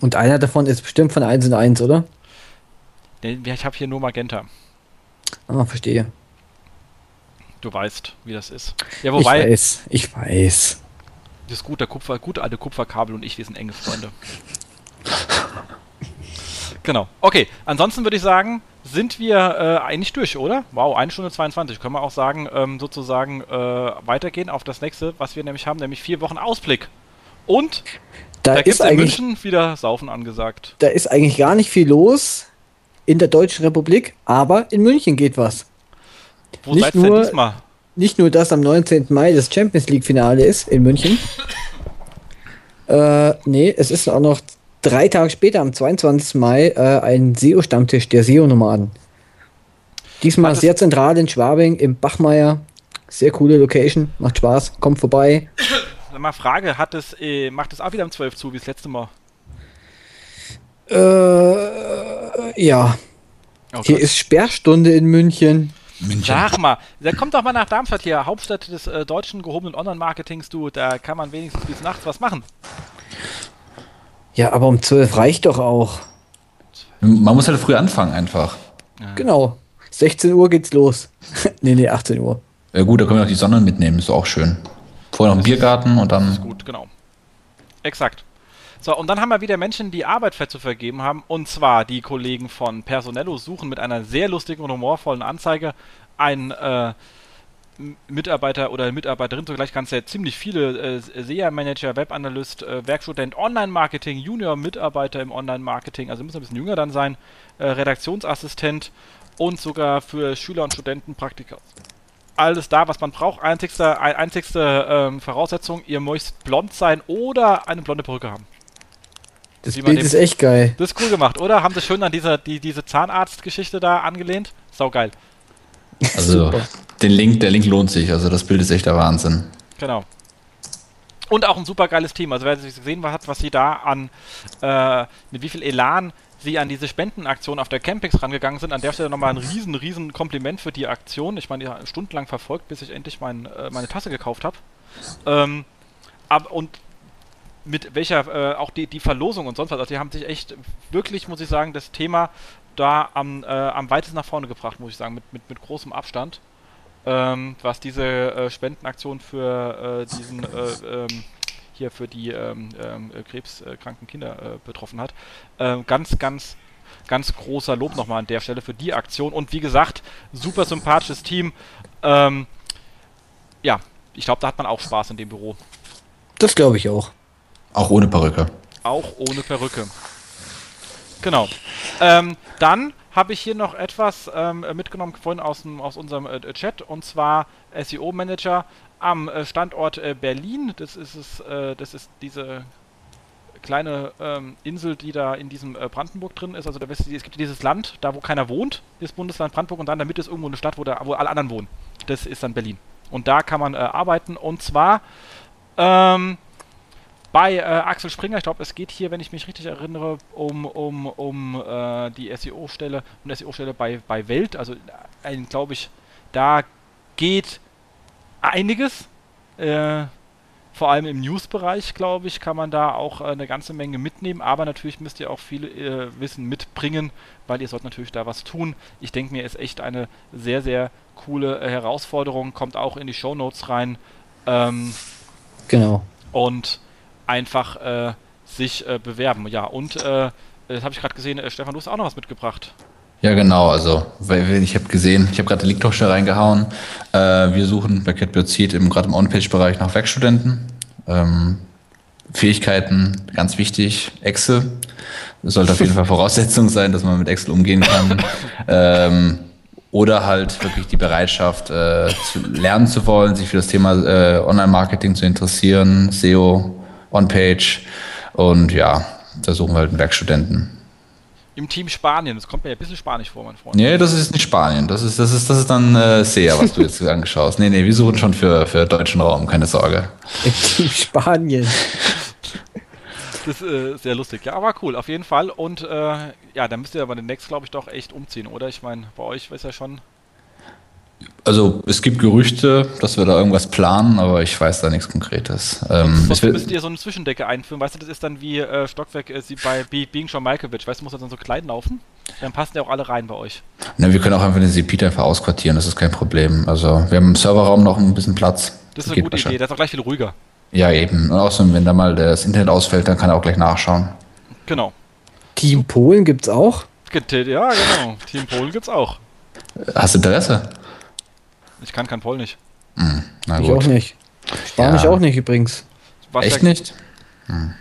Und einer davon ist bestimmt von 1 und 1, oder? Ich habe hier nur Magenta. Ah, verstehe. Du weißt, wie das ist. Ja, ich wobei, weiß, ich weiß. das gute Kupfer, gute alte Kupferkabel und ich, wir sind enge Freunde. genau. Okay, ansonsten würde ich sagen, sind wir äh, eigentlich durch, oder? Wow, 1 Stunde 22. Können wir auch sagen, ähm, sozusagen äh, weitergehen auf das nächste, was wir nämlich haben, nämlich vier Wochen Ausblick. Und Da, da, ist gibt es in eigentlich, München wieder Saufen angesagt. da ist eigentlich gar nicht viel los in der Deutschen Republik, aber in München geht was. Wo nicht seid ihr denn nur- diesmal? Nicht nur, dass am 19. Mai das Champions League Finale ist in München. äh, nee, es ist auch noch drei Tage später, am 22. Mai, äh, ein SEO-Stammtisch der SEO-Nomaden. Diesmal sehr zentral in Schwabing im Bachmeier. Sehr coole Location, macht Spaß, kommt vorbei. Mal Frage, hat es, äh, macht es auch wieder um 12 zu, wie das letzte Mal? Äh, ja, Oh hier ist Sperrstunde in München. München. Sag mal, da kommt doch mal nach Darmstadt hier, Hauptstadt des äh, deutschen gehobenen Online-Marketings, du, da kann man wenigstens bis nachts was machen. Ja, aber um 12 reicht doch auch. Man muss halt früh anfangen einfach. Genau. 16 Uhr geht's los. nee, nee, 18 Uhr. Ja gut, da können wir noch die Sonne mitnehmen, ist auch schön. Vorher noch einen Biergarten und dann. Gut, genau. Exakt. So, und dann haben wir wieder Menschen, die Arbeit zu vergeben haben. Und zwar die Kollegen von Personello suchen mit einer sehr lustigen und humorvollen Anzeige einen äh, Mitarbeiter oder Mitarbeiterin, zugleich kannst du ja ziemlich viele äh, SEA-Manager, Webanalyst, äh, Werkstudent, Online-Marketing, Junior-Mitarbeiter im Online-Marketing, also muss ein bisschen jünger dann sein, äh, Redaktionsassistent und sogar für Schüler und Studenten Praktika alles da, was man braucht. Einzigste, einzigste ähm, Voraussetzung, ihr müsst blond sein oder eine blonde Perücke haben. Das Bild ist echt geil. Das ist cool gemacht, oder? Haben sie schön an dieser, die, diese Zahnarztgeschichte da angelehnt? Sau geil. Also, den Link, der Link lohnt sich. Also, das Bild ist echt der Wahnsinn. Genau. Und auch ein super geiles Team. Also, wer sich gesehen hat, was sie da an, äh, mit wie viel Elan sie an diese Spendenaktion auf der Campix rangegangen sind. An der Stelle nochmal ein riesen, riesen Kompliment für die Aktion. Ich meine, die haben stundenlang verfolgt, bis ich endlich mein, äh, meine Tasse gekauft habe. Ähm, ab, und mit welcher, äh, auch die, die Verlosung und sonst was, also die haben sich echt wirklich, muss ich sagen, das Thema da am, äh, am weitesten nach vorne gebracht, muss ich sagen, mit, mit, mit großem Abstand. Ähm, was diese äh, Spendenaktion für äh, diesen äh, ähm, hier für die ähm, ähm, krebskranken Kinder äh, betroffen hat. Ähm, ganz, ganz, ganz großer Lob nochmal an der Stelle für die Aktion und wie gesagt, super sympathisches Team. Ähm, ja, ich glaube, da hat man auch Spaß in dem Büro. Das glaube ich auch. Auch ohne Perücke. Auch ohne Perücke. Genau. Ähm, dann habe ich hier noch etwas ähm, mitgenommen vorhin aus, aus unserem äh, Chat und zwar SEO Manager am äh, Standort äh, Berlin. Das ist es, äh, das ist diese kleine ähm, Insel, die da in diesem äh, Brandenburg drin ist. Also da, es gibt dieses Land, da wo keiner wohnt, das Bundesland Brandenburg und dann Mitte ist irgendwo eine Stadt, wo, da, wo alle anderen wohnen. Das ist dann Berlin. Und da kann man äh, arbeiten und zwar ähm, bei äh, Axel Springer, ich glaube, es geht hier, wenn ich mich richtig erinnere, um, um, um äh, die SEO-Stelle und SEO-Stelle bei, bei Welt. Also, glaube ich, da geht einiges. Äh, vor allem im News-Bereich, glaube ich, kann man da auch äh, eine ganze Menge mitnehmen. Aber natürlich müsst ihr auch viel äh, Wissen mitbringen, weil ihr sollt natürlich da was tun. Ich denke mir, ist echt eine sehr, sehr coole äh, Herausforderung. Kommt auch in die Show Notes rein. Ähm, genau. Und einfach äh, sich äh, bewerben. Ja, und äh, das habe ich gerade gesehen, äh, Stefan, du hast auch noch was mitgebracht. Ja, genau. Also, ich habe gesehen, ich habe gerade den Link doch schnell reingehauen. Äh, wir suchen bei CatBird Seed gerade im On-Page-Bereich nach Werkstudenten. Ähm, Fähigkeiten, ganz wichtig. Excel. Das sollte auf jeden Fall Voraussetzung sein, dass man mit Excel umgehen kann. ähm, oder halt wirklich die Bereitschaft, äh, zu lernen zu wollen, sich für das Thema äh, Online-Marketing zu interessieren, SEO, On-Page. Und ja, da suchen wir halt einen Werkstudenten. Im Team Spanien, das kommt mir ja ein bisschen Spanisch vor, mein Freund. Nee, das ist nicht Spanien. Das ist, das ist, das ist dann äh, SEA, was du jetzt angeschaut Nee, nee, wir suchen schon für, für deutschen Raum, keine Sorge. Im Team Spanien. Das ist äh, sehr lustig. Ja, aber cool, auf jeden Fall. Und äh, ja, dann müsst ihr aber demnächst, glaube ich, doch echt umziehen, oder? Ich meine, bei euch ist ja schon also es gibt Gerüchte, dass wir da irgendwas planen, aber ich weiß da nichts Konkretes. Ähm, Sonst müsst ihr so eine Zwischendecke einführen. Weißt du, das ist dann wie äh, Stockwerk äh, bei Being John Malkovich. Weißt du, muss dann so klein laufen. Dann passen ja auch alle rein bei euch. Na, wir können auch einfach den CP einfach ausquartieren, das ist kein Problem. Also wir haben im Serverraum noch ein bisschen Platz. Das, das ist eine gute Idee, das ist auch gleich viel ruhiger. Ja, eben. Und außerdem, wenn da mal das Internet ausfällt, dann kann er auch gleich nachschauen. Genau. Team Polen gibt's auch? Ja, genau. Team Polen gibt's auch. Hast du Interesse? Ich kann kein Polnisch. Hm, ich auch nicht. Spanisch ja. auch nicht übrigens. Was Echt nicht? Hm.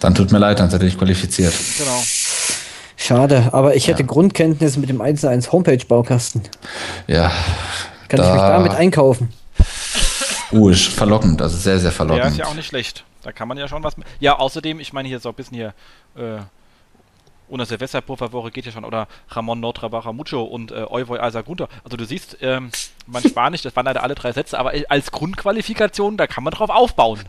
Dann tut mir leid, dann seid ihr nicht qualifiziert. Genau. Schade, aber ich hätte ja. Grundkenntnisse mit dem 1 1 Homepage-Baukasten. Ja. Kann da ich mich damit einkaufen? Uh, ist verlockend, also sehr, sehr verlockend. Ja, ist ja auch nicht schlecht. Da kann man ja schon was. Ja, außerdem, ich meine, hier so ein bisschen hier äh, una Silvester por favor geht ja schon, oder Ramon Nortra Baja Mucho und äh, Oivoy Alsa Gunter. Also du siehst, ähm, man Spanisch, das waren leider alle drei Sätze, aber als Grundqualifikation, da kann man drauf aufbauen.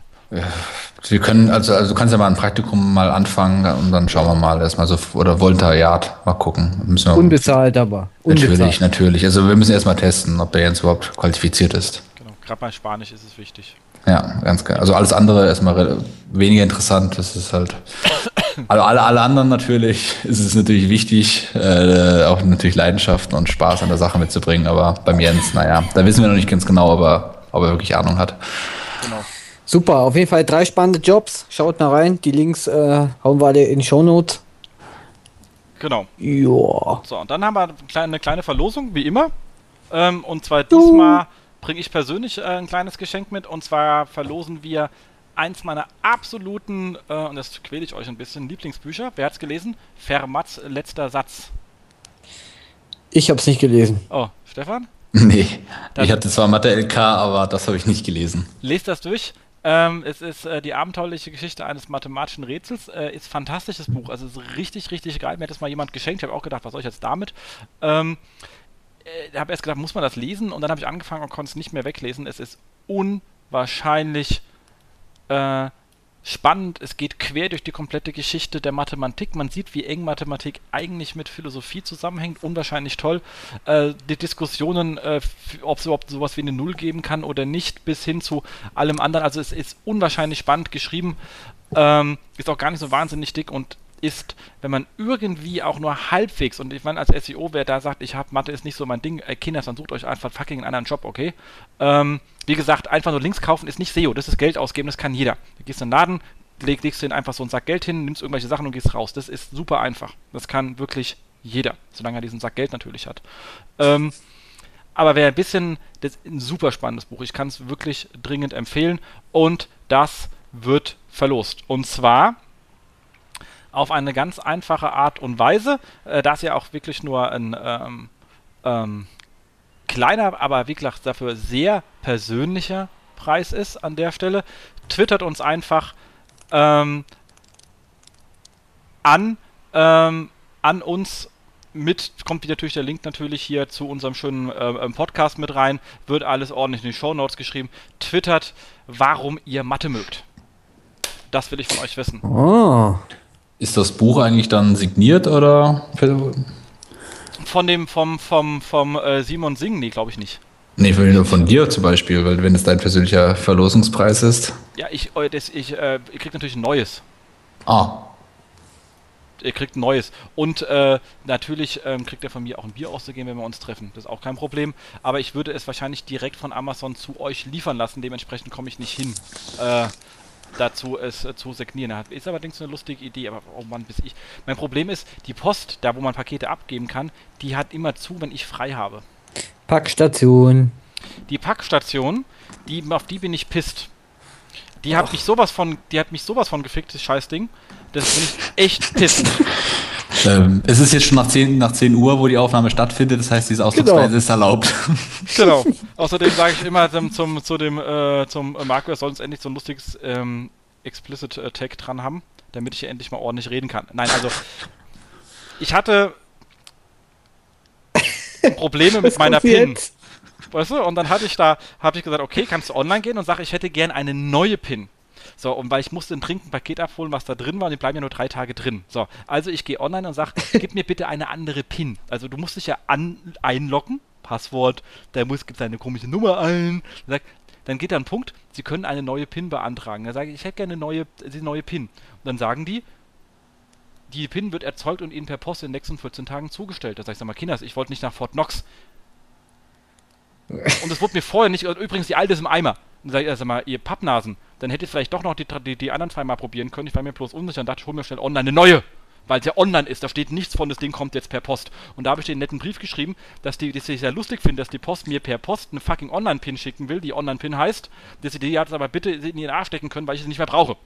Wir können, also, also du kannst ja mal ein Praktikum mal anfangen und dann schauen wir mal erstmal so, oder Volontariat, mal gucken. Müssen wir, Unbezahlt aber. Unbezahlt. Natürlich, natürlich. Also wir müssen erstmal testen, ob der jetzt überhaupt qualifiziert ist. Genau, gerade bei Spanisch ist es wichtig. Ja, ganz klar. Also alles andere erstmal weniger interessant. Das ist halt. Also alle, alle anderen natürlich ist es natürlich wichtig, äh, auch natürlich Leidenschaft und Spaß an der Sache mitzubringen. Aber beim Jens, naja, da wissen wir noch nicht ganz genau, ob er, ob er wirklich Ahnung hat. Genau. Super, auf jeden Fall drei spannende Jobs. Schaut mal rein. Die Links äh, hauen wir alle in die Show Notes. Genau. Ja. So, und dann haben wir eine kleine Verlosung, wie immer. Ähm, und zwar diesmal bringe ich persönlich äh, ein kleines Geschenk mit. Und zwar verlosen wir eins meiner absoluten, äh, und das quäle ich euch ein bisschen, Lieblingsbücher. Wer hat es gelesen? Fermats letzter Satz. Ich habe es nicht gelesen. Oh, Stefan? Nee, das ich hatte zwar Mathe LK, aber das habe ich nicht gelesen. Lest das durch. Ähm, es ist äh, die abenteuerliche Geschichte eines mathematischen Rätsels. Äh, ist fantastisches Buch. Also ist richtig, richtig geil. Mir hat das mal jemand geschenkt. Ich habe auch gedacht, was soll ich jetzt damit? Ähm, äh, habe erst gedacht, muss man das lesen? Und dann habe ich angefangen und konnte es nicht mehr weglesen. Es ist unwahrscheinlich äh, spannend. Es geht quer durch die komplette Geschichte der Mathematik. Man sieht, wie eng Mathematik eigentlich mit Philosophie zusammenhängt. Unwahrscheinlich toll. Äh, die Diskussionen, äh, ob es überhaupt sowas wie eine Null geben kann oder nicht, bis hin zu allem anderen. Also es ist unwahrscheinlich spannend geschrieben. Ähm, ist auch gar nicht so wahnsinnig dick und ist, wenn man irgendwie auch nur halbwegs, und ich meine, als SEO, wer da sagt, ich habe Mathe ist nicht so mein Ding, äh, Kinders, dann sucht euch einfach fucking einen anderen Job, okay? Ähm, wie gesagt, einfach nur Links kaufen ist nicht SEO, das ist Geld ausgeben, das kann jeder. Du gehst in den Laden, leg, legst dir einfach so einen Sack Geld hin, nimmst irgendwelche Sachen und gehst raus. Das ist super einfach. Das kann wirklich jeder, solange er diesen Sack Geld natürlich hat. Ähm, aber wer ein bisschen, das ist ein super spannendes Buch. Ich kann es wirklich dringend empfehlen. Und das wird verlost. Und zwar auf eine ganz einfache Art und Weise, äh, da es ja auch wirklich nur ein ähm, ähm, kleiner, aber wie gesagt dafür sehr persönlicher Preis ist an der Stelle. Twittert uns einfach ähm, an, ähm, an uns mit, kommt natürlich der Link natürlich hier zu unserem schönen äh, Podcast mit rein, wird alles ordentlich in die Show Notes geschrieben. Twittert, warum ihr Mathe mögt. Das will ich von euch wissen. Oh. Ist das Buch eigentlich dann signiert oder? Von dem, vom, vom, vom äh, Simon Singh, nee, glaube ich nicht. Nee, von, von dir zum Beispiel, weil wenn es dein persönlicher Verlosungspreis ist. Ja, ich, äh, das, ich, äh, ihr kriegt natürlich ein neues. Ah. Ihr kriegt ein neues. Und äh, natürlich ähm, kriegt er von mir auch ein Bier auszugeben, wenn wir uns treffen. Das ist auch kein Problem. Aber ich würde es wahrscheinlich direkt von Amazon zu euch liefern lassen. Dementsprechend komme ich nicht hin. Äh, dazu es äh, zu signieren hat. Ist allerdings eine lustige Idee, aber oh Mann, bis ich. Mein Problem ist, die Post, da wo man Pakete abgeben kann, die hat immer zu, wenn ich frei habe. Packstation. Die Packstation, die, auf die bin ich pisst. Die hat mich sowas von, die hat mich sowas von gefickt, das Scheißding. Das bin ich echt pisst. Ähm, es ist jetzt schon nach 10, nach 10 Uhr, wo die Aufnahme stattfindet, das heißt, diese Ausdrucksweise genau. ist erlaubt. Genau. Außerdem sage ich immer zum, zum, zu dem, äh, zum Marco, er soll uns endlich so ein lustiges ähm, Explicit äh, Tag dran haben, damit ich hier endlich mal ordentlich reden kann. Nein, also ich hatte Probleme mit meiner PIN. Jetzt? Weißt du? Und dann hatte ich da, habe ich gesagt, okay, kannst du online gehen und sage, ich hätte gern eine neue PIN. So, und weil ich musste ein Trinkenpaket abholen, was da drin war, und die bleiben ja nur drei Tage drin. So, also ich gehe online und sage, gib mir bitte eine andere PIN. Also du musst dich ja an, einloggen, Passwort, der muss, gibt seine komische Nummer ein. Sagt, dann geht da ein Punkt, Sie können eine neue PIN beantragen. Da sage ich, ich hätte gerne eine neue, die neue PIN. Und dann sagen die, die PIN wird erzeugt und Ihnen per Post in den nächsten 14 Tagen zugestellt. Da sage ich, sag mal, Kinders, ich wollte nicht nach Fort Knox. Und das wurde mir vorher nicht, übrigens die alte ist im Eimer. Dann sage ich, sag mal, ihr Pappnasen, dann hätte ich vielleicht doch noch die, die, die anderen zwei mal probieren können. Ich war mir bloß unsicher und dachte, ich hole mir schnell online eine neue. Weil es ja online ist, da steht nichts von, das Ding kommt jetzt per Post. Und da habe ich den netten Brief geschrieben, dass, die, dass ich sehr lustig finde, dass die Post mir per Post eine fucking Online-Pin schicken will, die Online-Pin heißt, dass sie die jetzt aber bitte in ihren Arsch stecken können, weil ich sie nicht mehr brauche.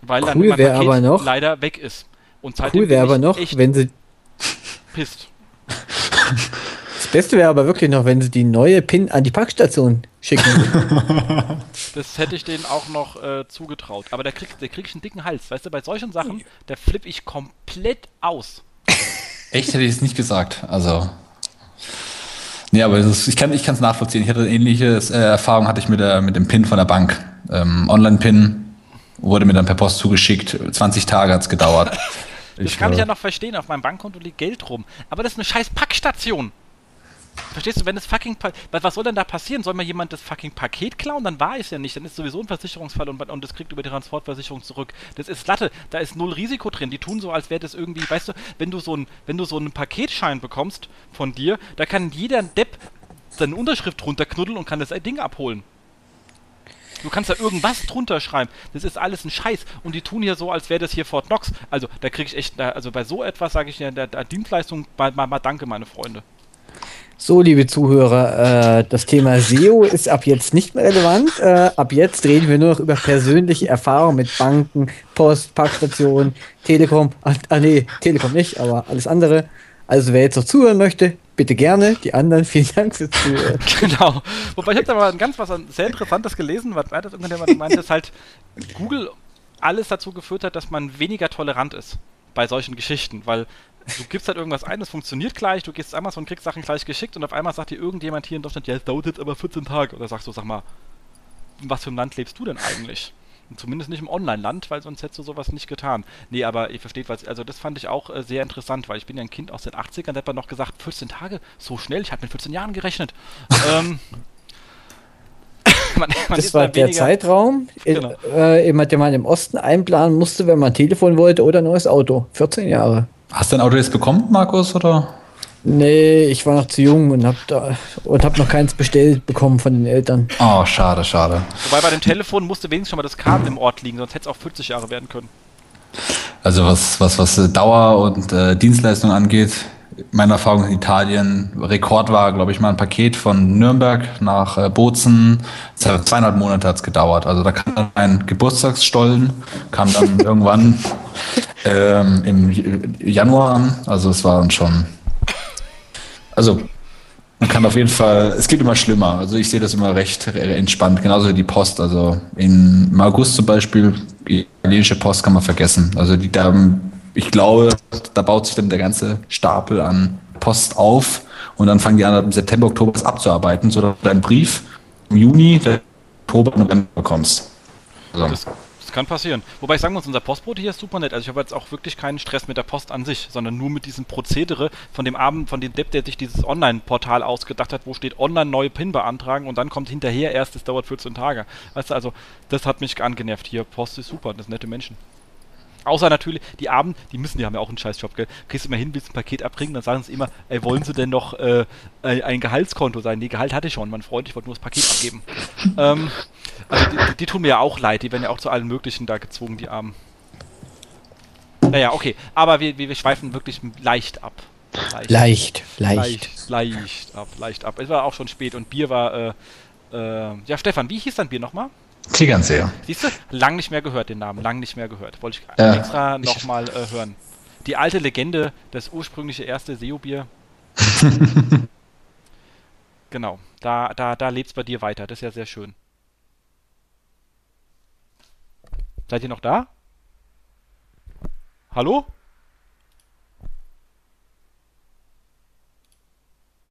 Weil cool dann mein aber noch, leider weg ist. Und cool wäre aber noch, wenn sie pisst. Das Beste wäre aber wirklich noch, wenn sie die neue PIN an die Packstation schicken. das hätte ich denen auch noch äh, zugetraut. Aber der kriegt, der kriegt einen dicken Hals. Weißt du, bei solchen Sachen, da flippe ich komplett aus. Echt hätte ich es nicht gesagt. Also. Nee, aber ist, ich kann es nachvollziehen. Ich hatte ähnliche äh, Erfahrung hatte ich mit, der, mit dem PIN von der Bank. Ähm, Online-PIN wurde mir dann per Post zugeschickt. 20 Tage hat es gedauert. Das ich, kann ich ja noch verstehen. Auf meinem Bankkonto liegt Geld rum. Aber das ist eine scheiß Packstation. Verstehst du, wenn das fucking. Was soll denn da passieren? Soll mir jemand das fucking Paket klauen? Dann war es ja nicht. Dann ist sowieso ein Versicherungsfall und, und das kriegt über die Transportversicherung zurück. Das ist Latte. Da ist null Risiko drin. Die tun so, als wäre das irgendwie. Weißt du, wenn du so ein, wenn du so einen Paketschein bekommst von dir, da kann jeder Depp seine Unterschrift runterknuddeln und kann das Ding abholen. Du kannst da irgendwas drunter schreiben. Das ist alles ein Scheiß. Und die tun hier so, als wäre das hier Fort Knox. Also, da kriege ich echt, also bei so etwas sage ich ja, der, der Dienstleistung mal, mal, mal danke, meine Freunde. So, liebe Zuhörer, äh, das Thema SEO ist ab jetzt nicht mehr relevant. Äh, ab jetzt reden wir nur noch über persönliche Erfahrungen mit Banken, Post, Parkstationen, Telekom. Ah, ah, nee, Telekom nicht, aber alles andere. Also wer jetzt noch zuhören möchte, bitte gerne. Die anderen, vielen Dank fürs Zuhören. genau. Wobei ich habe da mal ganz was sehr Interessantes gelesen, was das irgendjemand meinte, dass halt Google alles dazu geführt hat, dass man weniger tolerant ist bei solchen Geschichten, weil du gibst halt irgendwas ein, es funktioniert gleich, du gehst zu Amazon, kriegst Sachen gleich geschickt und auf einmal sagt dir irgendjemand hier in Deutschland, ja, es dauert jetzt aber 14 Tage. Oder sagst du, sag mal, in was für einem Land lebst du denn eigentlich? Und zumindest nicht im Online-Land, weil sonst hättest du sowas nicht getan. Nee, aber ihr versteht was, also das fand ich auch äh, sehr interessant, weil ich bin ja ein Kind aus den 80ern, da hat man noch gesagt, 14 Tage, so schnell, ich hatte mit 14 Jahren gerechnet. ähm, man, man das war der Zeitraum, genau. äh, den man im Osten einplanen musste, wenn man ein Telefon wollte oder ein neues Auto. 14 Jahre. Hast du ein Auto jetzt bekommen, Markus, oder? Nee, ich war noch zu jung und hab, da, und hab noch keins bestellt bekommen von den Eltern. Oh, schade, schade. Wobei bei dem Telefon musste wenigstens schon mal das Kabel im Ort liegen, sonst hätte es auch 40 Jahre werden können. Also was, was, was Dauer und äh, Dienstleistung angeht, meine Erfahrung in Italien, Rekord war, glaube ich, mal ein Paket von Nürnberg nach äh, Bozen. Zweieinhalb Monate hat es gedauert. Also da kam dann ein Geburtstagsstollen, kam dann irgendwann ähm, im Januar an. Also es war dann schon also man kann auf jeden Fall, es geht immer schlimmer. Also ich sehe das immer recht entspannt. Genauso wie die Post. Also im August zum Beispiel, die italienische Post kann man vergessen. Also die da, ich glaube, da baut sich dann der ganze Stapel an Post auf und dann fangen die an, im September, Oktober das abzuarbeiten, sodass du einen Brief im Juni, Oktober, November bekommst. Also. Das kann passieren. Wobei ich sagen muss, unser Postbote hier ist super nett. Also ich habe jetzt auch wirklich keinen Stress mit der Post an sich, sondern nur mit diesem Prozedere von dem Abend, von dem Depp, der sich dieses Online-Portal ausgedacht hat, wo steht online neue PIN beantragen und dann kommt hinterher erst, es dauert 14 Tage. Weißt du, also das hat mich angenervt hier. Post ist super, das sind nette Menschen. Außer natürlich, die Abend, die müssen, die haben ja auch einen Scheißjob, gell? Kriegst du mal hin, willst ein Paket abbringen, dann sagen sie immer, ey, wollen sie denn noch äh, ein Gehaltskonto sein? Nee, Gehalt hatte ich schon, mein Freund, ich wollte nur das Paket abgeben. ähm, also die, die, die, tun mir ja auch leid, die werden ja auch zu allen möglichen da gezwungen, die Armen. Naja, okay, aber wir, wir, wir schweifen wirklich leicht ab. Leicht, leicht. Leicht, leicht, leicht ab, leicht ab. Es war auch schon spät und Bier war, äh, äh, ja, Stefan, wie hieß dein Bier nochmal? Tegernseher. Siehst du? Lang nicht mehr gehört, den Namen. Lang nicht mehr gehört. Wollte ich äh, extra nochmal äh, hören. Die alte Legende, das ursprüngliche erste SEO-Bier. genau. Da, da, da lebt es bei dir weiter. Das ist ja sehr schön. Seid ihr noch da? Hallo?